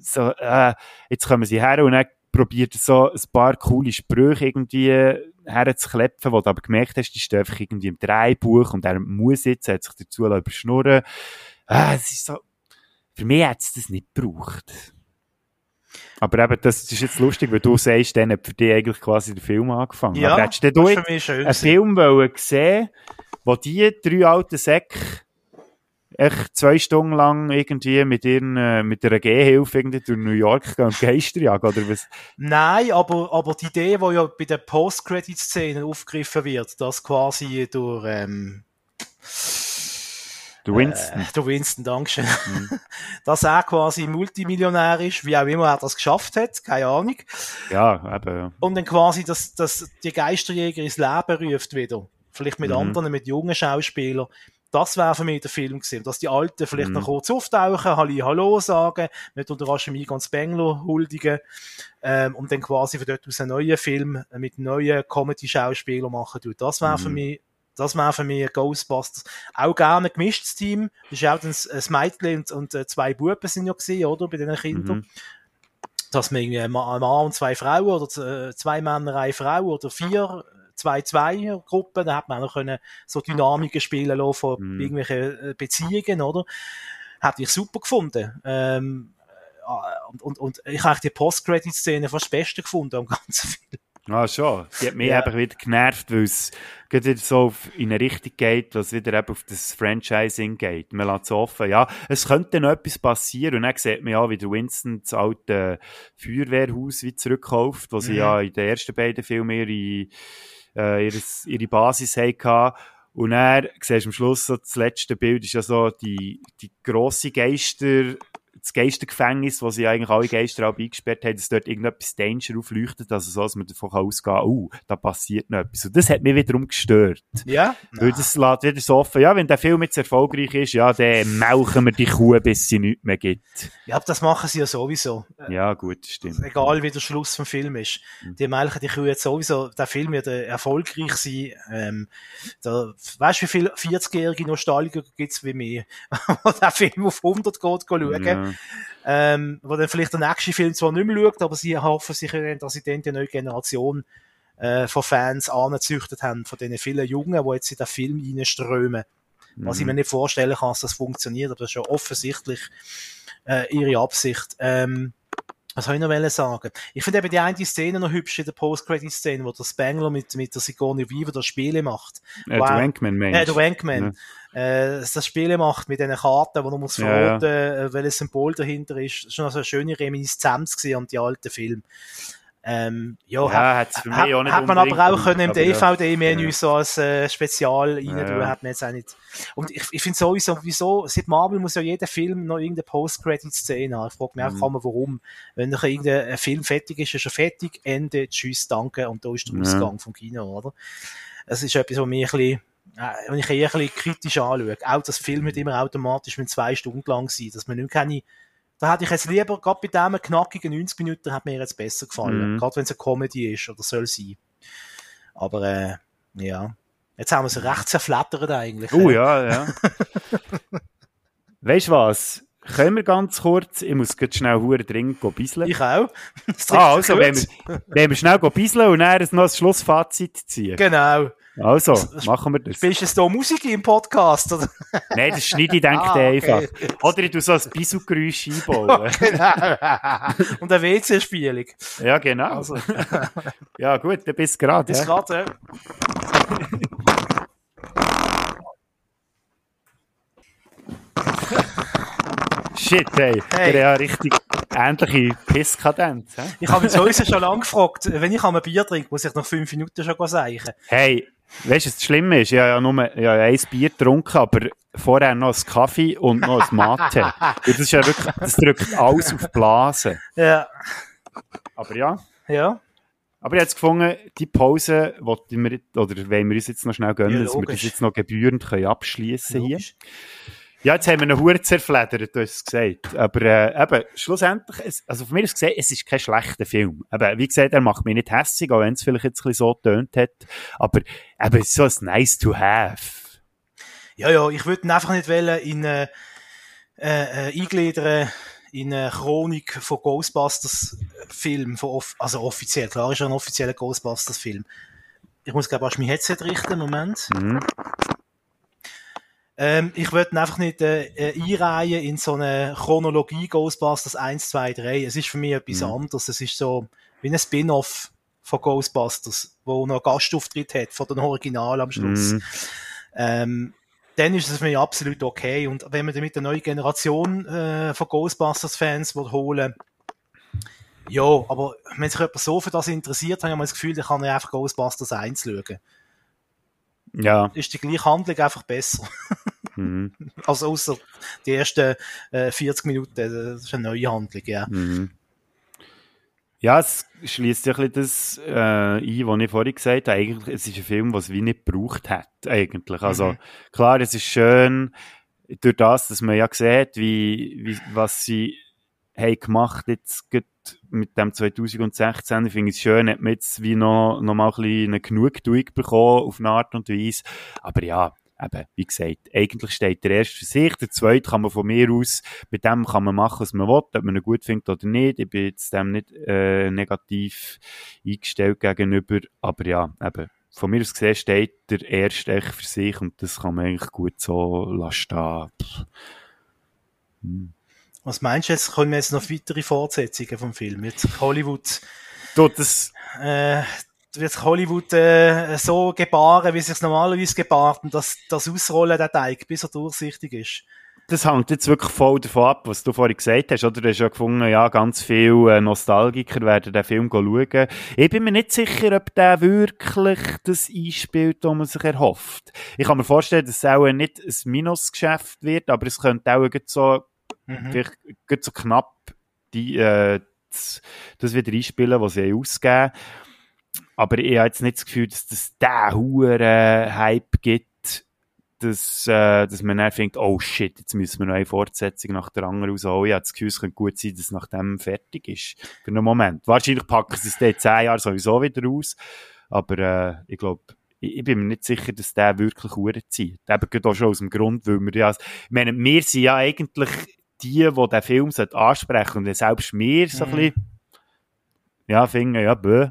so äh, jetzt kommen sie her und dann probiert er so ein paar coole Sprüche irgendwie herzuklepfen, wo du aber gemerkt hast, die stehen einfach irgendwie im Dreibuch und er muss jetzt, hat sich dazu überschnurren. Ah, es ist so, für mich hat es das nicht gebraucht. Aber eben, das ist jetzt lustig, weil du sagst, dann hat für dich eigentlich quasi der Film angefangen. Ja, aber hättest du das du einen. Film wollen sehen, wo die drei alten Säcke echt zwei Stunden lang irgendwie mit ihren, äh, mit einer Gehhilfe irgendwie durch New York gehen und Geister jagen, oder was? Nein, aber, aber die Idee, die ja bei der Post-Credit-Szene aufgegriffen wird, dass quasi durch, ähm, Du Winston. äh, der Winston, Dankeschön, Mhm. [LAUGHS] dass er quasi Multimillionär ist, wie auch immer er das geschafft hat, keine Ahnung. ja, eben, ja. Und dann quasi, dass, dass die Geisterjäger ins Leben ruft wieder. Vielleicht mit Mhm. anderen, mit jungen Schauspielern. Das wäre für mich der Film gewesen. Dass die Alten vielleicht Mhm. noch kurz auftauchen, Halli, Hallo sagen, mit unter Raschemi ganz Spengler huldigen, ähm, und dann quasi von dort aus einen neuen Film mit neuen Comedy-Schauspielern machen tut. Das wäre für Mhm. mich das wäre für mich ein Ghostbusters. Auch gerne ein gemischtes Team. Das ist auch dann ein Mädchen und, und äh, zwei Buben sind ja gesehen, oder? Bei diesen Kindern Mhm. dass man irgendwie ein Ma- ein Mann und zwei Frauen oder äh, zwei Männer, eine Frau oder vier, zwei, zwei Gruppen, da hat man auch können so Dynamiken spielen lassen von Mhm. irgendwelchen äh, Beziehungen, oder? Hätte ich super gefunden. Ähm, äh, und, und, und ich habe die Post-Credit-Szene fast das Beste gefunden am ganzen [LAUGHS] Film. Ah, schon. Die hat mich Ja. einfach wieder genervt, weil es wieder so auf, in eine Richtung geht, was wieder eben auf das Franchising geht. Man lässt es offen. Ja, es könnte noch etwas passieren und dann sieht man ja, wie der Winston das alte Feuerwehrhaus wieder zurückkauft, sie Mhm. ja in den ersten beiden Filmen ihre, äh, ihres, ihre Basis hatten. Und dann siehst du am Schluss so, das letzte Bild ist ja so die, die grosse Geister, das Geistergefängnis, wo sie eigentlich alle Geister auch eingesperrt haben, dass dort irgendetwas Danger aufleuchtet, also so, dass man davon ausgehen kann, oh, da passiert noch etwas. Und das hat mich wiederum gestört. Ja? Weil das lässt wieder so offen, ja, wenn der Film jetzt erfolgreich ist, ja, dann melken wir die Kuh, bis sie nichts mehr gibt. Ja, das machen sie ja sowieso. Ja, gut, stimmt. Egal wie der Schluss vom Film ist. Mhm. Die melken die Kühe jetzt sowieso, der Film wird äh, erfolgreich sein. Ähm, da, weißt du, wie viele 40-jährige Nostalgiker gibt's wie mir, [LAUGHS] den Film auf 100 geht schauen? Ja. [LAUGHS] ähm, wo dann vielleicht der nächste Film zwar nicht mehr schaut, aber sie hoffen sich, dass sie dann die neue Generation äh, von Fans angezüchtet haben, von diesen vielen Jungen, die jetzt in den Film reinströmen. Was ich mir nicht vorstellen kann, dass das funktioniert, aber das ist ja offensichtlich äh, ihre Absicht. Ähm, was soll ich noch sagen? Ich finde eben die eine Szene noch hübsch in der Post-Credit-Szene, wo der Spangler mit, mit der Sigourney Weaver das Spiele macht. Äh, Wow. der Wankman, meinst Äh, der Wankman. Äh, das Spiele macht mit diesen Karten, wo man muss Ja, verraten, äh, welches Symbol dahinter ist. Das schon also eine schöne Reminiszenz an die alten Filme. Ähm, ja, Ja, hat, auch nicht hat man aber auch können im. DVD-Menü Ja. so als äh, Spezial rein Ja, tun, hat man jetzt auch nicht. Und ich, ich finde sowieso, wieso, seit Marvel muss ja jeder Film noch irgendeine Post-Credit-Szene haben. Ich frage mich Mhm. einfach immer, warum. Wenn noch irgendein Film fertig ist, ist er fertig, Ende, tschüss, danke, und da ist der. Ausgang vom Kino, oder? Es ist etwas, was mich ein bisschen, äh, wenn ich eher ein bisschen kritisch anschaue. Auch das Film nicht immer automatisch mit zwei Stunden lang sein, dass man nicht keine, da hätte ich jetzt lieber, gerade bei diesem knackigen 90 Minuten, hat mir jetzt besser gefallen. Mhm. Gerade wenn es eine Comedy ist oder soll sein. Aber, äh, ja. Jetzt haben wir es recht zerflattert eigentlich. Oh ja, ja. [LAUGHS] weißt du was? Können wir ganz kurz, ich muss jetzt schnell hure dringend bisseln. Ich auch. [LAUGHS] Das Ah, also, wenn wir, wenn wir schnell bisseln und dann noch ein Schlussfazit ziehen. Genau. Also, machen wir das. Spielst du jetzt da Musik im Podcast? Oder? [LAUGHS] Nein, das schneide ich, denke Ah, okay. einfach. Oder ich tue so ein Bisou-Geräusch einbauen. [LAUGHS] genau. Und eine WC-Spielung. ja, genau. Also, [LAUGHS] Ja, gut, dann bist du gerade. bis ja. gerade, Shit, hey. Hey. Der hat ja richtig ähnliche Pisskadenz. Ich habe mich sowieso schon lange gefragt, wenn ich ein Bier trinke, muss ich nach fünf Minuten schon sagen. Hey, weißt du, was das Schlimme ist? Ich habe ja nur ich habe ein Bier getrunken, aber vorher noch ein Kaffee und noch ein Mate. [LAUGHS] Das ist ja wirklich, das drückt alles auf Blase. Ja, Aber ja. ja. Aber ich habe jetzt gefunden, die Pause wollten wir, oder wollen wir uns jetzt noch schnell gönnen, Ja, dass wir das jetzt noch gebührend können abschließen hier. Ja, jetzt haben wir einen Hure zerfledert, du hast es gesagt. Aber äh, eben, schlussendlich, also von mir aus gesehen, es ist kein schlechter Film. Aber wie gesagt, er macht mich nicht hässlich, auch wenn es vielleicht jetzt ein bisschen so tönt hat. Aber eben, es ist so ein nice to have. Ja, ja, ich würde ihn einfach nicht wollen in äh, äh, eingliedern in eine Chronik von Ghostbusters Film, von off also offiziell, klar ist er ein offizieller Ghostbusters Film. Ich muss glaube ich mein Headset richten, Moment. Mhm. Ähm, ich würde einfach nicht äh, äh, einreihen in so eine Chronologie Ghostbusters 1, 2, 3. Es ist für mich etwas Mhm. anderes. Es ist so wie ein Spin-off von Ghostbusters, wo noch Gastauftritt hat von den Original am Schluss. Mhm. Ähm, dann ist es für mich absolut okay. Und wenn man damit eine neue Generation äh, von Ghostbusters-Fans holen ja, aber wenn sich jemand so für das interessiert, habe ich mal das Gefühl, der kann ja einfach Ghostbusters 1 schauen. Ja. Ist die gleiche Handlung einfach besser. [LAUGHS] Mhm. [LAUGHS] Also außer die ersten äh, 40 Minuten, das ist eine neue Handlung, ja. Mhm. Ja, es schließt ja ein bisschen das äh, ein, was ich vorhin gesagt habe. Eigentlich, es ist ein Film, was wie nicht gebraucht hat, eigentlich. Also, Mhm. klar, es ist schön, durch das, dass man ja sieht, wie, wie, was sie haben gemacht jetzt mit dem 2016. Ich finde es schön, hat man jetzt wie noch, noch mal ein bisschen eine Genugtuung bekommen, auf eine Art und Weise. Aber ja, eben, wie gesagt, eigentlich steht der erste für sich, der zweite kann man von mir aus, mit dem kann man machen, was man will, ob man ihn gut findet oder nicht. Ich bin jetzt dem nicht äh, negativ eingestellt gegenüber, aber ja, eben, von mir aus gesehen steht der erste echt für sich und das kann man eigentlich gut so lassen. Pff. Was meinst du jetzt? Kommen jetzt noch weitere Fortsetzungen vom Film? Jetzt Hollywood, Du, das, äh, wird Hollywood äh, so gebaren, wie es sich normalerweise gebart und das, das Ausrollen der Teig, bis er durchsichtig ist. das hängt jetzt wirklich voll davon ab, was du vorhin gesagt hast, oder? Du hast ja gefunden, ja, ganz viele äh, Nostalgiker werden den Film schauen. Ich bin mir nicht sicher, ob der wirklich das einspielt, was man sich erhofft. Ich kann mir vorstellen, dass es auch nicht ein Minusgeschäft wird, aber es könnte auch gerade so, Mhm. vielleicht gerade so knapp die, äh, das, das wieder einspielen, was sie ausgeben. Aber ich habe jetzt nicht das Gefühl, dass das der hure Hype gibt, dass, äh, dass man dann denkt, oh shit, jetzt müssen wir noch eine Fortsetzung nach der anderen rausholen. Ich habe das Gefühl, es könnte gut sein, dass es nach dem fertig ist. Für einen Moment. Wahrscheinlich packen sie es dann zehn Jahren sowieso wieder raus. Aber äh, ich glaube, ich, ich bin mir nicht sicher, dass der wirklich zieht. Eben gerade auch schon aus dem Grund, weil wir ja, ich meine, wir sind ja eigentlich die, die den Film ansprechen Und selbst mir so ein Mhm. bisschen, ja, finden, ja, bö,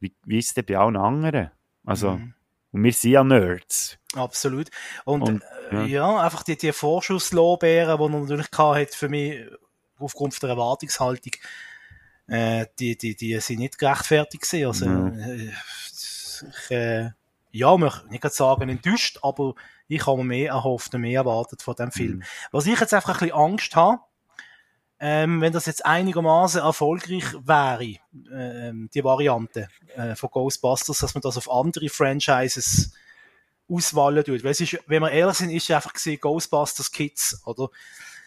wie, wie ist es denn bei allen anderen? Also, Mhm. und wir sind ja Nerds. Absolut. Und, Und, äh, ja. ja. einfach die, die Vorschusslorbeeren, die er natürlich hat, für mich, aufgrund der Erwartungshaltung, äh, die, die, die sind nicht gerechtfertigt gewesen. Also, Mhm. ich, äh, ja, möchte nicht sagen enttäuscht, aber ich habe mir mehr erhofft und mehr erwartet von dem Film. Mhm. Was ich jetzt einfach ein bisschen Angst habe, ähm, wenn das jetzt einigermaßen erfolgreich wäre, ähm, die Variante äh, von Ghostbusters, dass man das auf andere Franchises auswählen tut. Weil es ist, wenn wir ehrlich sind, ist es einfach gesehen Ghostbusters Kids, oder?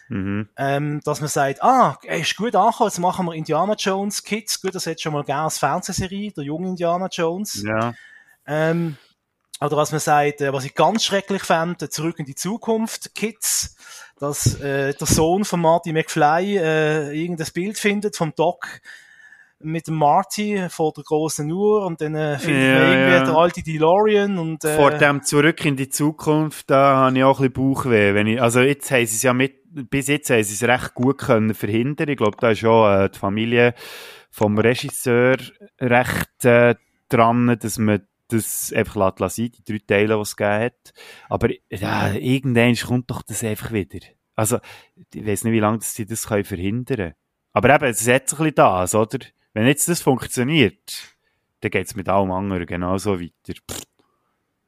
Mhm. Ähm, dass man sagt, ah, ist gut angekommen, jetzt machen wir Indiana Jones Kids. Gut, das hätte schon mal gerne als Fernsehserie, der junge Indiana Jones. Ja. Ähm, oder was man sagt, äh, was ich ganz schrecklich fand, äh, zurück in die Zukunft, Kids, dass äh, der Sohn von Marty McFly äh, irgendein Bild findet vom Doc mit dem Marty vor der großen Uhr und dann äh, findet Ja, man irgendwie ja. der alte DeLorean und äh, Vor dem Zurück in die Zukunft, da habe ich auch ein bisschen Bauchweh. Wenn ich, also jetzt haben sie es ja mit, bis jetzt haben sie es recht gut können verhindern. Ich glaube, da ist auch äh, die Familie vom Regisseur recht äh, dran, dass man das einfach lassen, die drei Teile, die es gegeben hat. Aber ja, irgendwann kommt doch das einfach wieder. Also, ich weiß nicht, wie lange sie das können verhindern können. Aber eben, es hat sich ein bisschen das, oder? Wenn jetzt das funktioniert, dann geht es mit allem anderen genauso weiter.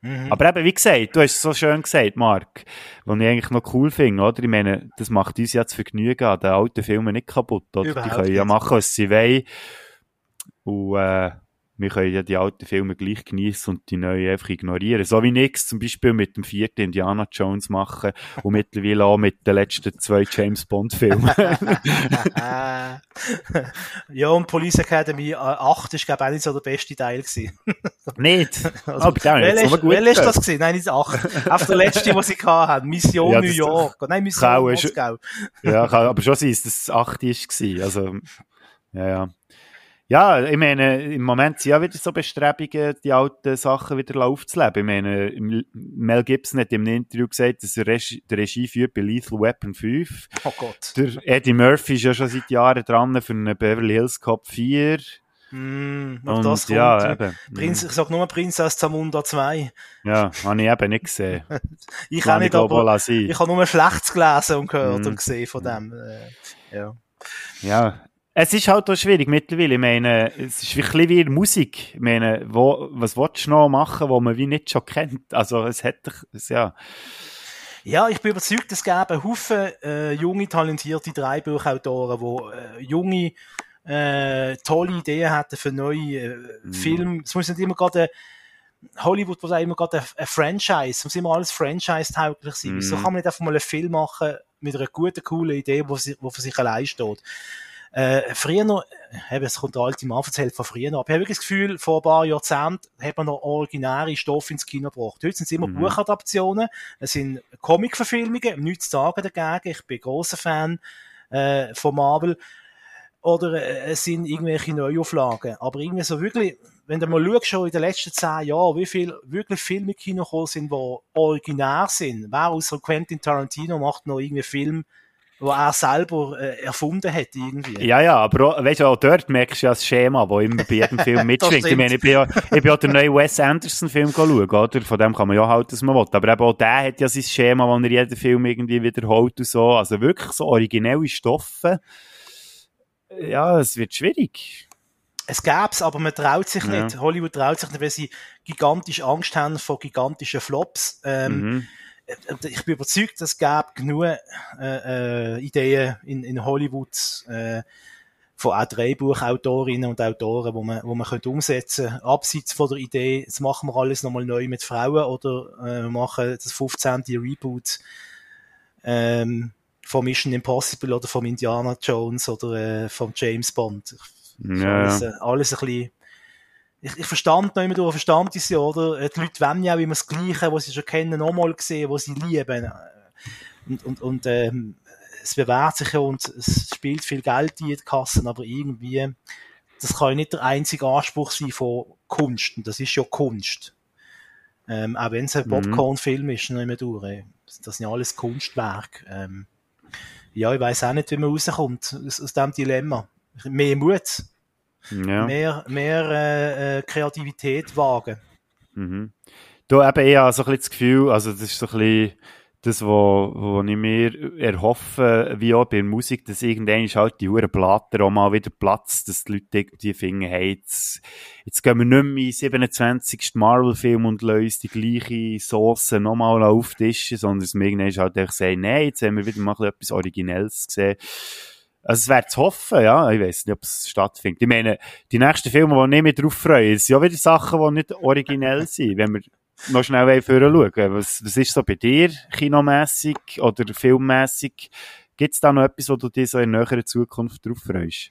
Mhm. Aber eben, wie gesagt, du hast es so schön gesagt, Marc, was ich eigentlich noch cool finde, oder? Ich meine, das macht uns ja das Vergnügen an den alten Filmen nicht kaputt, oder? Überhaupt die können ja machen, was sie wollen. Und, äh, wir können ja die alten Filme gleich genießen und die neuen einfach ignorieren. So wie nix zum Beispiel mit dem vierten Indiana Jones machen und [LAUGHS] mittlerweile auch mit den letzten zwei James Bond Filmen. [LAUGHS] ja, und Police Academy äh, 8 ist, glaube ich, auch nicht so der beste Teil gewesen. [LAUGHS] nicht? Also, oh, Welcher ist, welcher ist das gewesen? Nein, nicht 8. Auf der letzte, was sie haben. Mission Ja, New York. Nein, Mission Kau ist- Moskau. Ja, kann aber schon sein, dass das 8 war. Also, ja, ja. Ja, ich meine, im Moment sind ja wieder so Bestrebungen, die alten Sachen wieder aufzuleben. Ich meine, im- Mel Gibson hat in einem Interview gesagt, dass er Regie, der Regie führt bei Lethal Weapon 5. Oh Gott. Der Eddie Murphy ist ja schon seit Jahren dran für einen Beverly Hills Cop 4. Mm, und, Und das kommt. ja, eben. Prinz, ich sag nur Prinzess Zamunda 2. Ja, habe ich eben nicht gesehen. [LAUGHS] Ich auch nicht, aber sein. ich habe nur Schlechtes gelesen und gehört Mhm. und gesehen von dem. Äh, ja. Ja. Es ist halt auch schwierig mittlerweile. Ich meine, es ist ein bisschen wie Musik. Ich meine, wo, was willst du noch machen, wo man wie nicht schon kennt? Also, es es, ja. Ja, ich bin überzeugt, es gäbe Haufen äh, junge, talentierte Drehbuchautoren, die äh, junge, äh, tolle Ideen hätten für neue Mhm. Filme. Es muss nicht immer gerade ein- Hollywood muss auch immer gerade ein, Franchise, es muss immer alles Franchise-tauglich sein. Wieso Mhm. kann man nicht einfach mal einen Film machen mit einer guten, coolen Idee, wo, sie, wo für sich allein steht? Äh, früher noch, äh, eben, es kommt der alte Mann erzählt von früher noch, aber ich habe wirklich das Gefühl, vor ein paar Jahrzehnten hat man noch originäre Stoffe ins Kino gebracht. Heute sind es immer Mhm. Buchadaptionen, es sind Comic-Verfilmungen, nichts zu sagen dagegen, ich bin großer Fan äh, von Marvel, oder äh, es sind irgendwelche Neuauflagen, aber irgendwie so wirklich, wenn du mal schaust, schon in den letzten zehn Jahren, wie viele wirklich Filme Kino gekommen sind, die originär sind, wer außer Quentin Tarantino macht noch irgendwie Film, wo er selber äh, erfunden hat irgendwie. Ja, ja, aber auch, weißt du, auch dort merkst du ja das Schema, das immer bei jedem Film [LAUGHS] mitschwingt. ich meine, ich bin ja, ich bin ja den neuen Wes Anderson-Film schauen, oder? Von dem kann man ja halten, was man will. Aber eben auch der hat ja sein Schema, wo er jeden Film irgendwie wiederholt und so. Also wirklich so originelle Stoffe. Ja, es wird schwierig. Es gäb's, aber man traut sich Ja. nicht. Hollywood traut sich nicht, weil sie gigantisch Angst haben vor gigantischen Flops. Ähm, Mhm. Und ich bin überzeugt, es gäbe genug äh, äh, Ideen in, in Hollywood äh, von auch Drehbuchautorinnen und Autoren, wo man, wo man könnte umsetzen könnte. Abseits von der Idee, jetzt machen wir alles nochmal neu mit Frauen oder äh, machen das 15. Reboot ähm, von Mission Impossible oder vom Indiana Jones oder äh, vom James Bond. Ja, alles, äh, alles ein bisschen ich, ich verstand noch immer durch, verstand ich sie, oder? Äh, Die Leute wollen ja auch immer das Gleiche, was sie schon kennen, nochmal sehen, was sie lieben. Und, und, und ähm, es bewährt sich ja und es spielt viel Geld in die Kassen, aber irgendwie, das kann ja nicht der einzige Anspruch sein von Kunst. Und das ist ja Kunst. Ähm, auch wenn es ein Mhm. Popcorn-Film ist, noch immer durch. Das sind ja alles Kunstwerke. Ähm, ja, ich weiß auch nicht, wie man rauskommt aus, aus diesem Dilemma. Mehr Mut, Ja. mehr, mehr äh, äh, Kreativität wagen. Mhm. Du eben eher so ein bisschen das Gefühl, also das ist so ein bisschen das, wo, wo ich mir erhoffe, wie auch bei der Musik, dass irgendwann ist halt die Huren Platter auch mal wieder Platz, dass die Leute irgendwie finden, hey, jetzt, jetzt gehen wir nicht mehr in den 27. Marvel-Film und uns die gleiche Sauce nochmal auftischen, sondern dass wir irgendwann halt einfach sagen, nein, jetzt haben wir wieder mal etwas Originelles gesehen. Also es wäre zu hoffen, ja. Ich weiß nicht, ob es stattfindet. Ich meine, die nächsten Filme, die ich mich drauf freue, sind ja wieder Sachen, die nicht originell sind. Wenn wir noch schnell schauen. Was, was ist so bei dir, kinomässig oder filmmässig? Gibt es da noch etwas, wo du dir so in näherer Zukunft drauf freust?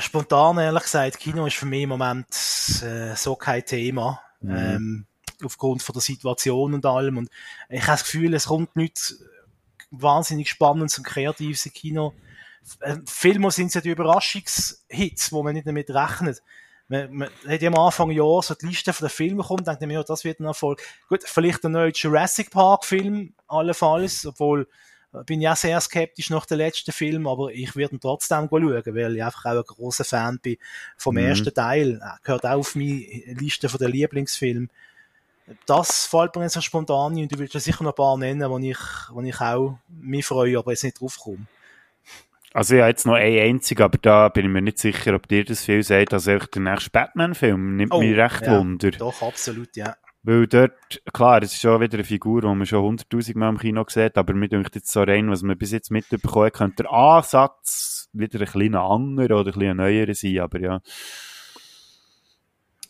Spontan, ehrlich gesagt, Kino ist für mich im Moment äh, so kein Thema. Mhm. Ähm, aufgrund von der Situation und allem. Und ich habe das Gefühl, es kommt nichts wahnsinnig Spannendes und Kreatives Kino. Äh, Filme sind ja die Überraschungshits, wo man nicht damit rechnet. Man, man hat ja am Anfang Jahr so die Liste von den Filmen bekommen, denkt man, ja, das wird ein Erfolg. Gut, vielleicht ein neuer Jurassic Park Film, allenfalls, obwohl äh, bin ich auch sehr skeptisch nach dem letzten Film, aber ich werde ihn trotzdem schauen, weil ich einfach auch ein großer Fan bin vom Mhm. ersten Teil. Er Gehört auch auf meine Liste von den Lieblingsfilmen. Das fällt mir jetzt so spontan ein und du willst ja sicher noch ein paar nennen, wo ich, wo ich auch mich freue, aber jetzt nicht drauf komme. Also habe jetzt noch einen einzigen, aber da bin ich mir nicht sicher, ob dir das viel sagt. Also einfach der nächste Batman-Film nimmt mich recht ja, Wunder. Doch, absolut, ja. Weil dort, klar, es ist schon wieder eine Figur, die man schon hunderttausend Mal im Kino sieht, aber mir denkt jetzt so rein, was man bis jetzt mitbekommen hat, könnte der Ansatz wieder ein kleiner anderer oder ein bisschen neuer sein, aber ja.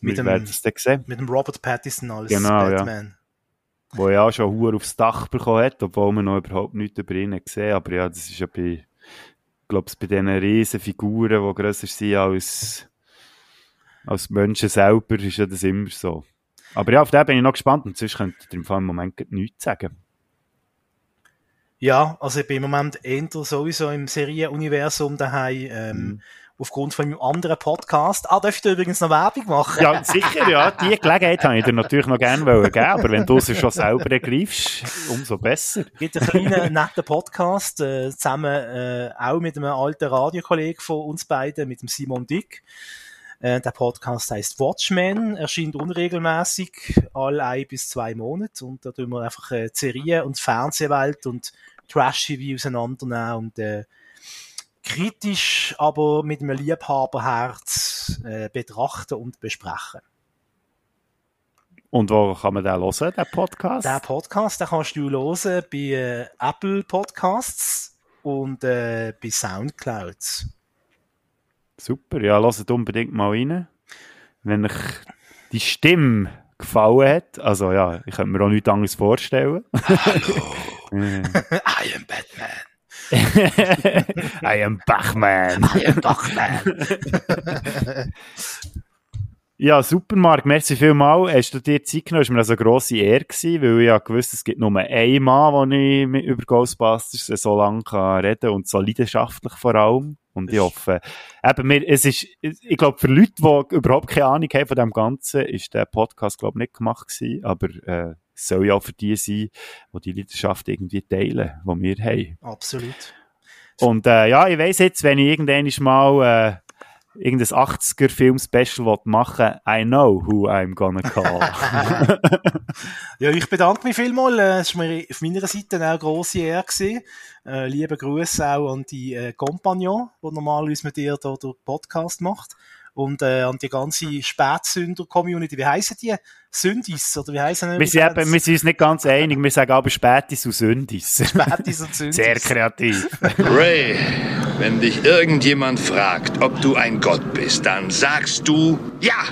Mit dem- es dann sehen. Mit dem Robert Pattinson als Genau, ja. Batman. Wo ja auch schon Huhr aufs Dach bekommen hat, obwohl man noch überhaupt nichts über ihn gesehen Aber ja, das ist ja bei, glaube, bei diesen riesen Figuren, die grösser sind als, als Menschen selber, ist ja das immer so. Aber ja, auf den bin ich noch gespannt und sonst könnte ich im Fall im Moment nichts sagen. Ja, also ich bin im Moment eher sowieso im Serienuniversum daheim, ähm, Mhm. Aufgrund von meinem anderen Podcast. Ah, ich da übrigens noch Werbung machen? Ja, sicher, ja. Die Gelegenheit habe ich dir natürlich noch gerne wollen geben, aber wenn du es schon selber ergreifst, umso besser. gibt einen kleinen, netten Podcast, äh, zusammen äh, auch mit einem alten Radiokollegen von uns beiden, mit dem Simon Dick. Äh, der Podcast heißt Watchmen, erscheint unregelmäßig, alle ein bis zwei Monate und da tun wir einfach äh, die Serie und Fernsehwelt und Trash-TV auseinandernehmen und äh, kritisch, aber mit einem Liebhaberherz äh, betrachten und besprechen. Und wo kann man den hören, den Podcast? Der Podcast, den kannst du hören bei äh, Apple Podcasts und äh, bei Soundcloud. Super, ja, lasst unbedingt mal rein. Wenn euch die Stimme gefallen hat, also ja, ich könnte mir auch nichts anderes vorstellen. [LAUGHS] [LAUGHS] I am Batman. I am Bachman. [LAUGHS] I am Batman. [LAUGHS] Ja, super, Marc. Merci vielmals. Hast du dir Zeit genommen? Es war mir also eine grosse Ehre gewesen, weil ich ja gewusst, es gibt nur einen Mann, wo ich mit über Ghostbusters so lange kann reden kann und so leidenschaftlich vor allem. Und ich hoffe, eben, mir, es ist, ich glaube, für Leute, die überhaupt keine Ahnung haben von dem Ganzen, ist der Podcast, glaube ich, nicht gemacht gewesen. Aber, äh, soll ja auch für die sein, die die Leidenschaft irgendwie teilen, die wir haben. Absolut. Und äh, ja, ich weiss jetzt, wenn ich irgendwann mal äh, irgendein 80er-Film-Special machen I know who I'm gonna call. [LAUGHS] [LAUGHS] Ja, ich bedanke mich vielmals. Äh, Es war mir auf meiner Seite auch eine grosse Ehre. Gewesen. Äh, liebe Grüße auch an die äh, Compagnon, die normalerweise mit dir hier den Podcast macht. Und äh, an die ganze Spätsünder-Community. Wie heissen die? Sündis? Oder wie heissen wir, sind eben, wir sind uns nicht ganz einig, wir sagen aber Spätis und Sündis. Spätis und [LAUGHS] Sündis. Sehr kreativ. Ray, wenn dich irgendjemand fragt, ob du ein Gott bist, dann sagst du ja.